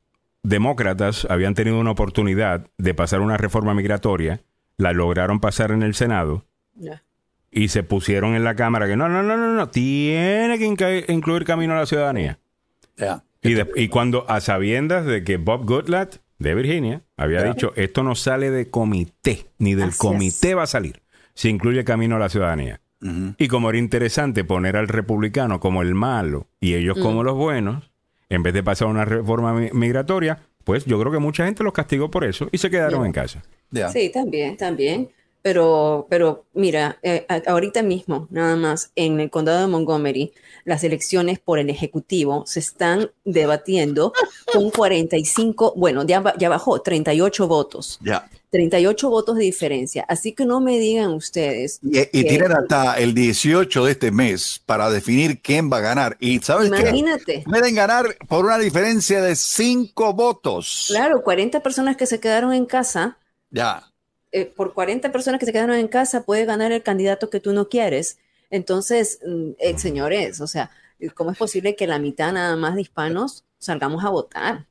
demócratas habían tenido una oportunidad de pasar una reforma migratoria, la lograron pasar en el Senado y se pusieron en la Cámara que no, no, no, no, no, tiene que incluir camino a la ciudadanía. Y, y, cuando a sabiendas de que Bob Goodlatte de Virginia había dicho, esto no sale de comité, ni del comité va a salir, se incluye camino a la ciudadanía. Y como era interesante poner al republicano como el malo y ellos como mm. los buenos, en vez de pasar una reforma migratoria, pues yo creo que mucha gente los castigó por eso y se quedaron en casa. Sí, también, también. Pero, pero mira, eh, ahorita mismo, nada más, en el condado de Montgomery, las elecciones por el Ejecutivo se están debatiendo con 45, bueno, ya, ya bajó, 38 votos. Ya. 38 votos de diferencia. Así que no me digan ustedes. Y, y tienen hasta el 18 de este mes para definir quién va a ganar. Y sabes Imagínate. Pueden ganar por una diferencia de 5 votos. Claro, 40 personas que se quedaron en casa. Ya. Eh, por 40 personas que se quedaron en casa puede ganar el candidato que tú no quieres. Entonces, mm, eh, señores, o sea, ¿cómo es posible que la mitad nada más de hispanos salgamos a votar?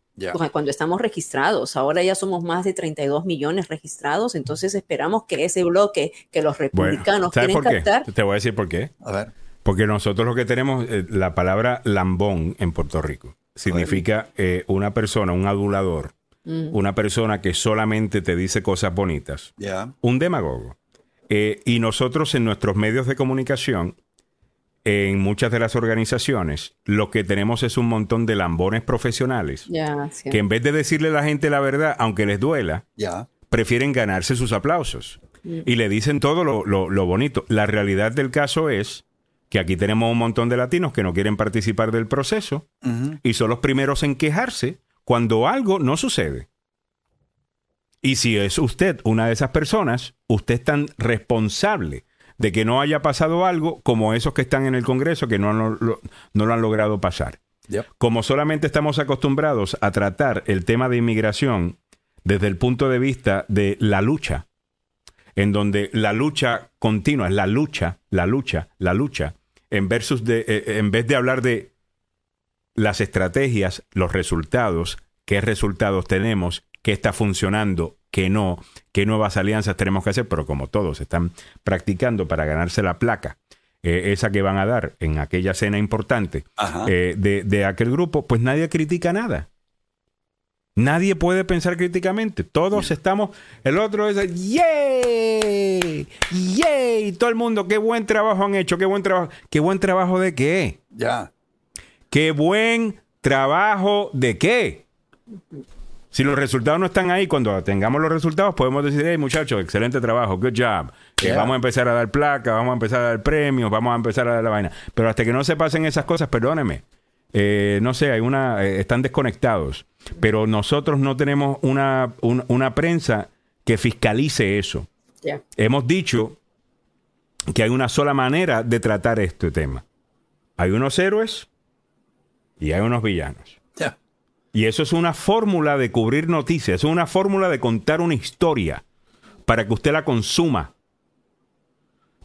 Cuando estamos registrados, ahora ya somos más de 32 millones registrados, entonces esperamos que ese bloque que los republicanos quieren captar. Te voy a decir por qué. A ver. Porque nosotros lo que tenemos, eh, la palabra lambón en Puerto Rico, significa una persona, un adulador, Mm. una persona que solamente te dice cosas bonitas, un demagogo. Eh, y nosotros en nuestros medios de comunicación, en muchas de las organizaciones, lo que tenemos es un montón de lambones profesionales que en vez de decirle a la gente la verdad, aunque les duela, prefieren ganarse sus aplausos. Mm. Y le dicen todo lo, bonito. La realidad del caso es que aquí tenemos un montón de latinos que no quieren participar del proceso y son los primeros en quejarse cuando algo no sucede. Y si es usted una de esas personas, usted es tan responsable de que no haya pasado algo como esos que están en el Congreso que no, no, lo han logrado pasar. Como solamente estamos acostumbrados a tratar el tema de inmigración desde el punto de vista de la lucha, en donde la lucha continua es la lucha, la lucha, la lucha, en, versus de, eh, en vez de hablar de las estrategias, los resultados, qué resultados tenemos, qué está funcionando, qué no, qué nuevas alianzas tenemos que hacer, pero como todos están practicando para ganarse la placa, eh, esa que van a dar en aquella cena importante eh, de, aquel grupo, pues nadie critica nada. Nadie puede pensar críticamente. Todos estamos. El otro es. ¡Yay! ¡Yay! Todo el mundo, qué buen trabajo han hecho, qué buen trabajo. ¿Qué buen trabajo de qué? Ya. Qué buen trabajo de qué. Si los resultados no están ahí, cuando tengamos los resultados, podemos decir, hey muchachos, excelente trabajo, good job. Eh, vamos a empezar a dar placas, vamos a empezar a dar premios, vamos a empezar a dar la vaina. Pero hasta que no se pasen esas cosas, perdóneme. Eh, no sé, hay una, eh, están desconectados. Pero nosotros no tenemos una, una prensa que fiscalice eso. Hemos dicho que hay una sola manera de tratar este tema. Hay unos héroes y hay unos villanos. Y eso es una fórmula de cubrir noticias, es una fórmula de contar una historia para que usted la consuma.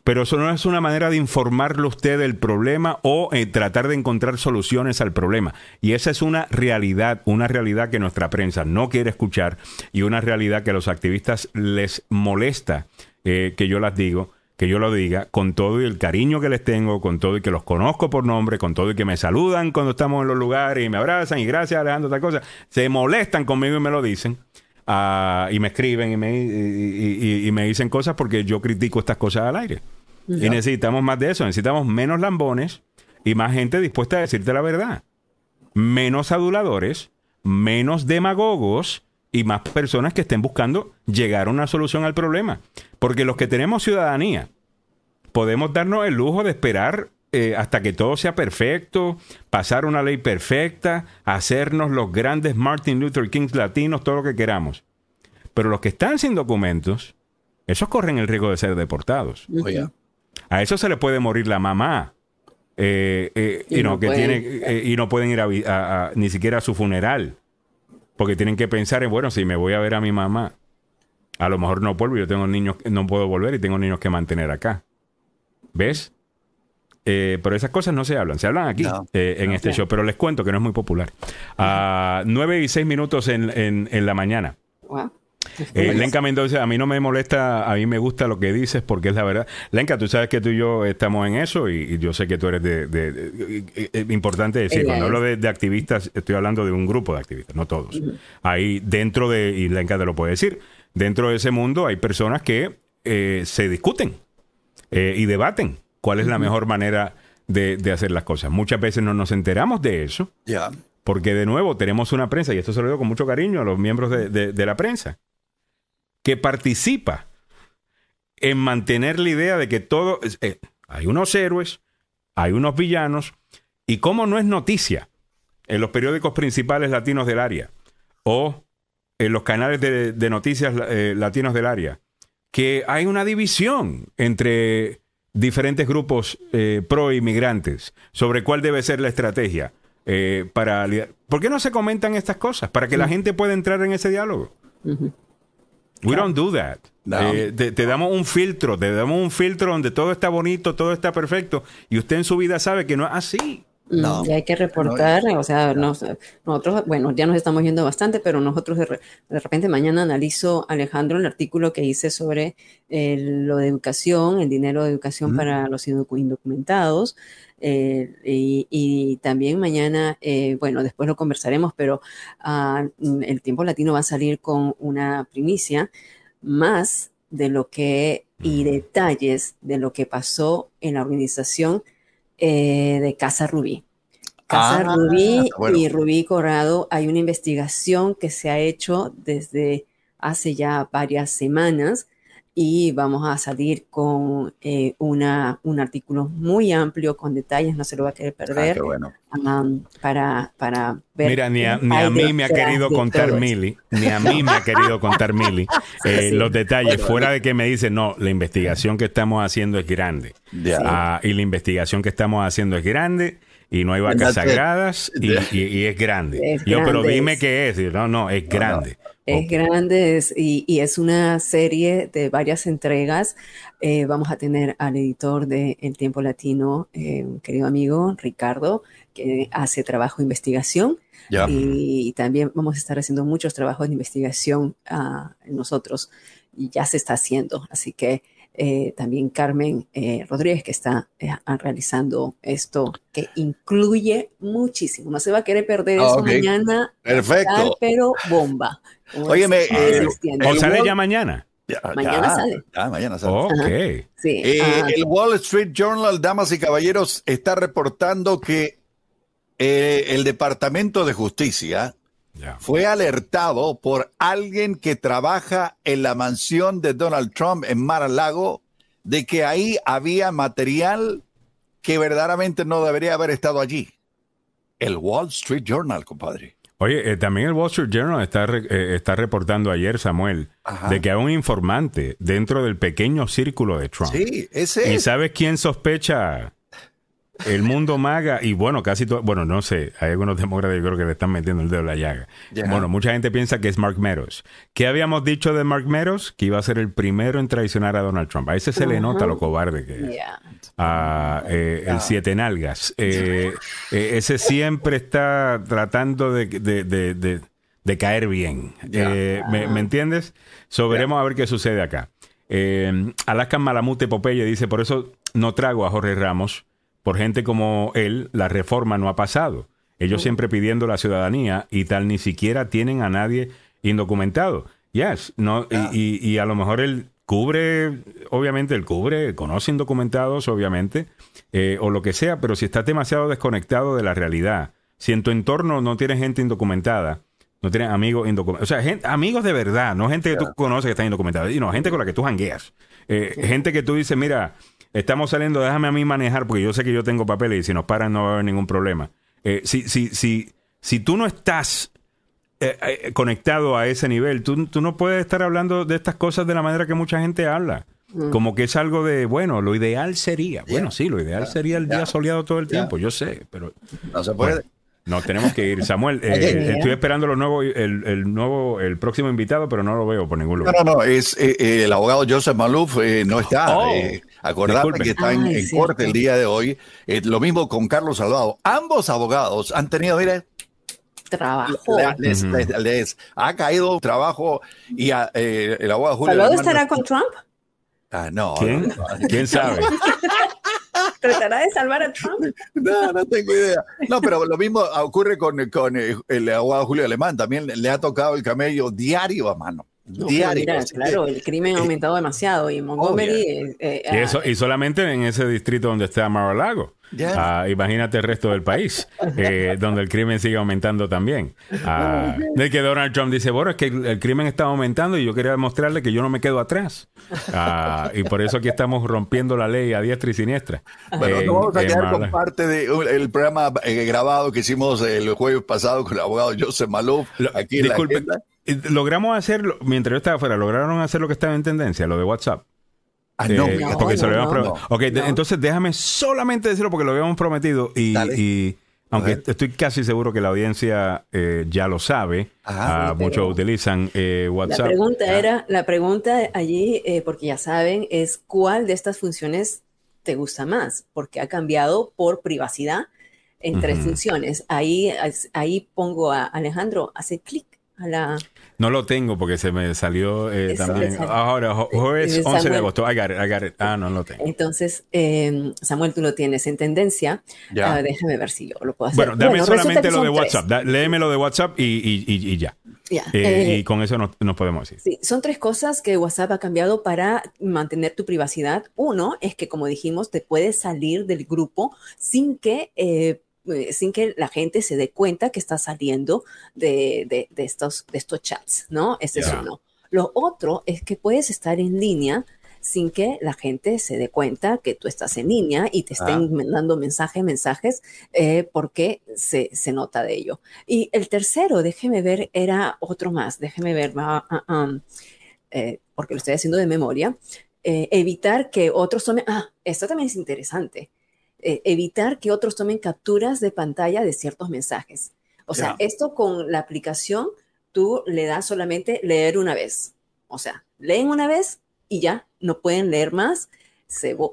Pero eso no es una manera de informarle a usted del problema o eh, tratar de encontrar soluciones al problema. Y esa es una realidad, una realidad que nuestra prensa no quiere escuchar y una realidad que a los activistas les molesta eh, que yo las digo que yo lo diga, con todo y el cariño que les tengo, con todo y que los conozco por nombre, con todo y que me saludan cuando estamos en los lugares y me abrazan y gracias Alejandro, tal cosa, se molestan conmigo y me lo dicen. Ah, y me escriben y me, y, me, dicen cosas porque yo critico estas cosas al aire. Y necesitamos más de eso, necesitamos menos lambones y más gente dispuesta a decirte la verdad. Menos aduladores, menos demagogos y más personas que estén buscando llegar a una solución al problema. Porque los que tenemos ciudadanía, podemos darnos el lujo de esperar eh, hasta que todo sea perfecto, pasar una ley perfecta, hacernos los grandes Martin Luther King latinos, todo lo que queramos. Pero los que están sin documentos, esos corren el riesgo de ser deportados. A eso se le puede morir la mamá. Eh, eh, y, no, que tiene, y no pueden ir a, ni siquiera a su funeral. Porque tienen que pensar en, bueno, si me voy a ver a mi mamá, a lo mejor no vuelvo, yo tengo niños, no puedo volver y tengo niños que mantener acá. ¿Ves? Eh, pero esas cosas no se hablan, se hablan aquí eh, en este show, pero les cuento que no es muy popular. A nueve y seis minutos en, en, la mañana. Eh, Lenka Mendoza, a mí no me molesta, a mí me gusta lo que dices porque es la verdad. Lenka, tú sabes que tú y yo estamos en eso y, yo sé que tú eres de... importante decir, cuando hablo de, activistas, estoy hablando de un grupo de activistas, no todos. Ahí dentro de, y Lenka te lo puede decir, dentro de ese mundo hay personas que eh, se discuten eh, y debaten cuál es la mejor manera de, hacer las cosas. Muchas veces no nos enteramos de eso. Porque de nuevo tenemos una prensa, y esto se lo digo con mucho cariño a los miembros de la prensa, que participa en mantener la idea de que todo, eh, hay unos héroes, hay unos villanos, y cómo no es noticia en los periódicos principales latinos del área o en los canales de, noticias eh, latinos del área, que hay una división entre diferentes grupos eh, pro inmigrantes sobre cuál debe ser la estrategia eh, para... ¿Por qué no se comentan estas cosas? Para que la gente pueda entrar en ese diálogo. We don't do that. Eh, te, damos un filtro, te damos un filtro donde todo está bonito, todo está perfecto, y usted en su vida sabe que no es así. No. Y hay que reportar, o sea, nosotros, bueno, ya nos estamos yendo bastante, pero nosotros de, repente mañana analizo, Alejandro, el artículo que hice sobre lo de educación, el dinero de educación para los indocumentados. Eh, y, también mañana, eh, bueno, después lo conversaremos, pero ah, el tiempo latino va a salir con una primicia más de lo que y detalles de lo que pasó en la organización eh, de Casa Rubí. Casa ah, Rubí y Rubí Corrado, hay una investigación que se ha hecho desde hace ya varias semanas y vamos a salir con eh, una, un artículo muy amplio con detalles, no se lo va a querer ah, perder, para, para ver. Mira, ni a, mí me ha querido contar Mili, ni a mí me ha querido contar Mili eh, los detalles, fuera de que me dice, no, la investigación que estamos haciendo es grande. Ah, y la investigación que estamos haciendo es grande y no hay vacas sagradas y, es grande. Yo, pero dime qué es. No, no, es grande. Es grande y, es una serie de varias entregas. Eh, vamos a tener al editor de El Tiempo Latino, eh, un querido amigo Ricardo, que hace trabajo de investigación. Y también vamos a estar haciendo muchos trabajos de investigación uh, nosotros y ya se está haciendo. Así que eh, también Carmen eh, Rodríguez, que está eh, realizando esto, que incluye muchísimo. No se va a querer perder eso ah, mañana. Perfecto. pero bomba. Óyeme, ¿o sale ya mañana? mañana sale. mañana sale. Ok. Sí, ah, el Wall Street Journal, damas y caballeros, está reportando que el Departamento de Justicia fue alertado por alguien que trabaja en la mansión de Donald Trump en Mar-a-Lago de que ahí había material que verdaderamente no debería haber estado allí. El Wall Street Journal, compadre. Oye, eh, también el Wall Street Journal está, eh, está reportando ayer, Samuel, de que hay un informante dentro del pequeño círculo de Trump. Sí, ese ¿Y sabes quién sospecha el mundo maga, y bueno, casi todo, bueno, no sé, hay algunos demócratas yo creo que le están metiendo el dedo en la llaga. Bueno, mucha gente piensa que es Mark Meadows. ¿Qué habíamos dicho de Mark Meadows? Que iba a ser el primero en traicionar a Donald Trump. A ese se le nota lo cobarde que es. Ah, eh, el siete nalgas. Eh, eh, ese siempre está tratando de, de, caer bien. ¿me, entiendes? So, veremos a ver qué sucede acá. Alaska Malamute Popeye dice, por eso no trago a Jorge Ramos por gente como él, la reforma no ha pasado. Ellos siempre pidiendo la ciudadanía y tal, ni siquiera tienen a nadie indocumentado. Yes, no, y, a lo mejor él cubre, obviamente él cubre, conoce indocumentados, obviamente, eh, o lo que sea, pero si estás demasiado desconectado de la realidad, si en tu entorno no tienes gente indocumentada, no tienes amigos indocumentados, o sea, amigos de verdad, no gente que tú conoces que está indocumentada, sino gente con la que tú jangueas, eh, gente que tú dices, mira, estamos saliendo, déjame a mí manejar, porque yo sé que yo tengo papeles y si nos paran no va a haber ningún problema. Eh, si, si, si, si tú no estás eh, eh, conectado a ese nivel, tú, tú, no puedes estar hablando de estas cosas de la manera que mucha gente habla. Mm. Como que es algo de, bueno, lo ideal sería. Bueno, sí, lo ideal sería el día soleado todo el tiempo, yo sé, pero... No se puede. No, tenemos que ir. Samuel, eh, estoy esperando lo nuevo, el, nuevo, el próximo invitado, pero no lo veo por ningún lugar. No, no, no, es eh, eh, el abogado Joseph Malouf, no está. Oh, acordate que está en, corte el día de hoy. lo mismo con Carlos Salvado. Ambos abogados han tenido, mire, trabajo. Les, ha caído trabajo y el abogado Julio. ¿Salvado estará con Trump? Ah, no. ¿Quién? ¿Quién sabe? ¿Tratará de salvar a Trump? No, no tengo idea. No, pero lo mismo ocurre con, con el abogado Julio Alemán. También le ha tocado el camello diario a mano. Diarios. claro, el crimen ha aumentado demasiado y Montgomery... Eh, y, eso, y solamente en ese distrito donde está Mar-a-Lago. Ah, imagínate el resto del país, eh, donde el crimen sigue aumentando también. Ah, de que Donald Trump dice, bueno, es que el, crimen está aumentando y yo quería demostrarle que yo no me quedo atrás. Ah, y por eso aquí estamos rompiendo la ley a diestra y siniestra. Bueno, nos vamos a quedar con parte del programa eh, grabado que hicimos el jueves pasado con el abogado Joseph Malouf. Aquí disculpe, logramos hacerlo, mientras yo estaba afuera, lograron hacer lo que estaba en tendencia, lo de WhatsApp. Ah, no, eh, porque se lo habíamos Ok, entonces déjame solamente decirlo porque lo habíamos prometido y, aunque estoy casi seguro que la audiencia eh, ya lo sabe, ah, muchos utilizan eh, WhatsApp. La pregunta era, la pregunta allí, porque ya saben, es cuál de estas funciones te gusta más, porque ha cambiado por privacidad en tres funciones. Ahí, ahí pongo a Alejandro, hace clic a la no lo tengo porque se me salió eh, también. Ahora, jueves 11 de agosto. I got it, I got it. Ah, no, lo tengo. Entonces, eh, Samuel, tú lo tienes en tendencia. Ya. Ah, déjame ver si yo lo puedo hacer. Bueno, dame solamente lo de WhatsApp. léeme lo de WhatsApp y, y, y, ya. ya. Eh, y con eso nos, nos, podemos decir. Sí, son tres cosas que WhatsApp ha cambiado para mantener tu privacidad. Uno es que, como dijimos, te puedes salir del grupo sin que eh, sin que la gente se dé cuenta que está saliendo de, estos, de estos chats, ¿no? Ese es uno. Lo otro es que puedes estar en línea sin que la gente se dé cuenta que tú estás en línea y te estén ah. dando mensajes, mensajes, eh, porque se, nota de ello. Y el tercero, déjeme ver, era otro más, déjeme ver, um, eh, porque lo estoy haciendo de memoria, evitar que otros tomen, ah, esto también es interesante, eh, evitar que otros tomen capturas de pantalla de ciertos mensajes. O sea, esto con la aplicación, tú le das solamente leer una vez. O sea, leen una vez y ya, no pueden leer más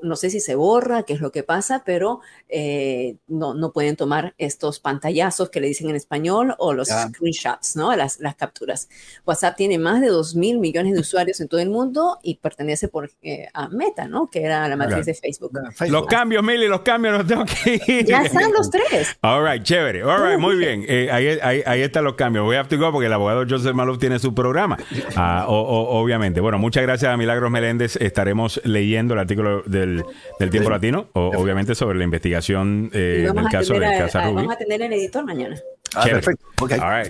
no sé si se borra, qué es lo que pasa, pero eh, no, no pueden tomar estos pantallazos que le dicen en español o los screenshots, ¿no? Las, las capturas. WhatsApp tiene más de 2 mil millones de usuarios en todo el mundo y pertenece por, eh, a Meta, ¿no? Que era la matriz de Facebook. Los cambios, Mili, los cambios los tengo que ir. Ya están los tres. All right, chévere. All right, muy bien. Eh, ahí, ahí, están los cambios. Voy a have to go porque el abogado Joseph Maluf tiene su programa. Ah, obviamente. Bueno, muchas gracias a Milagros Meléndez. Estaremos leyendo el artículo del, tiempo latino, obviamente sobre la investigación eh, del caso de Casa Rubio. Vamos a tener el editor mañana. Ah, perfecto.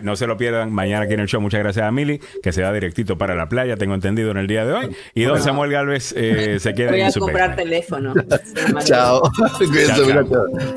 No se lo pierdan mañana aquí en el show. Muchas gracias a Mili, que se va directito para la playa, tengo entendido en el día de hoy. Y don Samuel Galvez eh, se queda Voy en a comprar teléfono. chao. chao.